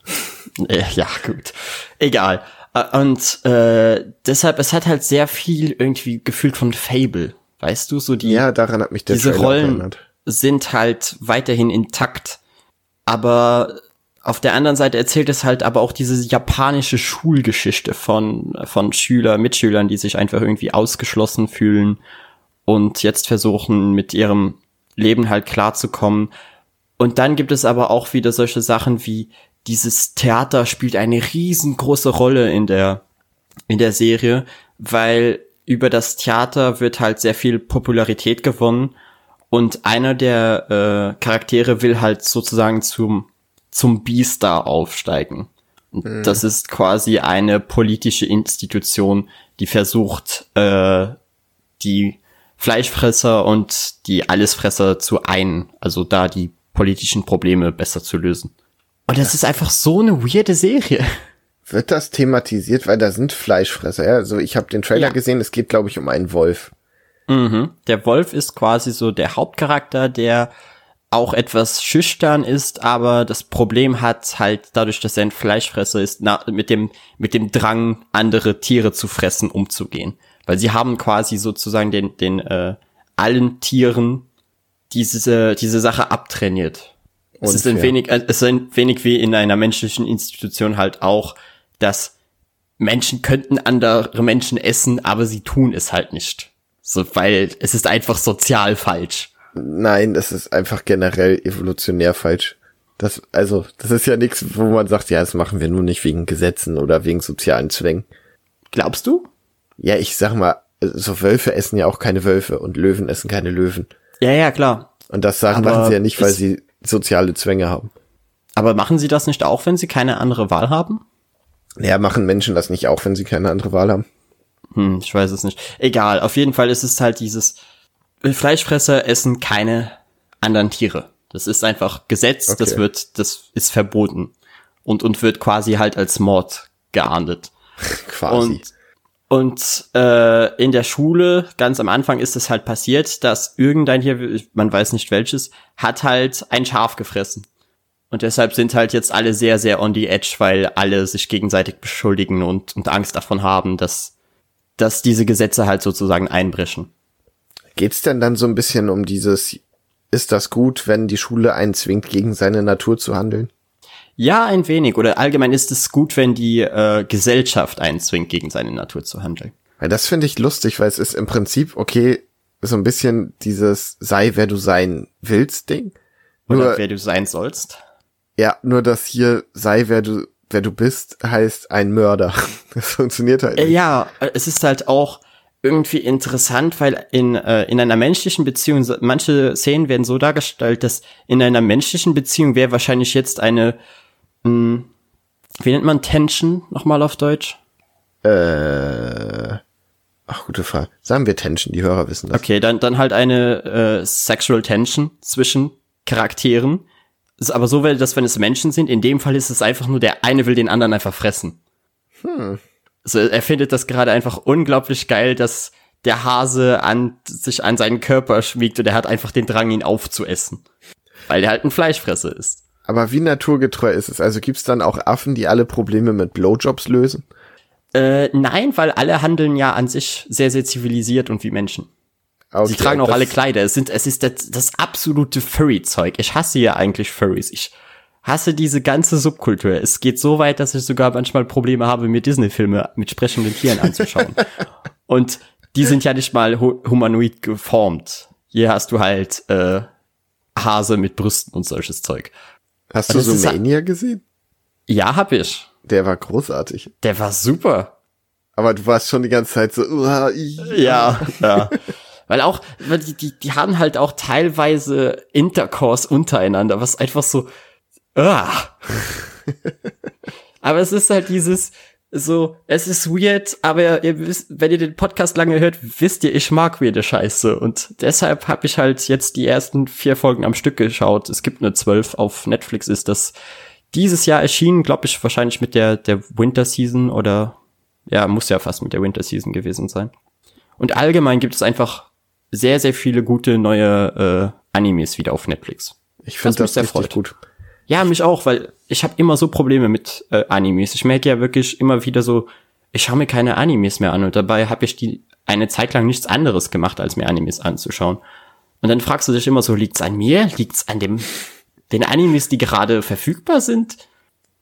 Äh, Ja, gut. Egal. Äh, Und äh, deshalb, es hat halt sehr viel irgendwie gefühlt von Fable. Weißt du, so die, Ja, daran hat mich der diese Trailer Rollen erinnert. sind halt weiterhin intakt. Aber auf der anderen Seite erzählt es halt aber auch diese japanische Schulgeschichte von, von Schüler, Mitschülern, die sich einfach irgendwie ausgeschlossen fühlen und jetzt versuchen, mit ihrem Leben halt klarzukommen. Und dann gibt es aber auch wieder solche Sachen wie dieses Theater spielt eine riesengroße Rolle in der, in der Serie, weil über das Theater wird halt sehr viel Popularität gewonnen und einer der äh, Charaktere will halt sozusagen zum, zum B-Star aufsteigen. Und das ist quasi eine politische Institution, die versucht, äh, die Fleischfresser und die Allesfresser zu einen, also da die politischen Probleme besser zu lösen. Und das ist einfach so eine weirde Serie. Wird das thematisiert, weil da sind Fleischfresser, ja? Also ich habe den Trailer Ja. gesehen, es geht, glaube ich, um einen Wolf. Mhm. Der Wolf ist quasi so der Hauptcharakter, der auch etwas schüchtern ist, aber das Problem hat halt dadurch, dass er ein Fleischfresser ist, na, mit dem mit dem Drang andere Tiere zu fressen umzugehen, weil sie haben quasi sozusagen den den äh, allen Tieren diese diese Sache abtrainiert. Es ist ein Unfair. wenig äh, es ist ein wenig wie in einer menschlichen Institution halt auch, dass Menschen könnten andere Menschen essen, aber sie tun es halt nicht. So, weil es ist einfach sozial falsch. Nein, das ist einfach generell evolutionär falsch. Das, also, das ist ja nichts, wo man sagt, ja, das machen wir nur nicht wegen Gesetzen oder wegen sozialen Zwängen. Glaubst du? Ja, ich sag mal, so Wölfe essen ja auch keine Wölfe und Löwen essen keine Löwen. Ja, ja, klar. Und das sagen Aber machen sie ja nicht, weil sie soziale Zwänge haben. Aber machen sie das nicht auch, wenn sie keine andere Wahl haben? Ja, machen Menschen das nicht auch, wenn sie keine andere Wahl haben? Hm, ich weiß es nicht. Egal, auf jeden Fall ist es halt dieses Fleischfresser essen keine anderen Tiere. Das ist einfach Gesetz, das Okay. wird, das ist verboten. Und, und wird quasi halt als Mord geahndet. [laughs] Quasi. Und, und äh, in der Schule, ganz am Anfang ist es halt passiert, dass irgendein hier, man weiß nicht welches, hat halt ein Schaf gefressen. Und deshalb sind halt jetzt alle sehr, sehr on the edge, weil alle sich gegenseitig beschuldigen und, und Angst davon haben, dass, dass diese Gesetze halt sozusagen einbrechen. Geht's denn dann so ein bisschen um dieses, ist das gut, wenn die Schule einen zwingt, gegen seine Natur zu handeln? Ja, ein wenig. Oder allgemein ist es gut, wenn die äh, Gesellschaft einen zwingt, gegen seine Natur zu handeln. Weil das finde ich lustig, weil es ist im Prinzip, okay, so ein bisschen dieses sei, wer du sein willst Ding. Oder Nur, wer du sein sollst. ja, nur das hier sei, wer du, wer du bist, heißt ein Mörder. [laughs] Das funktioniert halt nicht. Ja, äh, es ist halt auch irgendwie interessant, weil in, äh, in einer menschlichen Beziehung, manche Szenen werden so dargestellt, dass in einer menschlichen Beziehung wäre wahrscheinlich jetzt eine, mh, wie nennt man Tension nochmal auf Deutsch? Äh, ach, gute Frage. Sagen wir Tension, die Hörer wissen das. Okay, dann, dann halt eine äh, Sexual Tension zwischen Charakteren. Ist aber so, weil dass wenn es Menschen sind, in dem Fall ist es einfach nur, der eine will den anderen einfach fressen. Hm. Also er findet das gerade einfach unglaublich geil, dass der Hase an sich an seinen Körper schmiegt und er hat einfach den Drang, ihn aufzuessen. Weil der halt ein Fleischfresser ist. Aber wie naturgetreu ist es? Also gibt's dann auch Affen, die alle Probleme mit Blowjobs lösen? Äh, nein, weil alle handeln ja an sich sehr, sehr zivilisiert und wie Menschen. Okay, Sie tragen auch alle Kleider. Es sind, es ist das, das absolute Furry-Zeug. Ich hasse ja eigentlich Furries. Ich hasse diese ganze Subkultur. Es geht so weit, dass ich sogar manchmal Probleme habe, mir Disney-Filme mit sprechenden Tieren anzuschauen. [laughs] Und die sind ja nicht mal hu humanoid geformt. Hier hast du halt äh, Hase mit Brüsten und solches Zeug. Hast Und du so Mania gesehen? Ja, hab ich. Der war großartig. Der war super. Aber du warst schon die ganze Zeit so, uah, i. Ja, ja. [laughs] Weil auch, weil die, die, die haben halt auch teilweise Intercourse untereinander, was einfach so, ah. [laughs] aber es ist halt dieses, so, es ist weird, aber ihr wisst, wenn ihr den Podcast lange hört, wisst ihr, ich mag weirde Scheiße. Und deshalb habe ich halt jetzt die ersten vier Folgen am Stück geschaut. Es gibt eine zwölf auf Netflix, ist das dieses Jahr erschienen, glaube ich, wahrscheinlich mit der, der Winter Season oder, ja, muss ja fast mit der Winter Season gewesen sein. Und allgemein gibt es einfach sehr, sehr viele gute neue äh, Animes wieder auf Netflix. Ich finde mich das sehr gut. Ja, mich auch, weil ich habe immer so Probleme mit äh, Animes. Ich merke ja wirklich immer wieder so, ich schaue mir keine Animes mehr an und dabei habe ich die eine Zeit lang nichts anderes gemacht, als mir Animes anzuschauen. Und dann fragst du dich immer so, liegt's an mir? Liegt's an dem den Animes, die gerade verfügbar sind?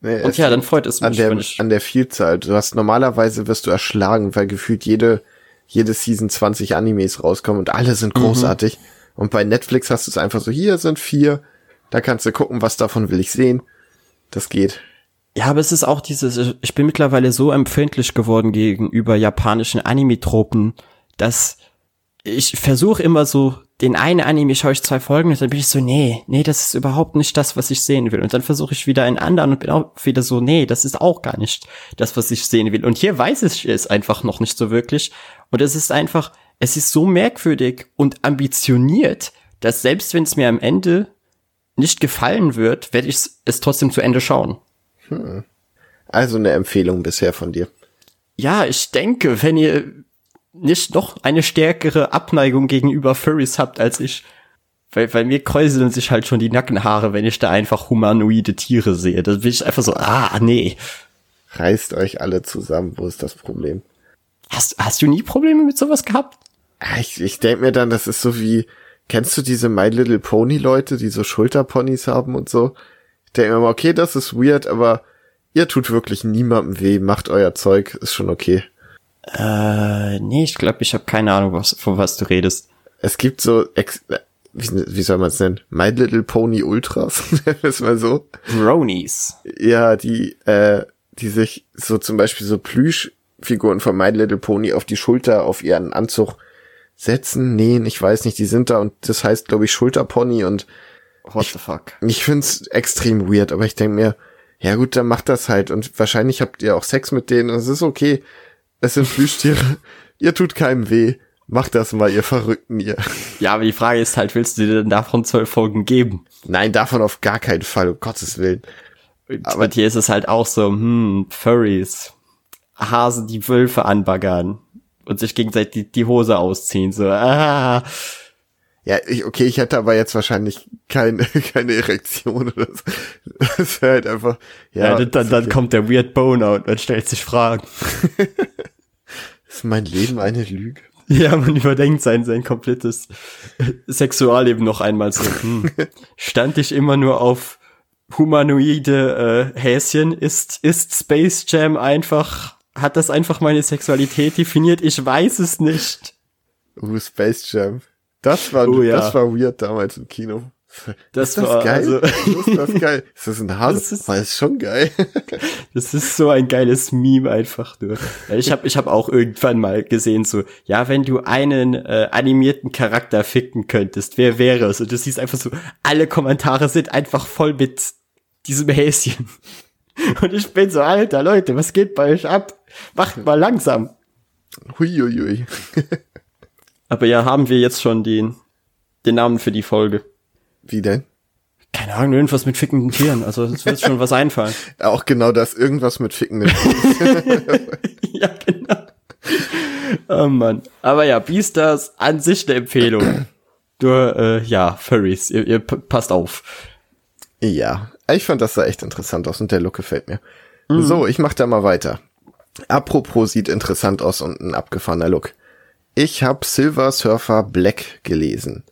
Nee, Und ja, dann freut es an mich, der, wenn ich an der Vielzahl. Du hast normalerweise wirst du erschlagen, weil gefühlt jede, jede Season 20 Animes rauskommen und alle sind Mhm. großartig. Und bei Netflix hast du es einfach so, hier sind vier, da kannst du gucken, was davon will ich sehen. Das geht. Ja, aber es ist auch dieses, ich bin mittlerweile so empfindlich geworden gegenüber japanischen Anime-Tropen, dass ich versuche immer so, den einen Anime schaue ich zwei Folgen und dann bin ich so, nee, nee, das ist überhaupt nicht das, was ich sehen will. Und dann versuche ich wieder einen anderen und bin auch wieder so, nee, das ist auch gar nicht das, was ich sehen will. Und hier weiß ich es einfach noch nicht so wirklich. Und es ist einfach, es ist so merkwürdig und ambitioniert, dass selbst wenn es mir am Ende nicht gefallen wird, werde ich es trotzdem zu Ende schauen. Also eine Empfehlung bisher von dir. Ja, ich denke, wenn ihr nicht noch eine stärkere Abneigung gegenüber Furries habt als ich, Weil bei mir kräuseln sich halt schon die Nackenhaare, wenn ich da einfach humanoide Tiere sehe. Da bin ich einfach so, ah, nee. Reißt euch alle zusammen, wo ist das Problem? Hast, hast du nie Probleme mit sowas gehabt? Ich, ich denk mir dann, das ist so wie, kennst du diese My Little Pony Leute, die so Schulterponys haben und so? Ich denk mir mal, okay, das ist weird, aber ihr tut wirklich niemandem weh, macht euer Zeug, ist schon okay. Äh, nee, ich glaube, ich habe keine Ahnung, was, von was du redest. Es gibt so, ex wie, wie soll man es nennen? My Little Pony Ultras, [laughs] nennen wir es mal so. Bronies. Ja, die, äh, die sich so zum Beispiel so Plüschfiguren von My Little Pony auf die Schulter, auf ihren Anzug setzen, nähen, ich weiß nicht, die sind da und das heißt, glaube ich, Schulterpony und What the fuck? ich find's extrem weird, aber ich denk mir, ja gut, dann macht das halt und wahrscheinlich habt ihr auch Sex mit denen und es ist okay. Es sind Plüschtiere, [laughs] ihr tut keinem weh. Macht das mal, ihr Verrückten, ihr. Ja, aber die Frage ist halt, willst du dir denn davon zwölf Folgen geben? Nein, davon auf gar keinen Fall, um Gottes Willen. Aber hier ist es halt auch so, hm, Furries. Hasen, die Wölfe anbaggern. Und sich gegenseitig die, die Hose ausziehen, so, ah. Ja, ich, okay, ich hätte aber jetzt wahrscheinlich keine, [laughs] keine Erektion oder so. Das wäre halt einfach, ja. Ja, dann, dann kommt der Weird Boner und man stellt sich Fragen. [laughs] ist mein Leben eine Lüge. Ja, man überdenkt sein, sein komplettes Sexualleben noch einmal so. Hm. Stand ich immer nur auf humanoide äh, Häschen? Ist, ist Space Jam einfach, hat das einfach meine Sexualität definiert? Ich weiß es nicht. Uh, Space Jam. Das war, Oh ja. das war weird damals im Kino. Das ist das war, geil? also- [laughs] ist das geil? Ist das ein [laughs] Hase? Das ist- War ist schon geil. [laughs] Das ist so ein geiles Meme einfach nur. Ich habe ich hab auch irgendwann mal gesehen so, ja, wenn du einen äh, animierten Charakter ficken könntest, wer wäre es? Und du siehst einfach so, alle Kommentare sind einfach voll mit diesem Häschen. [laughs] Und ich bin so, alter Leute, was geht bei euch ab? Macht mal langsam. Huiuiui. [laughs] Aber ja, haben wir jetzt schon den, den Namen für die Folge. Wie denn? Keine Ahnung, irgendwas mit fickenden Tieren. Also es wird schon was einfallen. [laughs] Auch genau das, irgendwas mit Ficken. ja, genau. Oh Mann. Aber ja, Beastars an sich eine Empfehlung. [clears throat] Nur, äh, ja, Furries, ihr, ihr passt auf. ja, ich fand das sah echt interessant aus und der Look gefällt mir. So, ich mach da mal weiter. Apropos sieht interessant aus und ein abgefahrener Look. Ich habe Silver Surfer Black gelesen.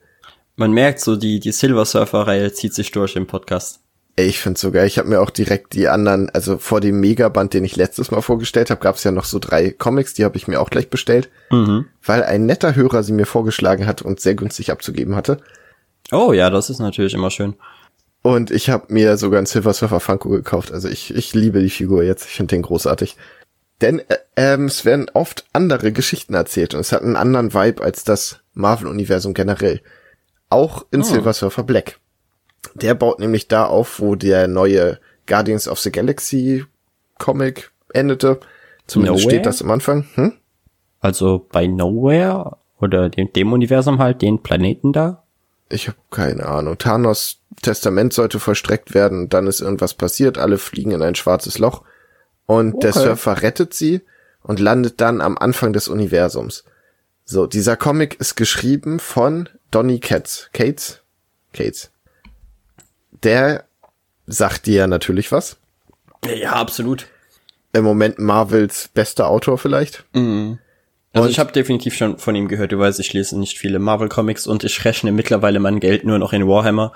Man merkt so, die, die Silver Surfer-Reihe zieht sich durch im Podcast. Ich find's so geil. Ich habe mir auch direkt die anderen, also vor dem Megaband, den ich letztes Mal vorgestellt habe, gab's ja noch so drei Comics, die habe ich mir auch gleich bestellt, weil ein netter Hörer sie mir vorgeschlagen hat und sehr günstig abzugeben hatte. Oh ja, das ist natürlich immer schön. Und ich habe mir sogar einen Silver Surfer Funko gekauft. Also ich, ich liebe die Figur jetzt. Ich finde den großartig. Denn äh, ähm, es werden oft andere Geschichten erzählt und es hat einen anderen Vibe als das Marvel-Universum generell. Auch in Silver Surfer Black. Der baut nämlich da auf, wo der neue Guardians of the Galaxy Comic endete. Zumindest Nowhere? steht das am Anfang. Hm? Also bei Nowhere oder dem, dem Universum halt, den Planeten da. Ich habe keine Ahnung. Thanos Testament sollte vollstreckt werden, und dann ist irgendwas passiert, alle fliegen in ein schwarzes Loch und der Okay. Surfer rettet sie und landet dann am Anfang des Universums. So, dieser Comic ist geschrieben von Donny Cates. Cates? Cates. Der sagt dir natürlich was. Ja, absolut. Im Moment Marvels bester Autor vielleicht. Also Und- ich habe definitiv schon von ihm gehört. Du weißt, ich lese nicht viele Marvel-Comics und ich rechne mittlerweile mein Geld nur noch in Warhammer.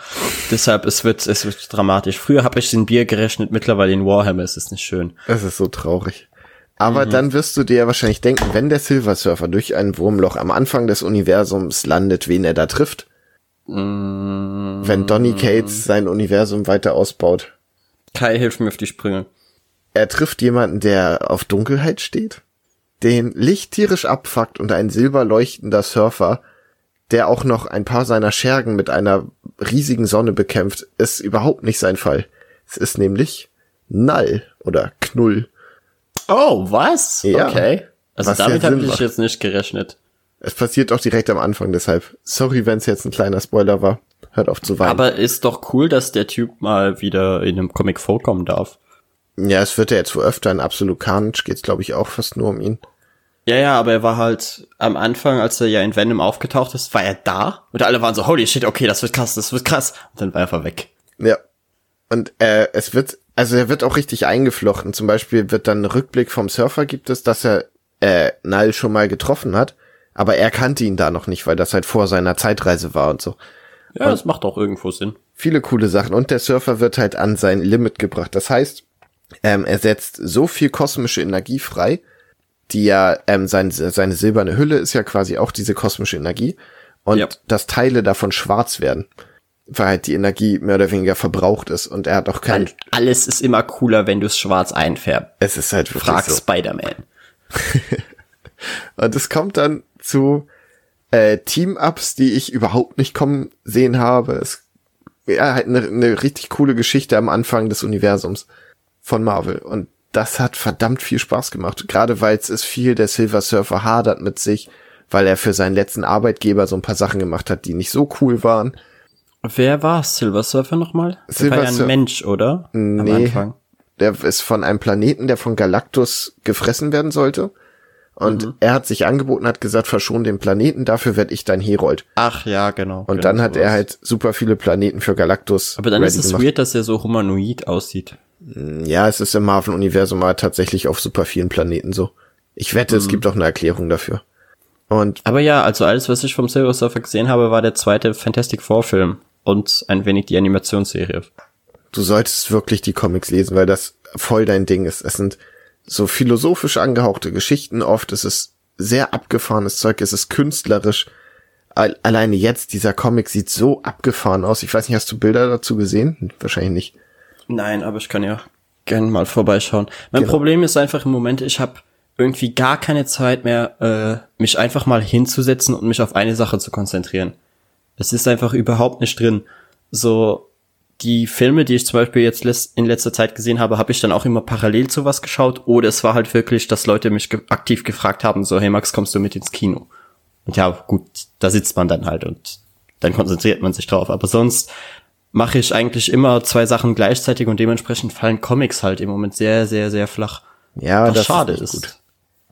Deshalb, es wird, es wird dramatisch. Früher habe ich in Bier gerechnet, mittlerweile in Warhammer. Es ist nicht schön. Es ist so traurig. Aber dann wirst du dir wahrscheinlich denken, wenn der Silver Surfer durch ein Wurmloch am Anfang des Universums landet, wen er da trifft. Wenn Donny Cates sein Universum weiter ausbaut. Kai, hilf mir auf die Sprünge. Er trifft jemanden, der auf Dunkelheit steht, den Licht tierisch abfuckt und ein silber leuchtender Surfer, der auch noch ein paar seiner Schergen mit einer riesigen Sonne bekämpft, ist überhaupt nicht sein Fall. Es ist nämlich Null oder Knull. Oh, was? Ja. Okay. Also Was ja damit habe Sinn ich macht. jetzt nicht gerechnet. Es passiert auch direkt am Anfang, deshalb. Sorry, wenn es jetzt ein kleiner Spoiler war. Hört auf zu weinen. Aber ist doch cool, dass der Typ mal wieder in einem Comic vorkommen darf. ja, es wird ja jetzt wohl öfter in Absolut Carnage geht's, glaube ich, auch fast nur um ihn. Ja, ja, aber er war halt am Anfang, als er ja in Venom aufgetaucht ist, war er da und alle waren so, holy shit, okay, das wird krass, das wird krass. Und dann war er einfach weg. Ja. Und äh, es wird, also er wird auch richtig eingeflochten. Zum Beispiel wird dann ein Rückblick vom Surfer gibt es, dass er äh, Nile schon mal getroffen hat, aber er kannte ihn da noch nicht, weil das halt vor seiner Zeitreise war und so. Ja, das macht auch irgendwo Sinn. Viele coole Sachen. Und der Surfer wird halt an sein Limit gebracht. Das heißt, ähm, er setzt so viel kosmische Energie frei, die ja, ähm, sein, seine silberne Hülle ist ja quasi auch diese kosmische Energie. Und Ja. dass Teile davon schwarz werden. Weil halt die Energie mehr oder weniger verbraucht ist. Und er hat auch kein, Weil alles ist immer cooler, wenn du es schwarz einfärbst. es ist halt wirklich Frag so. Spider-Man. [laughs] Und es kommt dann zu äh, Team-Ups, die ich überhaupt nicht kommen sehen habe. Es ja, halt eine, eine richtig coole Geschichte am Anfang des Universums von Marvel. Und das hat verdammt viel Spaß gemacht. Gerade weil es ist viel, der Silver Surfer hadert mit sich, weil er für seinen letzten Arbeitgeber so ein paar Sachen gemacht hat, die nicht so cool waren. Wer war Silver Surfer nochmal? Silver war ja ein Sur- Mensch, oder? Am Nee. Anfang. Der ist von einem Planeten, der von Galactus gefressen werden sollte. Und er hat sich angeboten, hat gesagt, verschon den Planeten, dafür werde ich dein Herold. Ach ja, genau. Und genau dann hat er sowas. halt super viele Planeten für Galactus. Aber dann ist es gemacht. weird, dass er so humanoid aussieht. Ja, es ist im Marvel-Universum aber tatsächlich auf super vielen Planeten so. Ich wette, Mhm. es gibt auch eine Erklärung dafür. Und Aber ja, also alles, was ich vom Silver Surfer gesehen habe, war der zweite Fantastic Four Film und ein wenig die Animationsserie. du solltest wirklich die Comics lesen, weil das voll dein Ding ist. Es sind so philosophisch angehauchte Geschichten oft. Es ist sehr abgefahrenes Zeug. Es ist künstlerisch. Al- Alleine jetzt, dieser Comic sieht so abgefahren aus. Ich weiß nicht, hast du Bilder dazu gesehen? Wahrscheinlich nicht. Nein, aber ich kann ja gerne mal vorbeischauen. Mein Genau. Problem ist einfach im Moment, ich habe irgendwie gar keine Zeit mehr, äh, mich einfach mal hinzusetzen und mich auf eine Sache zu konzentrieren. Es ist einfach überhaupt nicht drin. So, die Filme, die ich zum Beispiel jetzt in letzter Zeit gesehen habe, habe ich dann auch immer parallel zu was geschaut. Oder es war halt wirklich, dass Leute mich ge aktiv gefragt haben, so, hey Max, kommst du mit ins Kino? Und ja, gut, da sitzt man dann halt und dann konzentriert man sich drauf. Aber sonst mache ich eigentlich immer zwei Sachen gleichzeitig und dementsprechend fallen Comics halt im Moment sehr, sehr, sehr flach. Ja, Was das schade ist, gut.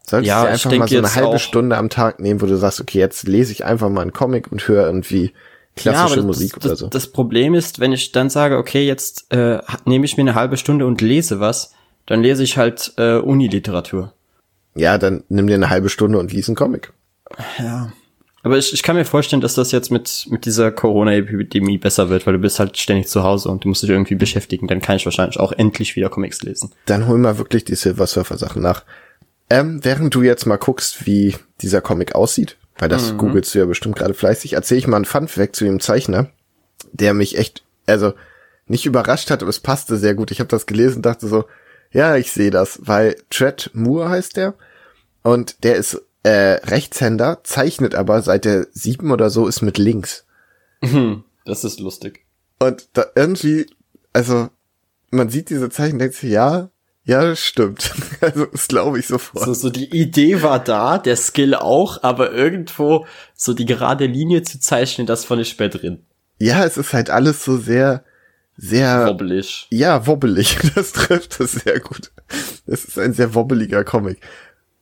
Solltest Ja, du ich einfach mal so eine halbe Stunde am Tag nehmen, wo du sagst, okay, jetzt lese ich einfach mal einen Comic und höre irgendwie klassische aber Musik das, oder das, so. Das Problem ist, wenn ich dann sage, okay, jetzt äh, nehme ich mir eine halbe Stunde und lese was, dann lese ich halt äh, Uniliteratur. ja, dann nimm dir eine halbe Stunde und lies einen Comic. Ja. Aber ich, ich kann mir vorstellen, dass das jetzt mit, mit dieser Corona-Epidemie besser wird, weil du bist halt ständig zu Hause und du musst dich irgendwie beschäftigen. Dann kann ich wahrscheinlich auch endlich wieder Comics lesen. Dann hol mal wirklich die Silver Surfer Sachen nach. Ähm, während du jetzt mal guckst, wie dieser Comic aussieht, weil das googelst du ja bestimmt gerade fleißig, erzähle ich mal einen Fun-Fact zu dem Zeichner, der mich echt, also nicht überrascht hat, aber es passte sehr gut. Ich habe das gelesen und dachte so, ja, ich sehe das, weil Trent Moore heißt der und der ist äh, Rechtshänder, zeichnet aber seit der sieben oder so ist mit links. Das ist lustig. Und da irgendwie, also man sieht diese Zeichen, denkt sich, ja, ja, das stimmt. [laughs] Also das glaube ich sofort. So, so die Idee war da, der Skill auch, aber irgendwo so die gerade Linie zu zeichnen, das fand ich schwer drin. Ja, es ist halt alles so sehr, sehr, Wobbelig. ja, wobbelig. [laughs] Das trifft es sehr gut. Es ist ein sehr wobbeliger Comic.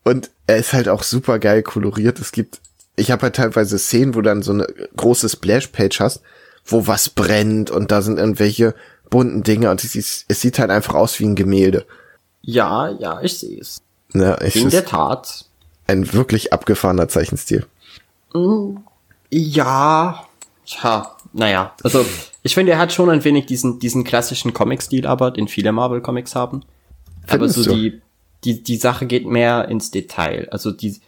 Und er ist halt auch super geil koloriert. Es gibt, ich habe halt teilweise Szenen, wo dann so eine große Splash-Page hast, wo was brennt und da sind irgendwelche bunten Dinge und es, es sieht halt einfach aus wie ein Gemälde. Ja, ja, ich sehe es. Ja, In der Tat. ein wirklich abgefahrener Zeichenstil. Ja. Tja, naja. Also, ich finde, er hat schon ein wenig diesen, diesen klassischen Comic-Stil, aber den viele Marvel-Comics haben. aber Findest so du? die, die, die Sache geht mehr ins Detail. Also die,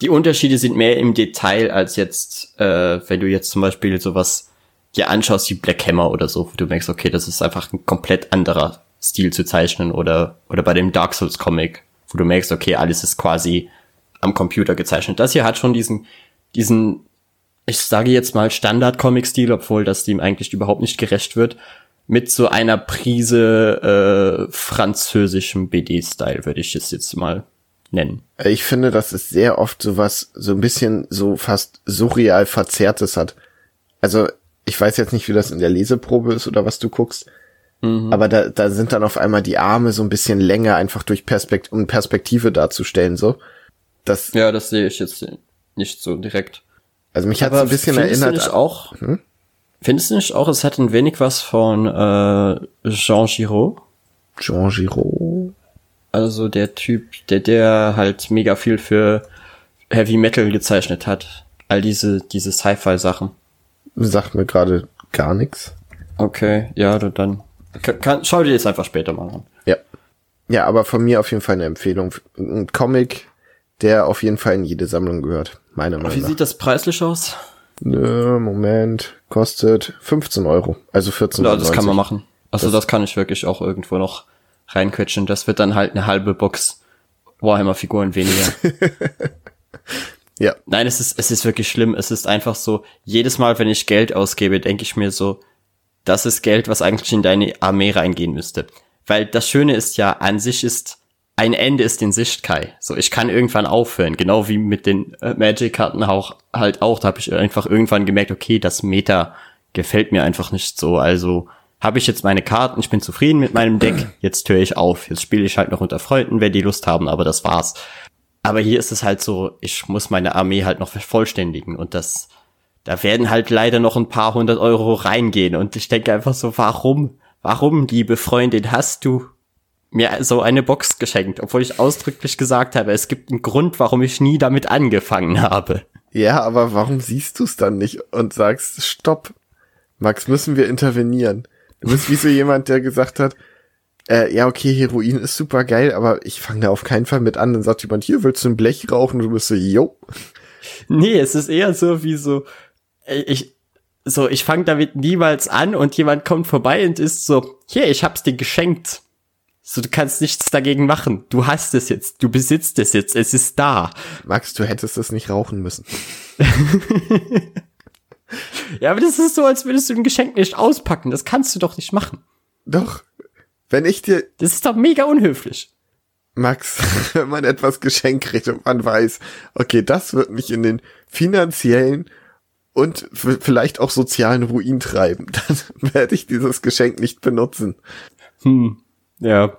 die Unterschiede sind mehr im Detail als jetzt, äh, wenn du jetzt zum Beispiel sowas dir anschaust wie Black Hammer oder so, wo du merkst, okay, das ist einfach ein komplett anderer Stil zu zeichnen oder, oder bei dem Dark Souls Comic, wo du merkst, okay, alles ist quasi am Computer gezeichnet. Das hier hat schon diesen, diesen, ich sage jetzt mal Standard-Comic-Stil, obwohl das dem eigentlich überhaupt nicht gerecht wird, mit so einer Prise äh, französischem BD-Style, würde ich es jetzt mal nennen. Ich finde, dass es sehr oft sowas, so ein bisschen so fast surreal Verzerrtes hat. Also, ich weiß jetzt nicht, wie das in der Leseprobe ist oder was du guckst. Aber da, da sind dann auf einmal die Arme so ein bisschen länger, einfach durch Perspekt um Perspektive darzustellen, so. Das, Ja, das sehe ich jetzt nicht so direkt. also mich hat es ein bisschen findest erinnert. Du nicht auch, Findest du nicht auch, es hat ein wenig was von äh, Jean Giraud? Jean Giraud. Also der Typ, der der halt mega viel für Heavy Metal gezeichnet hat. All diese diese Sci-Fi-Sachen. Sagt mir gerade gar nichts. Okay, ja, du dann kann, kann, schau dir das einfach später mal an. Ja. Ja, aber von mir auf jeden Fall eine Empfehlung. Ein Comic, der auf jeden Fall in jede Sammlung gehört. Meiner Wie Meinung nach. sieht das preislich aus? Nö, Moment. Kostet 15 Euro. Also 14 Ja, das kann man machen. Also das, kann ich wirklich auch irgendwo noch reinquetschen. Das wird dann halt eine halbe Box Warhammer-Figuren weniger. [laughs] Ja. Nein, es ist, es ist wirklich schlimm. Es ist einfach so, jedes Mal, wenn ich Geld ausgebe, denke ich mir so, das ist Geld, was eigentlich in deine Armee reingehen müsste. Weil das Schöne ist ja, an sich ist, ein Ende ist in Sicht, Kai. So, ich kann irgendwann aufhören. Genau wie mit den äh, Magic-Karten auch, halt auch. Da habe ich einfach irgendwann gemerkt, okay, das Meta gefällt mir einfach nicht so. Also habe ich jetzt meine Karten, ich bin zufrieden mit meinem Deck, [clears throat] jetzt höre ich auf. Jetzt spiele ich halt noch unter Freunden, wenn die Lust haben, aber das war's. Aber hier ist es halt so, ich muss meine Armee halt noch vervollständigen und das, da werden halt leider noch ein paar hundert Euro reingehen und ich denke einfach so, warum, warum, liebe Freundin, hast du mir so eine Box geschenkt, obwohl ich ausdrücklich gesagt habe, es gibt einen Grund, warum ich nie damit angefangen habe. Ja, aber warum siehst du es dann nicht und sagst, stopp, Max, müssen wir intervenieren? Du bist wie so jemand, der gesagt hat, äh, ja, okay, Heroin ist super geil, aber ich fange da auf keinen Fall mit an. Dann sagt jemand, hier willst du ein Blech rauchen? Und du bist so, yo. Nee, es ist eher so wie so, ich, so, ich fange damit niemals an und jemand kommt vorbei und ist so, hier, ich hab's dir geschenkt. So, du kannst nichts dagegen machen. Du hast es jetzt, du besitzt es jetzt, es ist da. Max, du hättest es nicht rauchen müssen. [laughs] Ja, aber das ist so, als würdest du ein Geschenk nicht auspacken. Das kannst du doch nicht machen. Doch, wenn ich dir, Das ist doch mega unhöflich. Max, [laughs] wenn man etwas geschenkt kriegt und man weiß, okay, das wird mich in den finanziellen und vielleicht auch sozialen Ruin treiben, [laughs] dann werde ich dieses Geschenk nicht benutzen. Hm, ja.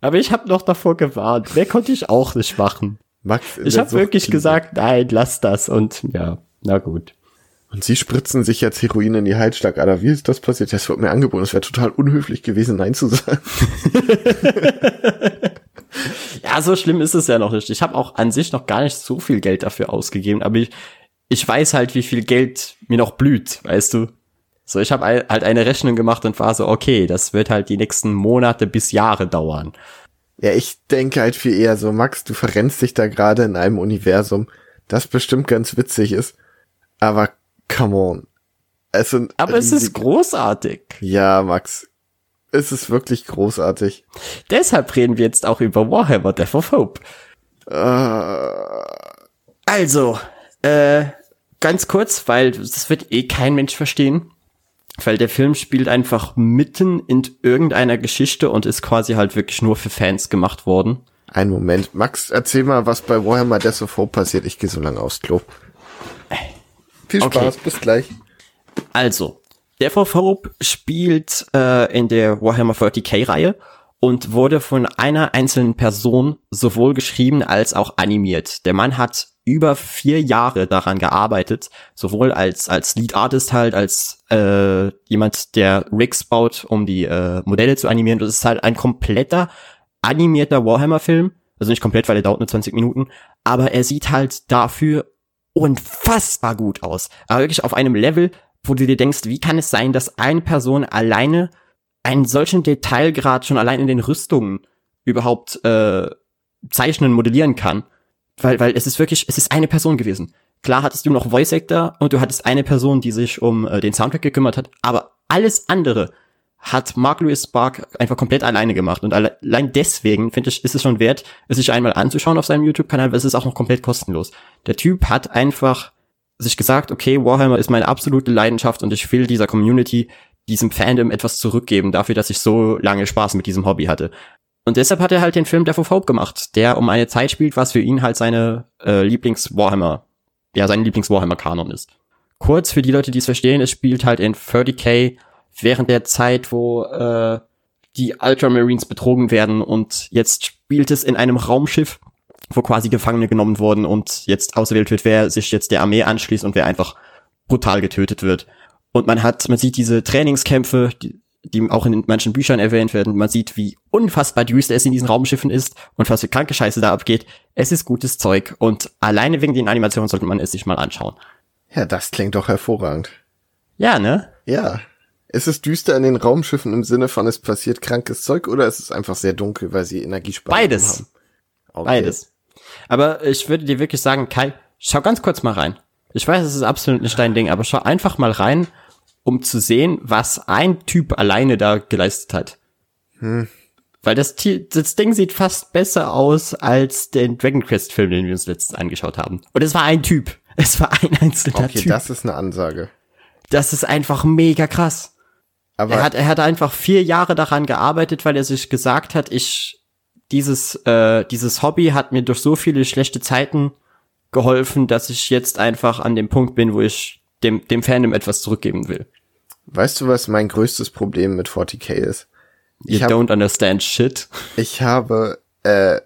Aber ich habe noch davor gewarnt. Mehr konnte ich auch nicht machen. Max, Ich habe wirklich gesagt, nein, lass das. Und ja, na gut. Und sie spritzen sich jetzt Heroin in die Halsschlagader. Wie ist das passiert? Das wird mir angeboten. Es wäre total unhöflich gewesen, Nein zu sagen. [laughs] Ja, so schlimm ist es ja noch nicht. Ich habe auch an sich noch gar nicht so viel Geld dafür ausgegeben, aber ich, ich weiß halt, wie viel Geld mir noch blüht, weißt du? So, ich habe halt eine Rechnung gemacht und war so, okay, das wird halt die nächsten Monate bis Jahre dauern. Ja, ich denke halt viel eher so, Max, du verrennst dich da gerade in einem Universum, das bestimmt ganz witzig ist. Aber come on. Es sind Aber es ist riesige- großartig. Ja, Max. Es ist wirklich großartig. Deshalb reden wir jetzt auch über Warhammer Death of Hope. Äh, Also, äh, ganz kurz, weil das wird eh kein Mensch verstehen. Weil der Film spielt einfach mitten in irgendeiner Geschichte und ist quasi halt wirklich nur für Fans gemacht worden. einen Moment. Max, erzähl mal, was bei Warhammer Death of Hope passiert. Ich gehe so lange aufs Klo. Viel Okay. Spaß, bis gleich. Also, Death of Hope spielt äh, in der Warhammer 40k-Reihe und wurde von einer einzelnen Person sowohl geschrieben als auch animiert. Der Mann hat über vier Jahre daran gearbeitet, sowohl als als Lead Artist halt, als äh, jemand, der Rigs baut, um die äh, Modelle zu animieren. Das ist halt ein kompletter animierter Warhammer-Film. Also nicht komplett, weil er dauert nur 20 Minuten, aber er sieht halt dafür unfassbar gut aus. Aber wirklich auf einem Level, wo du dir denkst, wie kann es sein, dass eine Person alleine einen solchen Detailgrad schon allein in den Rüstungen überhaupt äh, zeichnen, modellieren kann? Weil, weil es ist wirklich, es ist eine Person gewesen. Klar hattest du noch Voice Actor und du hattest eine Person, die sich um äh, den Soundtrack gekümmert hat, aber alles andere hat Mark Louis Spark einfach komplett alleine gemacht. Und alle- allein deswegen, finde ich, ist es schon wert, es sich einmal anzuschauen auf seinem YouTube-Kanal, weil es ist auch noch komplett kostenlos. Der Typ hat einfach sich gesagt, okay, Warhammer ist meine absolute Leidenschaft und ich will dieser Community, diesem Fandom etwas zurückgeben dafür, dass ich so lange Spaß mit diesem Hobby hatte. Und deshalb hat er halt den Film Death of Hope gemacht, der um eine Zeit spielt, was für ihn halt seine äh, Lieblings-Warhammer, ja, sein Lieblings-Warhammer-Kanon ist. Kurz für die Leute, die es verstehen, es spielt halt in 30k während der Zeit, wo äh, die Ultramarines betrogen werden und jetzt spielt es in einem Raumschiff, wo quasi Gefangene genommen wurden und jetzt ausgewählt wird, wer sich jetzt der Armee anschließt und wer einfach brutal getötet wird. Und man hat, man sieht diese Trainingskämpfe, die, die auch in manchen Büchern erwähnt werden. Man sieht, wie unfassbar düster es in diesen Raumschiffen ist und was für kranke Scheiße da abgeht. Es ist gutes Zeug und alleine wegen den Animationen sollte man es sich mal anschauen. Ja, das klingt doch hervorragend. Ja, ne? Ja. Ist es düster in den Raumschiffen im Sinne von es passiert krankes Zeug oder ist es einfach sehr dunkel, weil sie Energiesparung Beides. haben? Okay. Beides. Aber ich würde dir wirklich sagen, Kai, schau ganz kurz mal rein. Ich weiß, es ist absolut nicht dein Ding, aber schau einfach mal rein, um zu sehen, was ein Typ alleine da geleistet hat. Weil das, das Ding sieht fast besser aus als den Dragon Quest Film, den wir uns letztens angeschaut haben. Und es war ein Typ. [laughs] Es war ein einzelner Okay, Typ. das ist eine Ansage. das ist einfach mega krass. Aber Er hat, er hat einfach vier Jahre daran gearbeitet, weil er sich gesagt hat, ich, dieses, äh, dieses Hobby hat mir durch so viele schlechte Zeiten geholfen, dass ich jetzt einfach an dem Punkt bin, wo ich dem, dem Fandom etwas zurückgeben will. Weißt du, was mein größtes Problem mit 40k ist? You Ich hab- don't understand shit. [laughs] Ich habe äh,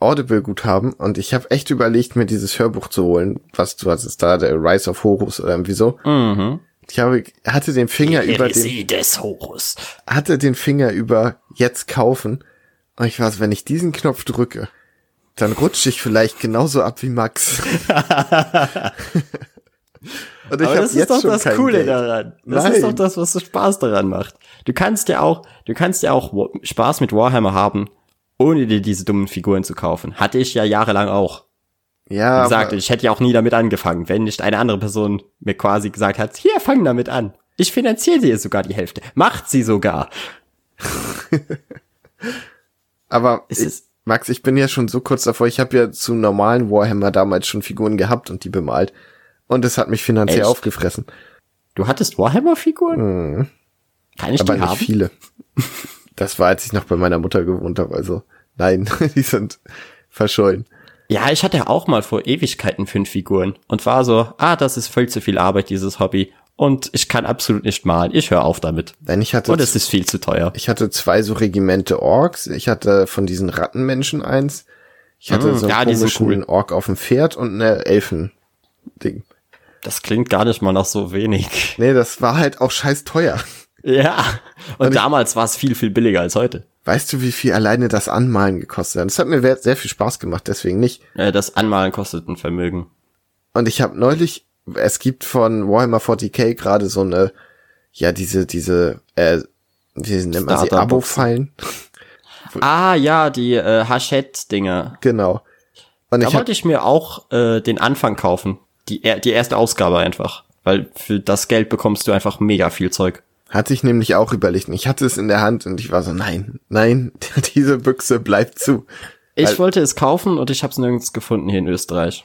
Audible-Guthaben und ich habe echt überlegt, mir dieses Hörbuch zu holen. Was du hast, ist da der Rise of Horus oder irgendwie so. Mhm. Ich habe, hatte den Finger über den, des Horus. hatte den Finger über jetzt kaufen. Und ich weiß, wenn ich diesen Knopf drücke, dann rutsche ich vielleicht genauso ab wie Max. [laughs] [laughs] und ich Aber das ist doch das Coole Geld. daran. Das Nein. ist doch das, was so Spaß daran macht. Du kannst ja auch, du kannst ja auch Spaß mit Warhammer haben, ohne dir diese dummen Figuren zu kaufen. Hatte ich ja jahrelang auch. Ja, Wie gesagt, ich hätte ja auch nie damit angefangen, wenn nicht eine andere Person mir quasi gesagt hat, hier, fang damit an. Ich finanziere dir sogar die Hälfte. Macht sie sogar. [laughs] aber ich, Max, ich bin ja schon so kurz davor. Ich habe ja zu normalen Warhammer damals schon Figuren gehabt und die bemalt. Und es hat mich finanziell Echt? aufgefressen. Du hattest Warhammer-Figuren? Kann ich aber die nicht haben? viele. Das war, als ich noch bei meiner Mutter gewohnt habe. Also nein, [laughs] die sind verschollen. Ja, ich hatte auch mal vor Ewigkeiten fünf Figuren und war so, ah, das ist voll zu viel Arbeit, dieses Hobby. Und ich kann absolut nicht malen. Ich höre auf damit. Nein, ich hatte, Und es ist viel zu teuer. ich hatte zwei so Regimente Orks. Ich hatte von diesen Rattenmenschen eins. Ich hatte Mm, so einen ja, komischen Ork auf dem Pferd und eine Elfen-Ding. Das klingt gar nicht mal nach so wenig. Nee, das war halt auch scheiß teuer. Ja. Und, ich- damals war es viel, viel billiger als heute. Weißt du, wie viel alleine das Anmalen gekostet hat? Das hat mir sehr viel Spaß gemacht, deswegen nicht. Äh, Das Anmalen kostet ein Vermögen. Und ich habe neulich, es gibt von Warhammer 40k gerade so eine, ja, diese, diese, äh, wie nennt man sie. Abo-Fallen? Ah, ja, die äh, Hachette-Dinger. Genau. Und Da ich wollte ich mir auch äh, den Anfang kaufen. Die, die erste Ausgabe einfach. Weil für das Geld bekommst du einfach mega viel Zeug. hatte ich nämlich auch überlegt. Ich hatte es in der Hand und ich war so, nein, nein, [laughs] diese Büchse bleibt zu. Ich Weil- wollte es kaufen und ich habe es nirgends gefunden hier in Österreich.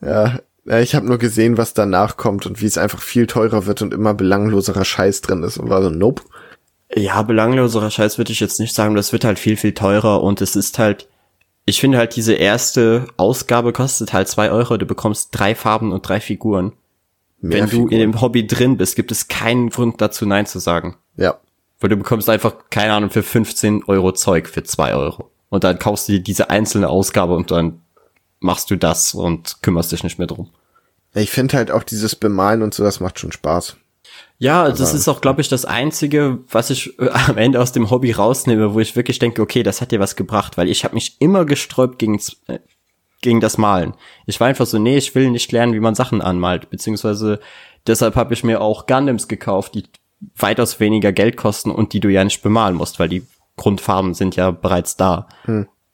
Ja, ja, ich habe nur gesehen, was danach kommt und wie es einfach viel teurer wird und immer belangloserer Scheiß drin ist und war so, nope. Ja, belangloserer Scheiß würde ich jetzt nicht sagen. Das wird halt viel, viel teurer und es ist halt, ich finde halt diese erste Ausgabe kostet halt zwei Euro. Du bekommst drei Farben und drei Figuren. Mehr Wenn du in Figuren. dem Hobby drin bist, gibt es keinen Grund dazu, Nein zu sagen. Ja, Weil du bekommst einfach, keine Ahnung, für 15 Euro Zeug für zwei Euro. Und dann kaufst du dir diese einzelne Ausgabe und dann machst du das und kümmerst dich nicht mehr drum. ich finde halt auch dieses Bemalen und so, das macht schon Spaß. Ja, das ist auch, glaube ich, das Einzige, was ich äh, [laughs] am Ende aus dem Hobby rausnehme, wo ich wirklich denke, okay, das hat dir was gebracht, weil ich habe mich immer gesträubt gegen, äh, gegen das Malen. Ich war einfach so, nee, ich will nicht lernen, wie man Sachen anmalt, beziehungsweise deshalb habe ich mir auch Gundams gekauft, die weitaus weniger Geld kosten und die du ja nicht bemalen musst, weil die Grundfarben sind ja bereits da.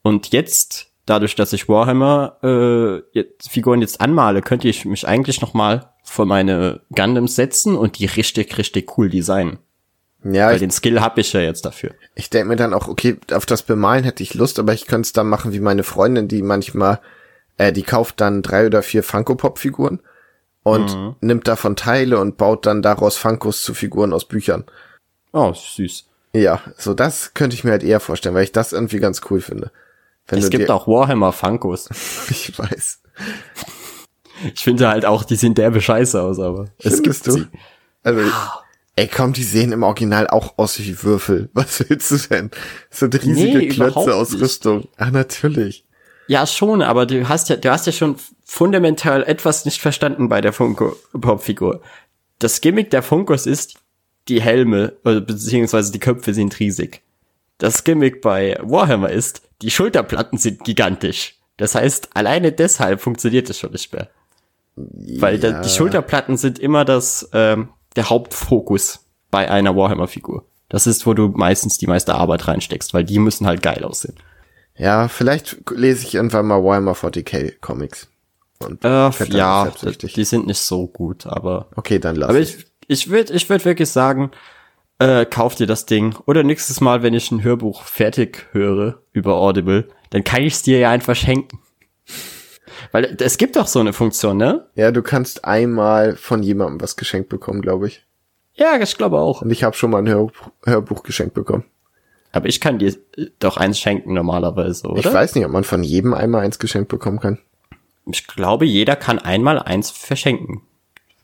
Und jetzt, dadurch, dass ich Warhammer äh, jetzt, Figuren jetzt anmale, könnte ich mich eigentlich noch mal vor meine Gundams setzen und die richtig, richtig cool designen. Ja, Weil ich, den Skill habe ich ja jetzt dafür. ich denke mir dann auch, okay, auf das Bemalen hätte ich Lust, aber ich könnte es dann machen wie meine Freundin, die manchmal, äh, die kauft dann drei oder vier Funko-Pop-Figuren und Mhm. nimmt davon Teile und baut dann daraus Funkos zu Figuren aus Büchern. Oh, süß. Ja, so das könnte ich mir halt eher vorstellen, weil ich das irgendwie ganz cool finde. Wenn Es gibt auch Warhammer Funkos. [laughs] ich weiß. Ich finde halt auch, die sehen derbe scheiße aus, aber es gibt Findest du? sie. Also, ey, komm, die sehen im Original auch aus wie Würfel. [laughs] Was willst du denn? So riesige Nee, Klötze aus. Rüstung. Ah, natürlich. Ja, schon, aber du hast ja, du hast ja schon fundamental etwas nicht verstanden bei der Funko-Pop-Figur. Das Gimmick der Funkos ist, die Helme, oder beziehungsweise die Köpfe sind riesig. Das Gimmick bei Warhammer ist, die Schulterplatten sind gigantisch. Das heißt, alleine deshalb funktioniert es schon nicht mehr. Weil da, die Schulterplatten sind immer das, ähm, der Hauptfokus bei einer Warhammer-Figur. Das ist, wo du meistens die meiste Arbeit reinsteckst, weil die müssen halt geil aussehen. Ja, vielleicht lese ich irgendwann mal Warhammer 40k Comics. Und Äh, ja, die sind nicht so gut, aber Okay, dann lass Aber ich. ich, ich würde ich würd wirklich sagen, äh, kauf dir das Ding. Oder nächstes Mal, wenn ich ein Hörbuch fertig höre über Audible, dann kann ich es dir ja einfach schenken. Weil es gibt doch so eine Funktion, ne? Ja, du kannst einmal von jemandem was geschenkt bekommen, glaube ich. Ja, ich glaube auch. Und ich habe schon mal ein Hör Hörbuch geschenkt bekommen. Aber ich kann dir äh, doch eins schenken normalerweise, oder? Ich weiß nicht, ob man von jedem einmal eins geschenkt bekommen kann. Ich glaube, jeder kann einmal eins verschenken.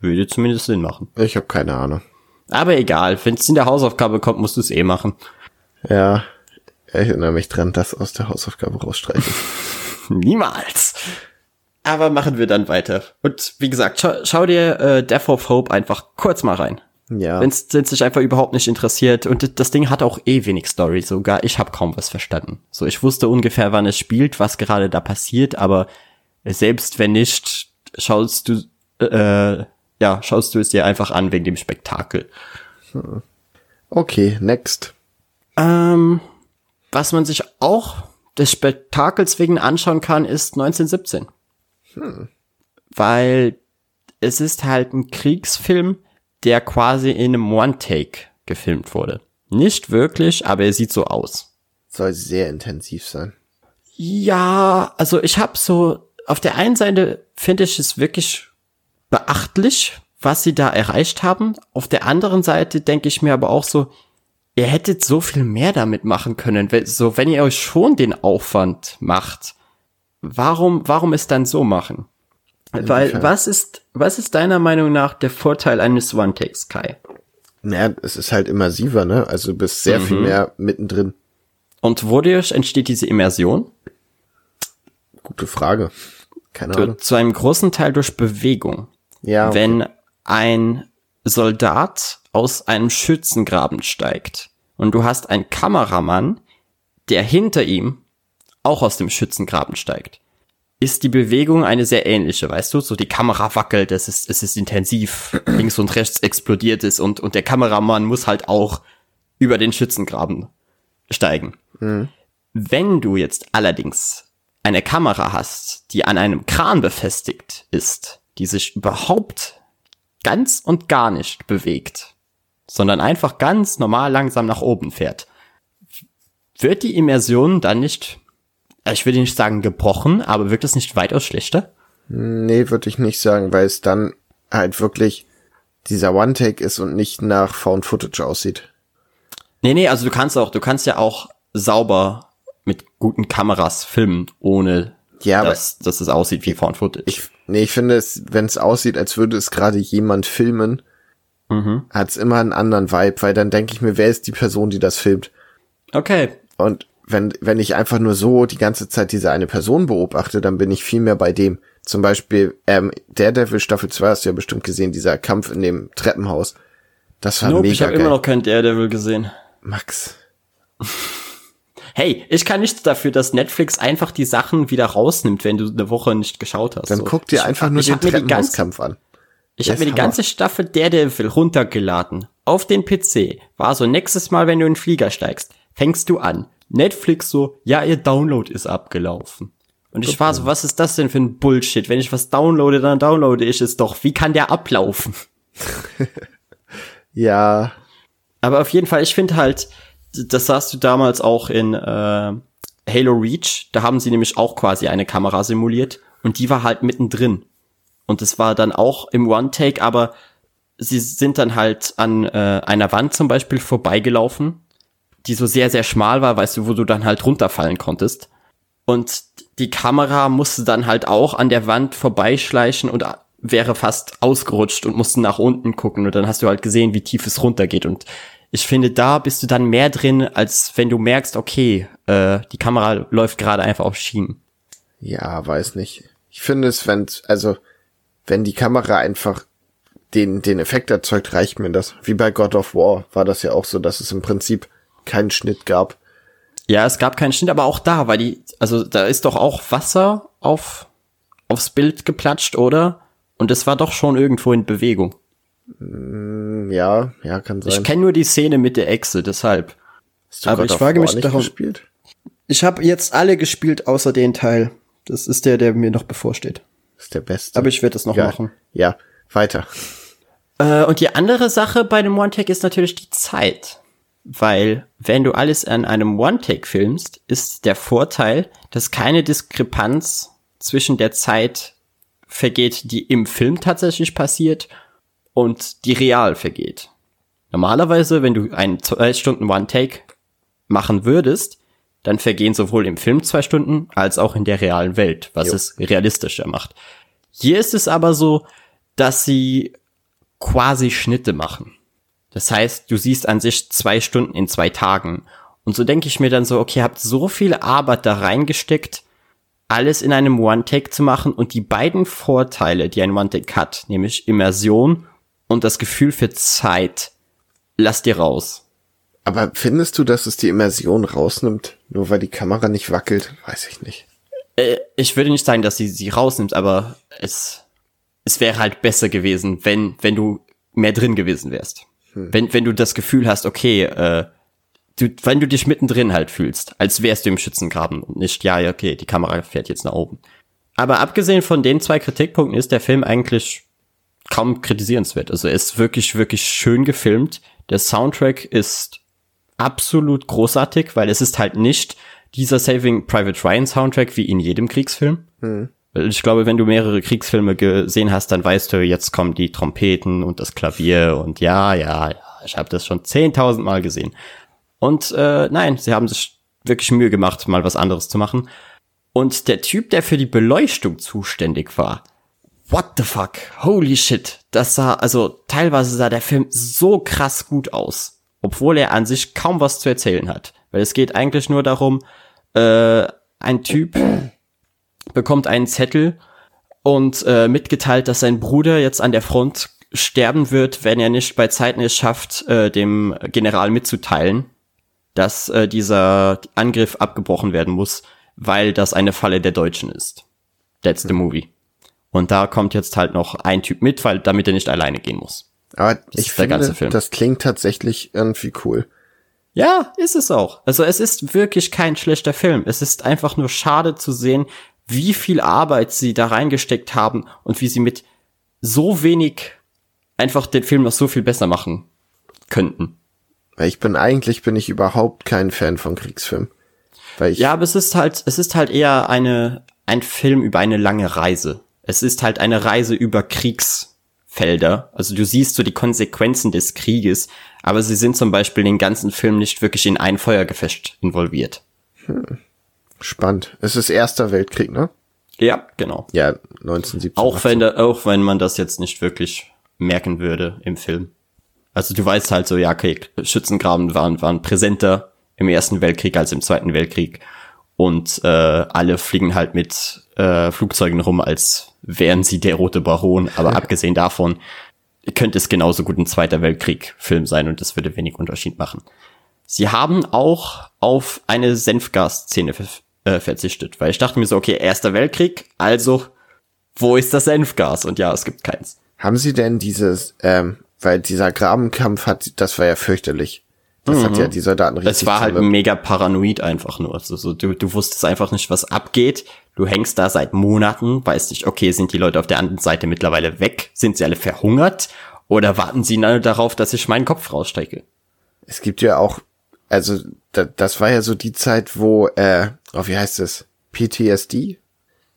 Würde zumindest Sinn machen. Ich habe keine Ahnung. Aber egal, wenn es in der Hausaufgabe kommt, musst du es eh machen. Ja, ich erinnere mich dran, das aus der Hausaufgabe rausstreichen. [laughs] Niemals. Aber machen wir dann weiter. Und wie gesagt, schau, schau dir äh, Death of Hope einfach kurz mal rein. ja. Wenn es dich einfach überhaupt nicht interessiert. Und das Ding hat auch eh wenig Story. Sogar ich habe kaum was verstanden. So, ich wusste ungefähr, wann es spielt, was gerade da passiert, aber selbst wenn nicht, schaust du, äh, ja, schaust du es dir einfach an wegen dem Spektakel. Okay, next. Ähm, was man sich auch des Spektakels wegen anschauen kann, ist 1917. Weil es ist halt ein Kriegsfilm, der quasi in einem One-Take gefilmt wurde. Nicht wirklich, aber er sieht so aus. Soll sehr intensiv sein. Ja, also ich habe so, auf der einen Seite finde ich es wirklich beachtlich, was sie da erreicht haben. Auf der anderen Seite denke ich mir aber auch so, ihr hättet so viel mehr damit machen können. So, wenn ihr euch schon den Aufwand macht, warum, warum es dann so machen? Weil, was ist, was ist deiner Meinung nach der Vorteil eines One-Takes, Kai? Naja, es ist halt immersiver, ne? Also du bist sehr viel mehr mittendrin. Und wodurch entsteht diese Immersion? Gute Frage. Keine Zu, Ahnung. zu einem großen Teil durch Bewegung. Ja, okay. wenn ein Soldat aus einem Schützengraben steigt und du hast einen Kameramann, der hinter ihm auch aus dem Schützengraben steigt, ist die Bewegung eine sehr ähnliche, weißt du? So die Kamera wackelt, es ist, es ist intensiv, [clears throat] links und rechts explodiert es und, und der Kameramann muss halt auch über den Schützengraben steigen. Wenn du jetzt allerdings eine Kamera hast, die an einem Kran befestigt ist, die sich überhaupt ganz und gar nicht bewegt, sondern einfach ganz normal langsam nach oben fährt, wird die Immersion dann nicht, ich würde nicht sagen gebrochen, aber wird es nicht weitaus schlechter? Nee, würde ich nicht sagen, weil es dann halt wirklich dieser One-Take ist und nicht nach Found Footage aussieht. Nee, nee, also du kannst auch, du kannst ja auch sauber mit guten Kameras filmen, ohne Ja, dass, dass es aussieht wie Found Footage. ich, nee, ich finde es, wenn es aussieht, als würde es gerade jemand filmen, Mhm. hat es immer einen anderen Vibe, weil dann denke ich mir, wer ist die Person, die das filmt? okay, Und wenn, wenn ich einfach nur so die ganze Zeit diese eine Person beobachte, dann bin ich viel mehr bei dem. Zum Beispiel, ähm, Daredevil Staffel 2 hast du ja bestimmt gesehen, dieser Kampf in dem Treppenhaus. Das war nope, mega ich habe immer noch kein Daredevil gesehen. Max. [laughs] Hey, ich kann nichts dafür, dass Netflix einfach die Sachen wieder rausnimmt, wenn du eine Woche nicht geschaut hast. Dann So. guck dir ich, einfach nur ich den Treppenhauskampf an. Ich habe mir die ganze Staffel Daredevil runtergeladen. Auf den PC. War so, nächstes Mal, wenn du in den Flieger steigst, fängst du an. Netflix so, ja, ihr Download ist abgelaufen. Und ich war so, was ist das denn für ein Bullshit? Wenn ich was downloade, dann downloade ich es doch. Wie kann der ablaufen? [laughs] Ja, Aber auf jeden Fall, ich finde halt, das sahst du damals auch in äh, Halo Reach. Da haben sie nämlich auch quasi eine Kamera simuliert und die war halt mittendrin. Und es war dann auch im One-Take, aber sie sind dann halt an äh, einer Wand zum Beispiel vorbeigelaufen, die so sehr, sehr schmal war, weißt du, wo du dann halt runterfallen konntest. Und die Kamera musste dann halt auch an der Wand vorbeischleichen und wäre fast ausgerutscht und musste nach unten gucken. Und dann hast du halt gesehen, wie tief es runtergeht. Und ich finde, da bist du dann mehr drin, als wenn du merkst, okay, äh, die Kamera läuft gerade einfach auf Schienen. Ja, weiß nicht. Ich finde es, wenn, also, wenn die Kamera einfach den, den Effekt erzeugt, reicht mir das. Wie bei God of War war das ja auch so, dass es im Prinzip keinen Schnitt gab. Ja, es gab keinen Schnitt, aber auch da, weil die, also da ist doch auch Wasser auf, aufs Bild geplatscht, oder? Und es war doch schon irgendwo in Bewegung. Hm, Ja, ja, kann sein. Ich kenne nur die Szene mit der Echse, deshalb. Hast du aber ich frage mich darum- gespielt? Ich habe jetzt alle gespielt, außer den Teil. Das ist der, der mir noch bevorsteht. ist der beste. Aber ich werde es noch ja, machen. Ja, weiter. Äh, und die andere Sache bei dem One-Take ist natürlich die Zeit. Weil, wenn du alles an einem One-Take filmst, ist der Vorteil, dass keine Diskrepanz zwischen der Zeit vergeht, die im Film tatsächlich passiert und die real vergeht. Normalerweise, wenn du einen zwei Stunden One-Take machen würdest, dann vergehen sowohl im Film zwei Stunden als auch in der realen Welt, was Jo. es realistischer macht. Hier ist es aber so, dass sie quasi Schnitte machen. Das heißt, du siehst an sich zwei Stunden in zwei Tagen. Und so denke ich mir dann so, okay, habt so viel Arbeit da reingesteckt, alles in einem One-Take zu machen und die beiden Vorteile, die ein One-Take hat, nämlich Immersion und das Gefühl für Zeit, lass dir raus. Aber findest du, dass es die Immersion rausnimmt, nur weil die Kamera nicht wackelt? Weiß ich nicht. Äh, ich würde nicht sagen, dass sie sie rausnimmt, aber es, es wäre halt besser gewesen, wenn, wenn du mehr drin gewesen wärst. Wenn, wenn du das Gefühl hast, okay, äh, du, wenn du dich mittendrin halt fühlst, als wärst du im Schützengraben und nicht, ja, ja, okay, die Kamera fährt jetzt nach oben. Aber abgesehen von den zwei Kritikpunkten ist der Film eigentlich kaum kritisierenswert. Also er ist wirklich, wirklich schön gefilmt. Der Soundtrack ist absolut großartig, weil es ist halt nicht dieser Saving Private Ryan Soundtrack wie in jedem Kriegsfilm. Weil Ich glaube, wenn du mehrere Kriegsfilme gesehen hast, dann weißt du, jetzt kommen die Trompeten und das Klavier und ja, ja, ja, ich habe das schon 10.000 Mal gesehen. Und äh, nein, sie haben sich wirklich Mühe gemacht, mal was anderes zu machen. Und der Typ, der für die Beleuchtung zuständig war, what the fuck, holy shit, das sah, also teilweise sah der Film so krass gut aus, obwohl er an sich kaum was zu erzählen hat. Weil es geht eigentlich nur darum, äh, ein Typ bekommt einen Zettel und äh, mitgeteilt, dass sein Bruder jetzt an der Front sterben wird, wenn er nicht bei Zeiten es schafft, äh, dem General mitzuteilen, dass äh, dieser Angriff abgebrochen werden muss, weil das eine Falle der Deutschen ist. That's the movie. Und da kommt jetzt halt noch ein Typ mit, weil damit er nicht alleine gehen muss. Aber ich der ganze finde, das klingt tatsächlich irgendwie cool. Ja, ist es auch. Also es ist wirklich kein schlechter Film. Es ist einfach nur schade zu sehen, wie viel Arbeit sie da reingesteckt haben und wie sie mit so wenig einfach den Film noch so viel besser machen könnten. Weil ich bin eigentlich bin ich überhaupt kein Fan von Kriegsfilmen. Weil ich Ja, aber es ist halt, es ist halt eher eine, ein Film über eine lange Reise. Es ist halt eine Reise über Kriegsfelder. Also du siehst so die Konsequenzen des Krieges, aber sie sind zum Beispiel den ganzen Film nicht wirklich in ein Feuergefecht involviert. Spannend. Es ist Erster Weltkrieg, ne? Ja, genau. Ja, 1917. Auch wenn, da, auch wenn man das jetzt nicht wirklich merken würde im Film. Also du weißt halt so, ja, okay, Schützengraben waren, waren präsenter im Ersten Weltkrieg als im Zweiten Weltkrieg. Und äh, alle fliegen halt mit äh, Flugzeugen rum, als wären sie der rote Baron. Aber [laughs] abgesehen davon könnte es genauso gut ein Zweiter Weltkrieg-Film sein und das würde wenig Unterschied machen. Sie haben auch auf eine Senfgas-Szene äh, verzichtet, weil ich dachte mir so, okay, Erster Weltkrieg, also wo ist das Senfgas? Und ja, es gibt keins. Haben Sie denn dieses, ähm, weil dieser Grabenkampf hat, das war ja fürchterlich. Das hat ja die Soldaten richtig Mhm. Es war halt zermürbt. mega paranoid einfach nur. Also, so, du, du wusstest einfach nicht, was abgeht. Du hängst da seit Monaten, weißt nicht, okay, sind die Leute auf der anderen Seite mittlerweile weg? Sind sie alle verhungert? Oder warten sie nur darauf, dass ich meinen Kopf rausstrecke? Es gibt ja auch, also da, das war ja so die Zeit, wo, äh, oh, wie heißt es? PTSD?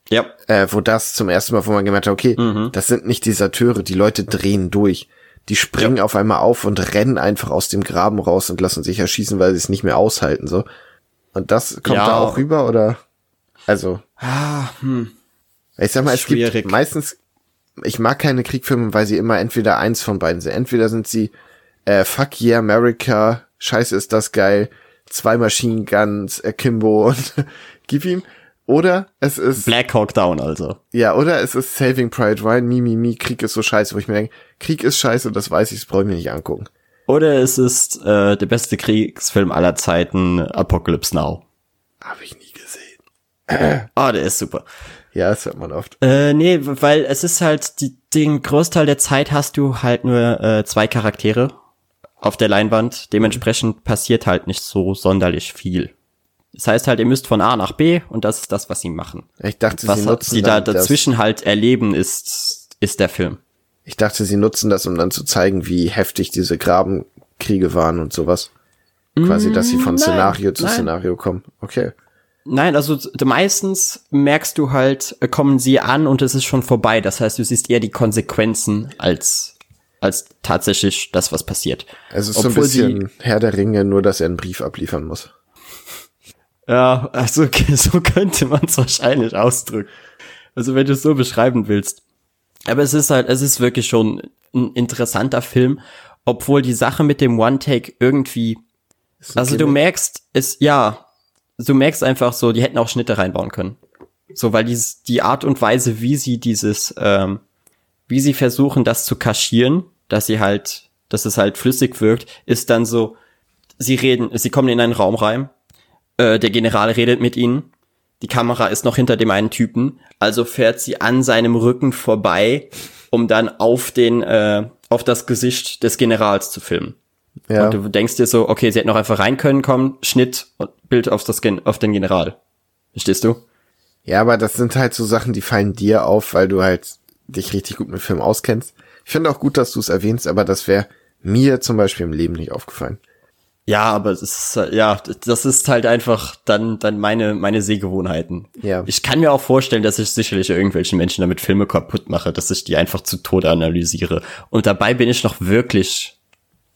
Ja, Äh, wo das zum ersten Mal, wo man gemerkt hat, okay, Mhm. das sind nicht Deserteure, die Leute drehen durch. Die springen auf einmal auf und rennen einfach aus dem Graben raus und lassen sich erschießen, weil sie es nicht mehr aushalten, so. Und das kommt Ja. da auch rüber, oder? Also, ah, hm. ich sag mal, es Schwierig. gibt meistens, ich mag keine Kriegfilme, weil sie immer entweder eins von beiden sind. Entweder sind sie, äh, fuck yeah, America, scheiße ist das geil, zwei Machine Guns, Akimbo und [laughs] gib ihm. Oder es ist, Black Hawk Down also. ja, oder es ist Saving Private Ryan, mi, mi, mi, Krieg ist so scheiße, wo ich mir denke, Krieg ist scheiße, das weiß ich, das brauche ich mir nicht angucken. Oder es ist äh, der beste Kriegsfilm aller Zeiten, Apocalypse Now. Habe ich nie gesehen. [clears throat] Ah, der ist super. Ja, das hört man oft. Äh, nee, weil es ist halt, die, den Großteil der Zeit hast du halt nur äh, zwei Charaktere auf der Leinwand. Dementsprechend passiert halt nicht so sonderlich viel. Das heißt halt, ihr müsst von A nach B und das ist das, was sie machen. Ich dachte, Was sie nutzen sie da dazwischen halt erleben, ist, ist der Film. Ich dachte, sie nutzen das, um dann zu zeigen, wie heftig diese Grabenkriege waren und sowas. Quasi, dass sie von Mm, nein, Szenario zu nein. Szenario kommen. Okay. Nein, also meistens merkst du halt, äh, kommen sie an und es ist schon vorbei. Das heißt, du siehst eher die Konsequenzen als, als tatsächlich das, was passiert. Es ist so ein Obwohl bisschen Herr der Ringe, nur dass er einen Brief abliefern muss. Ja, also [laughs] so könnte man es wahrscheinlich ausdrücken. Also wenn du es so beschreiben willst. Aber es ist halt, es ist wirklich schon ein interessanter Film, obwohl die Sache mit dem One-Take irgendwie, Ist ein also du merkst, es, ja, du merkst einfach so, die hätten auch Schnitte reinbauen können. So, weil dies, die Art und Weise, wie sie dieses, ähm, wie sie versuchen, das zu kaschieren, dass sie halt, dass es halt flüssig wirkt, ist dann so, sie reden, sie kommen in einen Raum rein, äh, der General redet mit ihnen, die Kamera ist noch hinter dem einen Typen, also fährt sie an seinem Rücken vorbei, um dann auf den, äh, auf das Gesicht des Generals zu filmen. ja. Und du denkst dir so, okay, sie hätten noch einfach rein können, kommen, Schnitt und Bild auf das Gen auf den General. Verstehst du? ja, aber das sind halt so Sachen, die fallen dir auf, weil du halt dich richtig gut mit Film auskennst. Ich finde auch gut, dass du es erwähnst, aber das wäre mir zum Beispiel im Leben nicht aufgefallen. Ja, aber es ist, ja, das ist halt einfach dann, dann meine, meine Sehgewohnheiten. Ja. Ich kann mir auch vorstellen, dass ich sicherlich irgendwelchen Menschen damit Filme kaputt mache, dass ich die einfach zu Tode analysiere. Und dabei bin ich noch wirklich,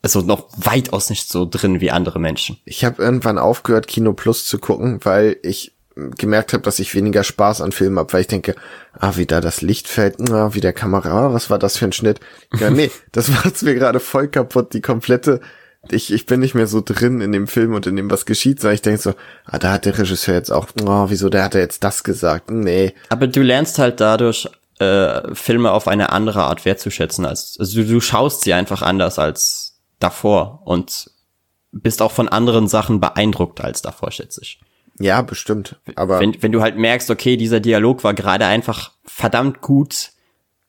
also noch weitaus nicht so drin wie andere Menschen. Ich habe irgendwann aufgehört, Kino Plus zu gucken, weil ich gemerkt habe, dass ich weniger Spaß an Filmen habe, weil ich denke, ah, wie da das Licht fällt, ah, wie der Kamera, ah, was war das für ein Schnitt? Ja, [laughs] nee, das macht's mir gerade voll kaputt, die komplette, ich, ich bin nicht mehr so drin in dem Film und in dem, was geschieht, sondern ich denke so, ah, da hat der Regisseur jetzt auch, oh, wieso, der hat er jetzt das gesagt? Nee. Aber du lernst halt dadurch, äh, Filme auf eine andere Art wertzuschätzen. Als, also du, du schaust sie einfach anders als davor und bist auch von anderen Sachen beeindruckt als davor, schätze ich. Ja, bestimmt. Aber Wenn, wenn du halt merkst, okay, dieser Dialog war gerade einfach verdammt gut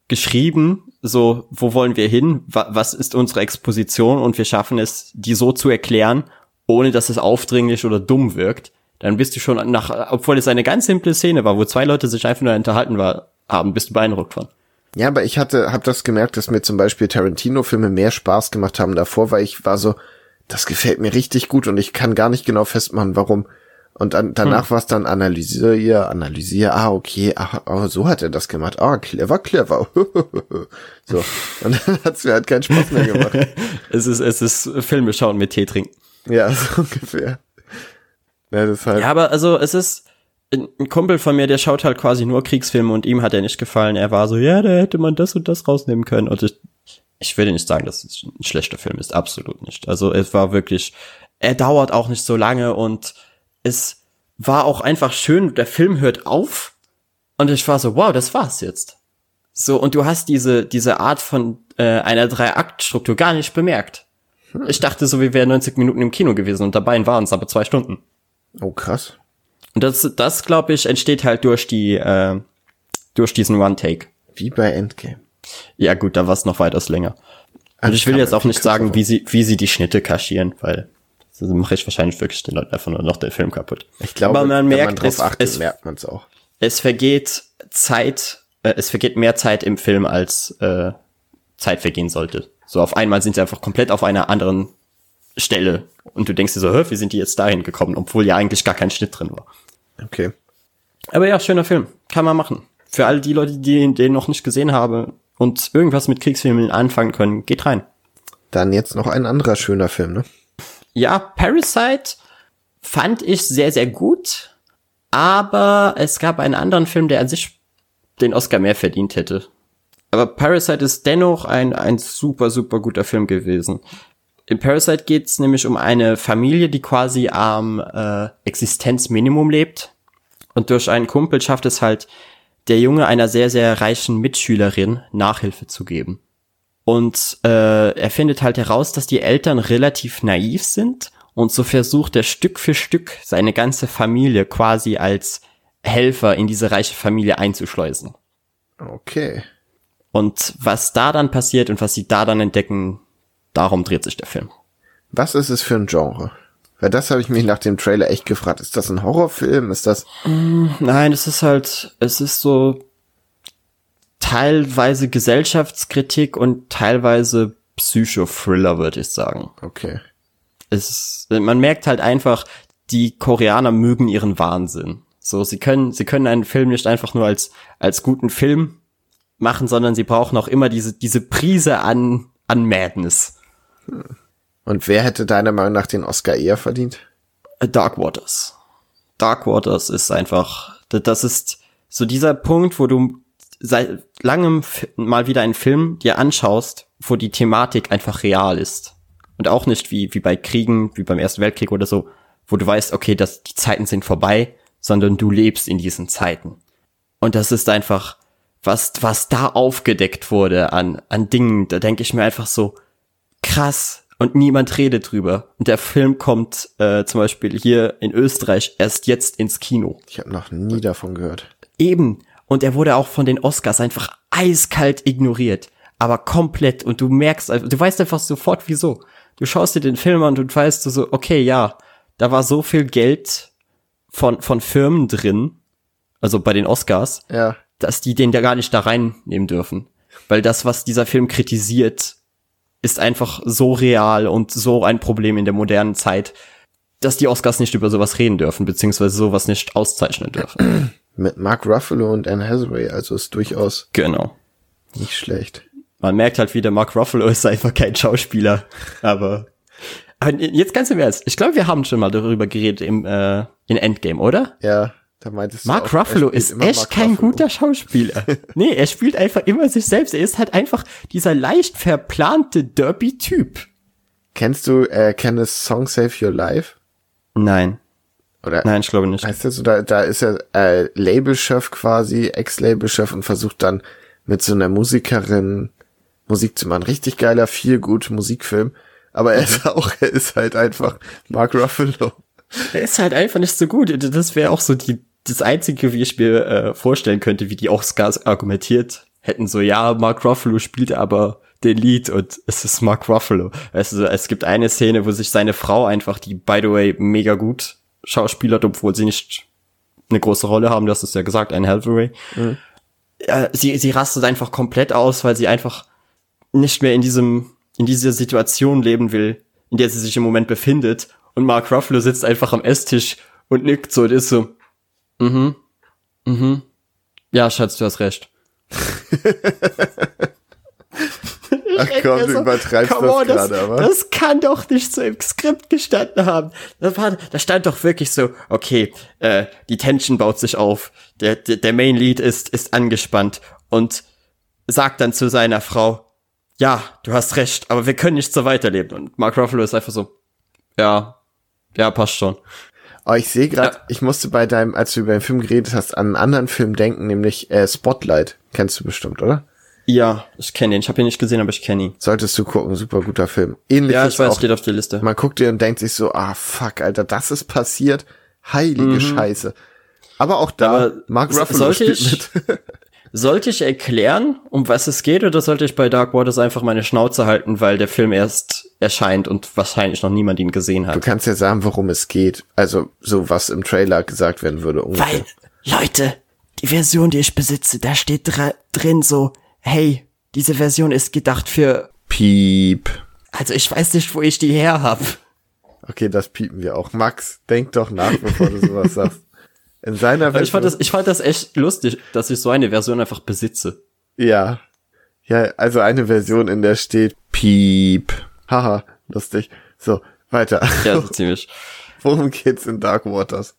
geschrieben, so, wo wollen wir hin? Wa was ist unsere Exposition? Und wir schaffen es, die so zu erklären, ohne dass es aufdringlich oder dumm wirkt. Dann bist du schon nach, obwohl es eine ganz simple Szene war, wo zwei Leute sich einfach nur unterhalten war, haben, bist du beeindruckt von. Ja, aber ich hatte, hab das gemerkt, dass mir zum Beispiel Tarantino-Filme mehr Spaß gemacht haben davor, weil ich war so, das gefällt mir richtig gut und ich kann gar nicht genau festmachen, warum. Und dann, danach Hm. war es dann analysiere, analysiere, ah, okay, ah, oh, so hat er das gemacht. Ah, clever, clever. [laughs] so. Und dann [laughs] hat's mir halt keinen Spaß mehr gemacht. [laughs] Es ist, es ist Filme schauen mit Tee trinken. ja, so ungefähr. Ja, deshalb. Ja, aber also es ist ein ein Kumpel von mir, der schaut halt quasi nur Kriegsfilme und ihm hat er nicht gefallen. Er war so, ja, da hätte man das und das rausnehmen können. Und ich, ich würde nicht sagen, dass es ein schlechter Film ist, absolut nicht. Also es war wirklich, er dauert auch nicht so lange und es war auch einfach schön, der Film hört auf und ich war so, wow, das war's jetzt. So, und du hast diese, diese Art von äh, einer Drei-Akt-Struktur gar nicht bemerkt. Ich dachte so, wir wären 90 Minuten im Kino gewesen und dabei waren es aber zwei Stunden. Oh, krass. Und das, das glaube ich, entsteht halt durch die, äh, durch diesen One-Take. Wie bei Endgame. Ja gut, da war es noch weitaus länger. Und ich will jetzt auch nicht sagen, wie sie, wie sie die Schnitte kaschieren, weil mache ich wahrscheinlich wirklich den Leuten einfach nur noch den Film kaputt. Ich glaube, Aber man man merkt, drauf es, achtet, es, merkt man's auch. es vergeht Zeit, äh, es vergeht mehr Zeit im Film, als äh, Zeit vergehen sollte. So auf einmal sind sie einfach komplett auf einer anderen Stelle und du denkst dir so, Hä, wie sind die jetzt dahin gekommen, obwohl ja eigentlich gar kein Schnitt drin war. Okay. Aber ja, schöner Film. Kann man machen. Für alle die Leute, die den noch nicht gesehen haben und irgendwas mit Kriegsfilmen anfangen können, geht rein. Dann jetzt noch ein anderer schöner Film, ne? Ja, Parasite fand ich sehr, sehr gut. Aber es gab einen anderen Film, der an sich den Oscar mehr verdient hätte. Aber Parasite ist dennoch ein, ein super, super guter Film gewesen. In Parasite geht's nämlich um eine Familie, die quasi am äh, Existenzminimum lebt. Und durch einen Kumpel schafft es halt der Junge einer sehr, sehr reichen Mitschülerin Nachhilfe zu geben. Und äh, er findet halt heraus, dass die Eltern relativ naiv sind und so versucht er Stück für Stück seine ganze Familie quasi als Helfer in diese reiche Familie einzuschleusen. Okay. Und was da dann passiert und was sie da dann entdecken, darum dreht sich der Film. Was ist es für ein Genre? Weil das habe ich mich nach dem Trailer echt gefragt. Ist das ein Horrorfilm? Ist das. Nein, es ist halt, es ist so teilweise Gesellschaftskritik und teilweise Psychothriller, würde ich sagen. Okay. Es ist, man merkt halt einfach, die Koreaner mögen ihren Wahnsinn. So, sie können, sie können einen Film nicht einfach nur als, als guten Film machen, sondern sie brauchen auch immer diese, diese Prise an, an Madness. Und wer hätte deiner Meinung nach den Oscar eher verdient? Dark Waters. Dark Waters ist einfach, das ist so dieser Punkt, wo du seit langem mal wieder einen Film dir anschaust, wo die Thematik einfach real ist. Und auch nicht wie, wie bei Kriegen, wie beim Ersten Weltkrieg oder so, wo du weißt, okay, dass die Zeiten sind vorbei, sondern du lebst in diesen Zeiten. Und das ist einfach, was, was da aufgedeckt wurde an, an Dingen, da denke ich mir einfach so, krass und niemand redet drüber. Und der Film kommt äh, zum Beispiel hier in Österreich erst jetzt ins Kino. Ich habe noch nie davon gehört. Eben. Und er wurde auch von den Oscars einfach eiskalt ignoriert. Aber komplett. Und du merkst, einfach- du weißt einfach sofort wieso. Du schaust dir den Film an und weißt du so, okay, ja, da war so viel Geld von, von Firmen drin, also bei den Oscars, Ja. dass die den da gar nicht da reinnehmen dürfen. Weil das, was dieser Film kritisiert, ist einfach so real und so ein Problem in der modernen Zeit, dass die Oscars nicht über sowas reden dürfen, beziehungsweise sowas nicht auszeichnen dürfen. [clears throat] Mit Mark Ruffalo und Anne Hathaway, also ist durchaus genau. nicht schlecht. Man merkt halt wieder, Mark Ruffalo ist einfach kein Schauspieler. Aber, aber jetzt ganz im Ernst, ich glaube, wir haben schon mal darüber geredet im, äh, in Endgame, oder? Ja, da meintest du Mark auch, er Ruffalo ist echt Mark kein Ruffalo. guter Schauspieler. [laughs] nee, er spielt einfach immer sich selbst. Er ist halt einfach dieser leicht verplante Derby-Typ. Kennst du äh, Kenneth Song Save Your Life? Nein. Oder Nein, ich glaube nicht. Heißt das so, da, da ist er äh, Labelchef quasi, Ex-Labelchef und versucht dann mit so einer Musikerin Musik zu machen. Richtig geiler, viel gut Musikfilm. Aber er ist auch, er ist halt einfach Mark Ruffalo. Er ist halt einfach nicht so gut. Das wäre auch so die, das Einzige, wie ich mir äh, vorstellen könnte, wie die Oscars argumentiert hätten. So, ja, Mark Ruffalo spielt aber den Lied und es ist Mark Ruffalo. Also, es gibt eine Szene, wo sich seine Frau einfach, die by the way mega gut schauspielert, obwohl sie nicht eine große Rolle haben, das ist ja gesagt, ein Hathaway. Äh, sie, sie rastet einfach komplett aus, weil sie einfach nicht mehr in diesem, in dieser Situation leben will, in der sie sich im Moment befindet. Und Mark Ruffalo sitzt einfach am Esstisch und nickt so und ist so, mhm, mhm, ja, Schatz, du hast recht. [laughs] Ach komm, du so, übertreibst come das gerade, aber. Das kann doch nicht so im Skript gestanden haben. Das war, da stand doch wirklich so, okay, äh, die Tension baut sich auf, der, der, der Main Lead ist, ist angespannt und sagt dann zu seiner Frau, ja, du hast recht, aber wir können nicht so weiterleben. Und Mark Ruffalo ist einfach so, ja, ja, passt schon. Oh, ich sehe gerade, Ja. ich musste bei deinem, als du über den Film geredet hast, an einen anderen Film denken, nämlich äh, Spotlight. Kennst du bestimmt, oder? Ja, ich kenne ihn. Ich habe ihn nicht gesehen, aber ich kenne ihn. Solltest du gucken, super guter Film. Ähnlich Ja, ich weiß, auch, steht auf der Liste. man guckt dir und denkt sich so, ah fuck, Alter, das ist passiert. Heilige Scheiße. Aber auch da, Mhm. Aber Mark Ruffalo sollte spielt ich- mit. [laughs] Sollte ich erklären, um was es geht, oder sollte ich bei Dark Waters einfach meine Schnauze halten, weil der Film erst erscheint und wahrscheinlich noch niemand ihn gesehen Du hat? kannst ja sagen, worum es geht. Also, so was im Trailer gesagt werden würde ungefähr. Weil, Leute, die Version, die ich besitze, da steht dra drin so, hey, diese Version ist gedacht für, Piep. also ich weiß nicht, wo ich die her hab. Okay, das piepen wir auch. Max, denk doch nach, bevor du sowas sagst. In seiner Weil ich fand Version- das, ich fand das echt lustig, dass ich so eine Version einfach besitze. Ja. Ja, also eine Version, in der steht Piep. Haha, lustig. So, weiter. Ja, so ziemlich. [laughs] Worum geht's in Dark Waters?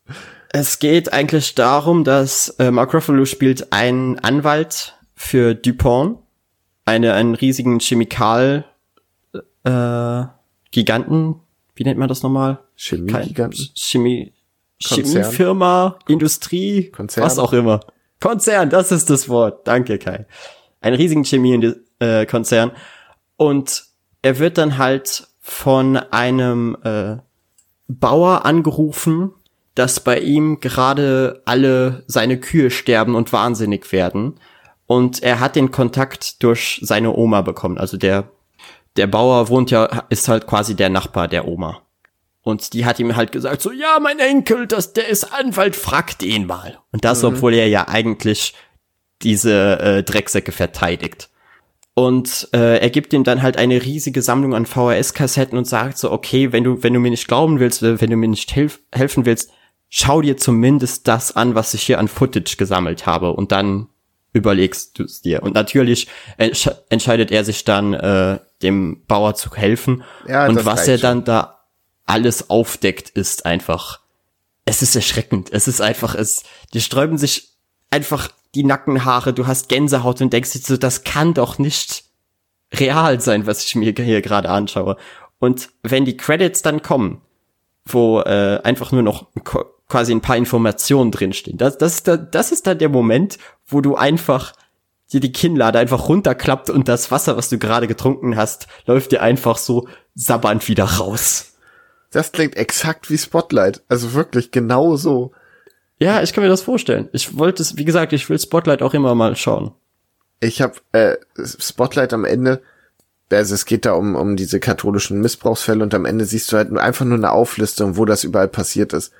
Es geht eigentlich darum, dass äh, Mark Ruffalo spielt einen Anwalt für Dupont, eine, einen riesigen Chemikal äh, Giganten, wie nennt man das nochmal? Chemiegiganten? Chemie, Konzern. Chemiefirma, Industrie, Konzern. was auch immer. Konzern, das ist das Wort. Danke, Kai. Einen riesigen Chemiekonzern. Und er wird dann halt von einem äh, Bauer angerufen, dass bei ihm gerade alle seine Kühe sterben und wahnsinnig werden. Und er hat den Kontakt durch seine Oma bekommen. Also der, der Bauer wohnt ja, ist halt quasi der Nachbar der Oma. Und die hat ihm halt gesagt, so, ja, mein Enkel, das, der ist Anwalt, frag den mal. Und das, obwohl er ja eigentlich diese äh, Drecksäcke verteidigt. Und äh, er gibt ihm dann halt eine riesige Sammlung an VHS-Kassetten und sagt so, okay, wenn du, wenn du mir nicht glauben willst, wenn du mir nicht hilf helfen willst, schau dir zumindest das an, was ich hier an Footage gesammelt habe. Und dann überlegst du es dir. Und natürlich entsch entscheidet er sich dann, äh, dem Bauer zu helfen. Ja, und das was er schon. dann da alles aufdeckt, ist einfach, es ist erschreckend. Es ist einfach, es, die sträuben sich einfach die Nackenhaare, du hast Gänsehaut und denkst dir so, das kann doch nicht real sein, was ich mir hier gerade anschaue. Und wenn die Credits dann kommen, wo äh, einfach nur noch quasi ein paar Informationen drinstehen, das, das, ist da, das ist dann der Moment, wo du einfach dir die Kinnlade einfach runterklappt und das Wasser, was du gerade getrunken hast, läuft dir einfach so sabbernd wieder raus. Das klingt exakt wie Spotlight. Also wirklich genau so. Ja, ich kann mir das vorstellen. Ich wollte es, wie gesagt, ich will Spotlight auch immer mal schauen. Ich habe äh, Spotlight am Ende, also es geht da um, um diese katholischen Missbrauchsfälle und am Ende siehst du halt nur einfach nur eine Auflistung, wo das überall passiert ist.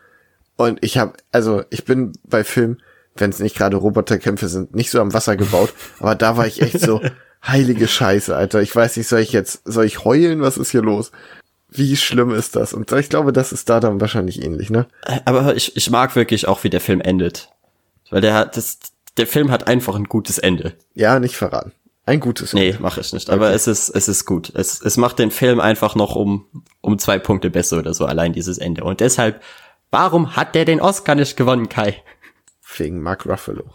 Und ich habe, also ich bin bei Filmen, wenn es nicht gerade Roboterkämpfe sind, nicht so am Wasser gebaut, aber da war ich echt so, [laughs] heilige Scheiße, Alter. Ich weiß nicht, soll ich jetzt, soll ich heulen? Was ist hier los? Wie schlimm ist das? Und ich glaube, das ist da dann wahrscheinlich ähnlich, ne? Aber ich, ich mag wirklich auch, wie der Film endet. Weil der hat, das, der Film hat einfach ein gutes Ende. Ja, nicht verraten. Ein gutes. Nee, mache ich nicht. Aber es ist, es ist gut. Es, es macht den Film einfach noch um, um zwei Punkte besser oder so, allein dieses Ende. Und deshalb, warum hat der den Oscar nicht gewonnen, Kai? Wegen Mark Ruffalo.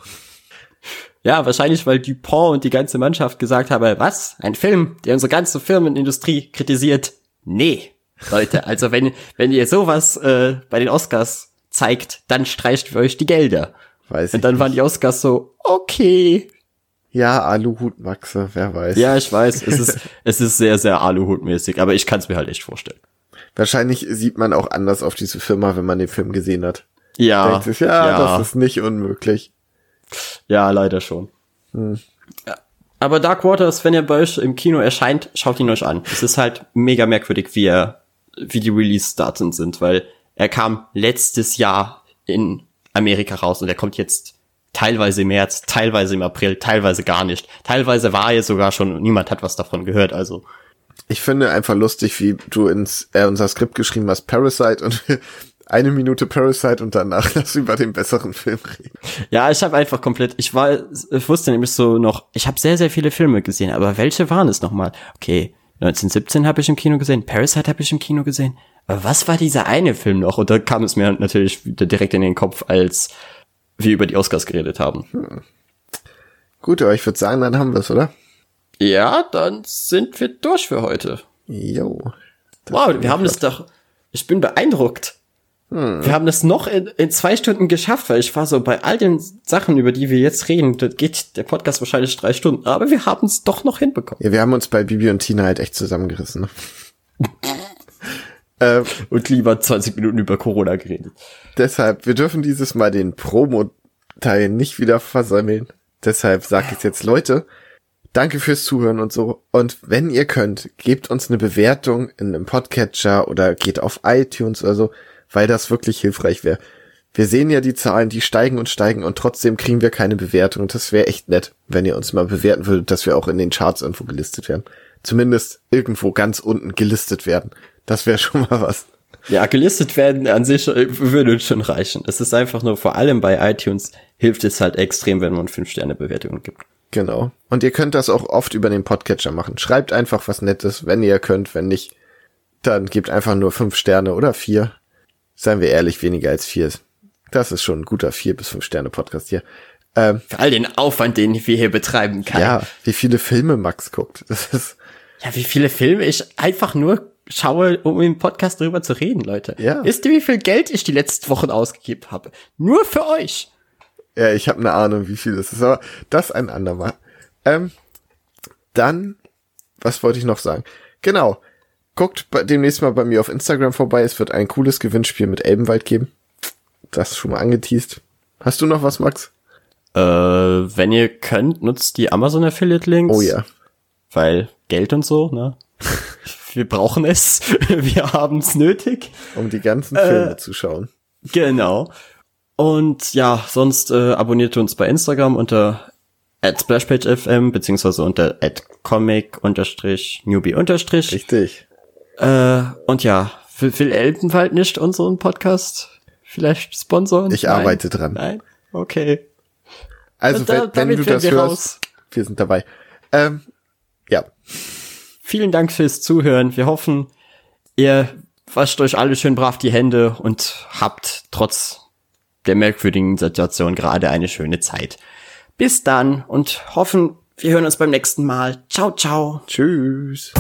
Ja, wahrscheinlich, weil Dupont und die ganze Mannschaft gesagt haben, was? Ein Film, der unsere ganze Firmenindustrie kritisiert? Nee, Leute, also wenn, [laughs] wenn ihr sowas äh, bei den Oscars zeigt, dann streicht für euch die Gelder. Weiß Und dann waren die Oscars so, okay. Ja, Aluhut Maxe, wer weiß. Ja, ich weiß, es ist, [laughs] es ist sehr, sehr Aluhut-mäßig, aber ich kann es mir halt echt vorstellen. Wahrscheinlich sieht man auch anders auf diese Firma, wenn man den Film gesehen hat. Ja, Denkt sich, ja, das ist nicht unmöglich. ja, leider schon. Ja. Aber Dark Waters, wenn er bei euch im Kino erscheint, schaut ihn euch an. Es ist halt mega merkwürdig, wie er, wie die Release-Daten sind, weil er kam letztes Jahr in Amerika raus und er kommt jetzt teilweise im März, teilweise im April, teilweise gar nicht. Teilweise war er sogar schon und niemand hat was davon gehört, also. Ich finde einfach lustig, wie du ins äh, unser Skript geschrieben hast, Parasite und eine Minute Parasite und danach [laughs] lass über den besseren Film reden. Ja, ich habe einfach komplett, ich war, ich wusste nämlich so noch, ich habe sehr, sehr viele Filme gesehen, aber welche waren es nochmal? Okay, 1917 habe ich im Kino gesehen, Parasite habe ich im Kino gesehen, aber was war dieser eine Film noch? Und da kam es mir natürlich wieder direkt in den Kopf, als wir über die Oscars geredet haben. Gut, aber ich würde sagen, dann haben wir es, oder? Ja, dann sind wir durch für heute. Jo. Wow, wir haben es doch, ich bin beeindruckt. Wir haben es noch in, in zwei Stunden geschafft, weil ich war so bei all den Sachen, über die wir jetzt reden, da geht der Podcast wahrscheinlich drei Stunden, aber wir haben es doch noch hinbekommen. Ja, wir haben uns bei Bibi und Tina halt echt zusammengerissen. Ne? [laughs] äh, Und lieber 20 Minuten über Corona geredet. deshalb, wir dürfen dieses Mal den Promo-Teil nicht wieder versäumeln. Deshalb sage ich jetzt, Leute, danke fürs Zuhören und so. Und wenn ihr könnt, gebt uns eine Bewertung in einem Podcatcher oder geht auf iTunes oder so, weil das wirklich hilfreich wäre. Wir sehen ja die Zahlen, die steigen und steigen und trotzdem kriegen wir keine Bewertung. Und das wäre echt nett, wenn ihr uns mal bewerten würdet, dass wir auch in den Charts irgendwo gelistet werden. Zumindest irgendwo ganz unten gelistet werden. Das wäre [laughs] schon mal was. Ja, gelistet werden an sich würde schon reichen. Es ist einfach nur, vor allem bei iTunes, hilft es halt extrem, wenn man 5-Sterne-Bewertungen gibt. Genau. Und ihr könnt das auch oft über den Podcatcher machen. Schreibt einfach was Nettes, wenn ihr könnt. Wenn nicht, dann gebt einfach nur fünf Sterne oder vier. Seien wir ehrlich, weniger als vier. Das ist schon ein guter vier bis fünf Sterne Podcast hier. Ähm, Für all den Aufwand, den wir hier betreiben kann. ja, wie viele Filme Max guckt. [laughs] Das ist, ja, wie viele Filme ich einfach nur schaue, um im Podcast darüber zu reden, Leute. Ja. Wisst ihr, wie viel Geld ich die letzten Wochen ausgegeben habe? Nur für euch. Ja, ich habe eine Ahnung, wie viel das ist, aber das ein andermal. Ähm, dann, was wollte ich noch sagen? Genau. Guckt bei, demnächst mal bei mir auf Instagram vorbei. Es wird ein cooles Gewinnspiel mit Elbenwald geben. Das schon mal angeteased. Hast du noch was, Max? Äh, wenn ihr könnt, nutzt die Amazon Affiliate Links. Oh ja. Weil Geld und so, ne? [laughs] Wir brauchen es. Wir haben es nötig. Um die ganzen Filme zu schauen. Genau. Und ja, sonst äh, abonniert uns bei Instagram unter at splashpagefm beziehungsweise unter at comic unterstrich newbie unterstrich. Richtig. Äh, und ja, will, will Elbenwald nicht unseren Podcast vielleicht sponsoren? Ich Nein? arbeite dran. Nein? Okay. Also, da- wenn, wenn du das wir hörst, raus. wir sind dabei. Ähm, ja. Vielen Dank fürs Zuhören. Wir hoffen, ihr wascht euch alle schön brav die Hände und habt trotz der merkwürdigen Situation gerade eine schöne Zeit. Bis dann und hoffen, wir hören uns beim nächsten Mal. Ciao, ciao. Tschüss.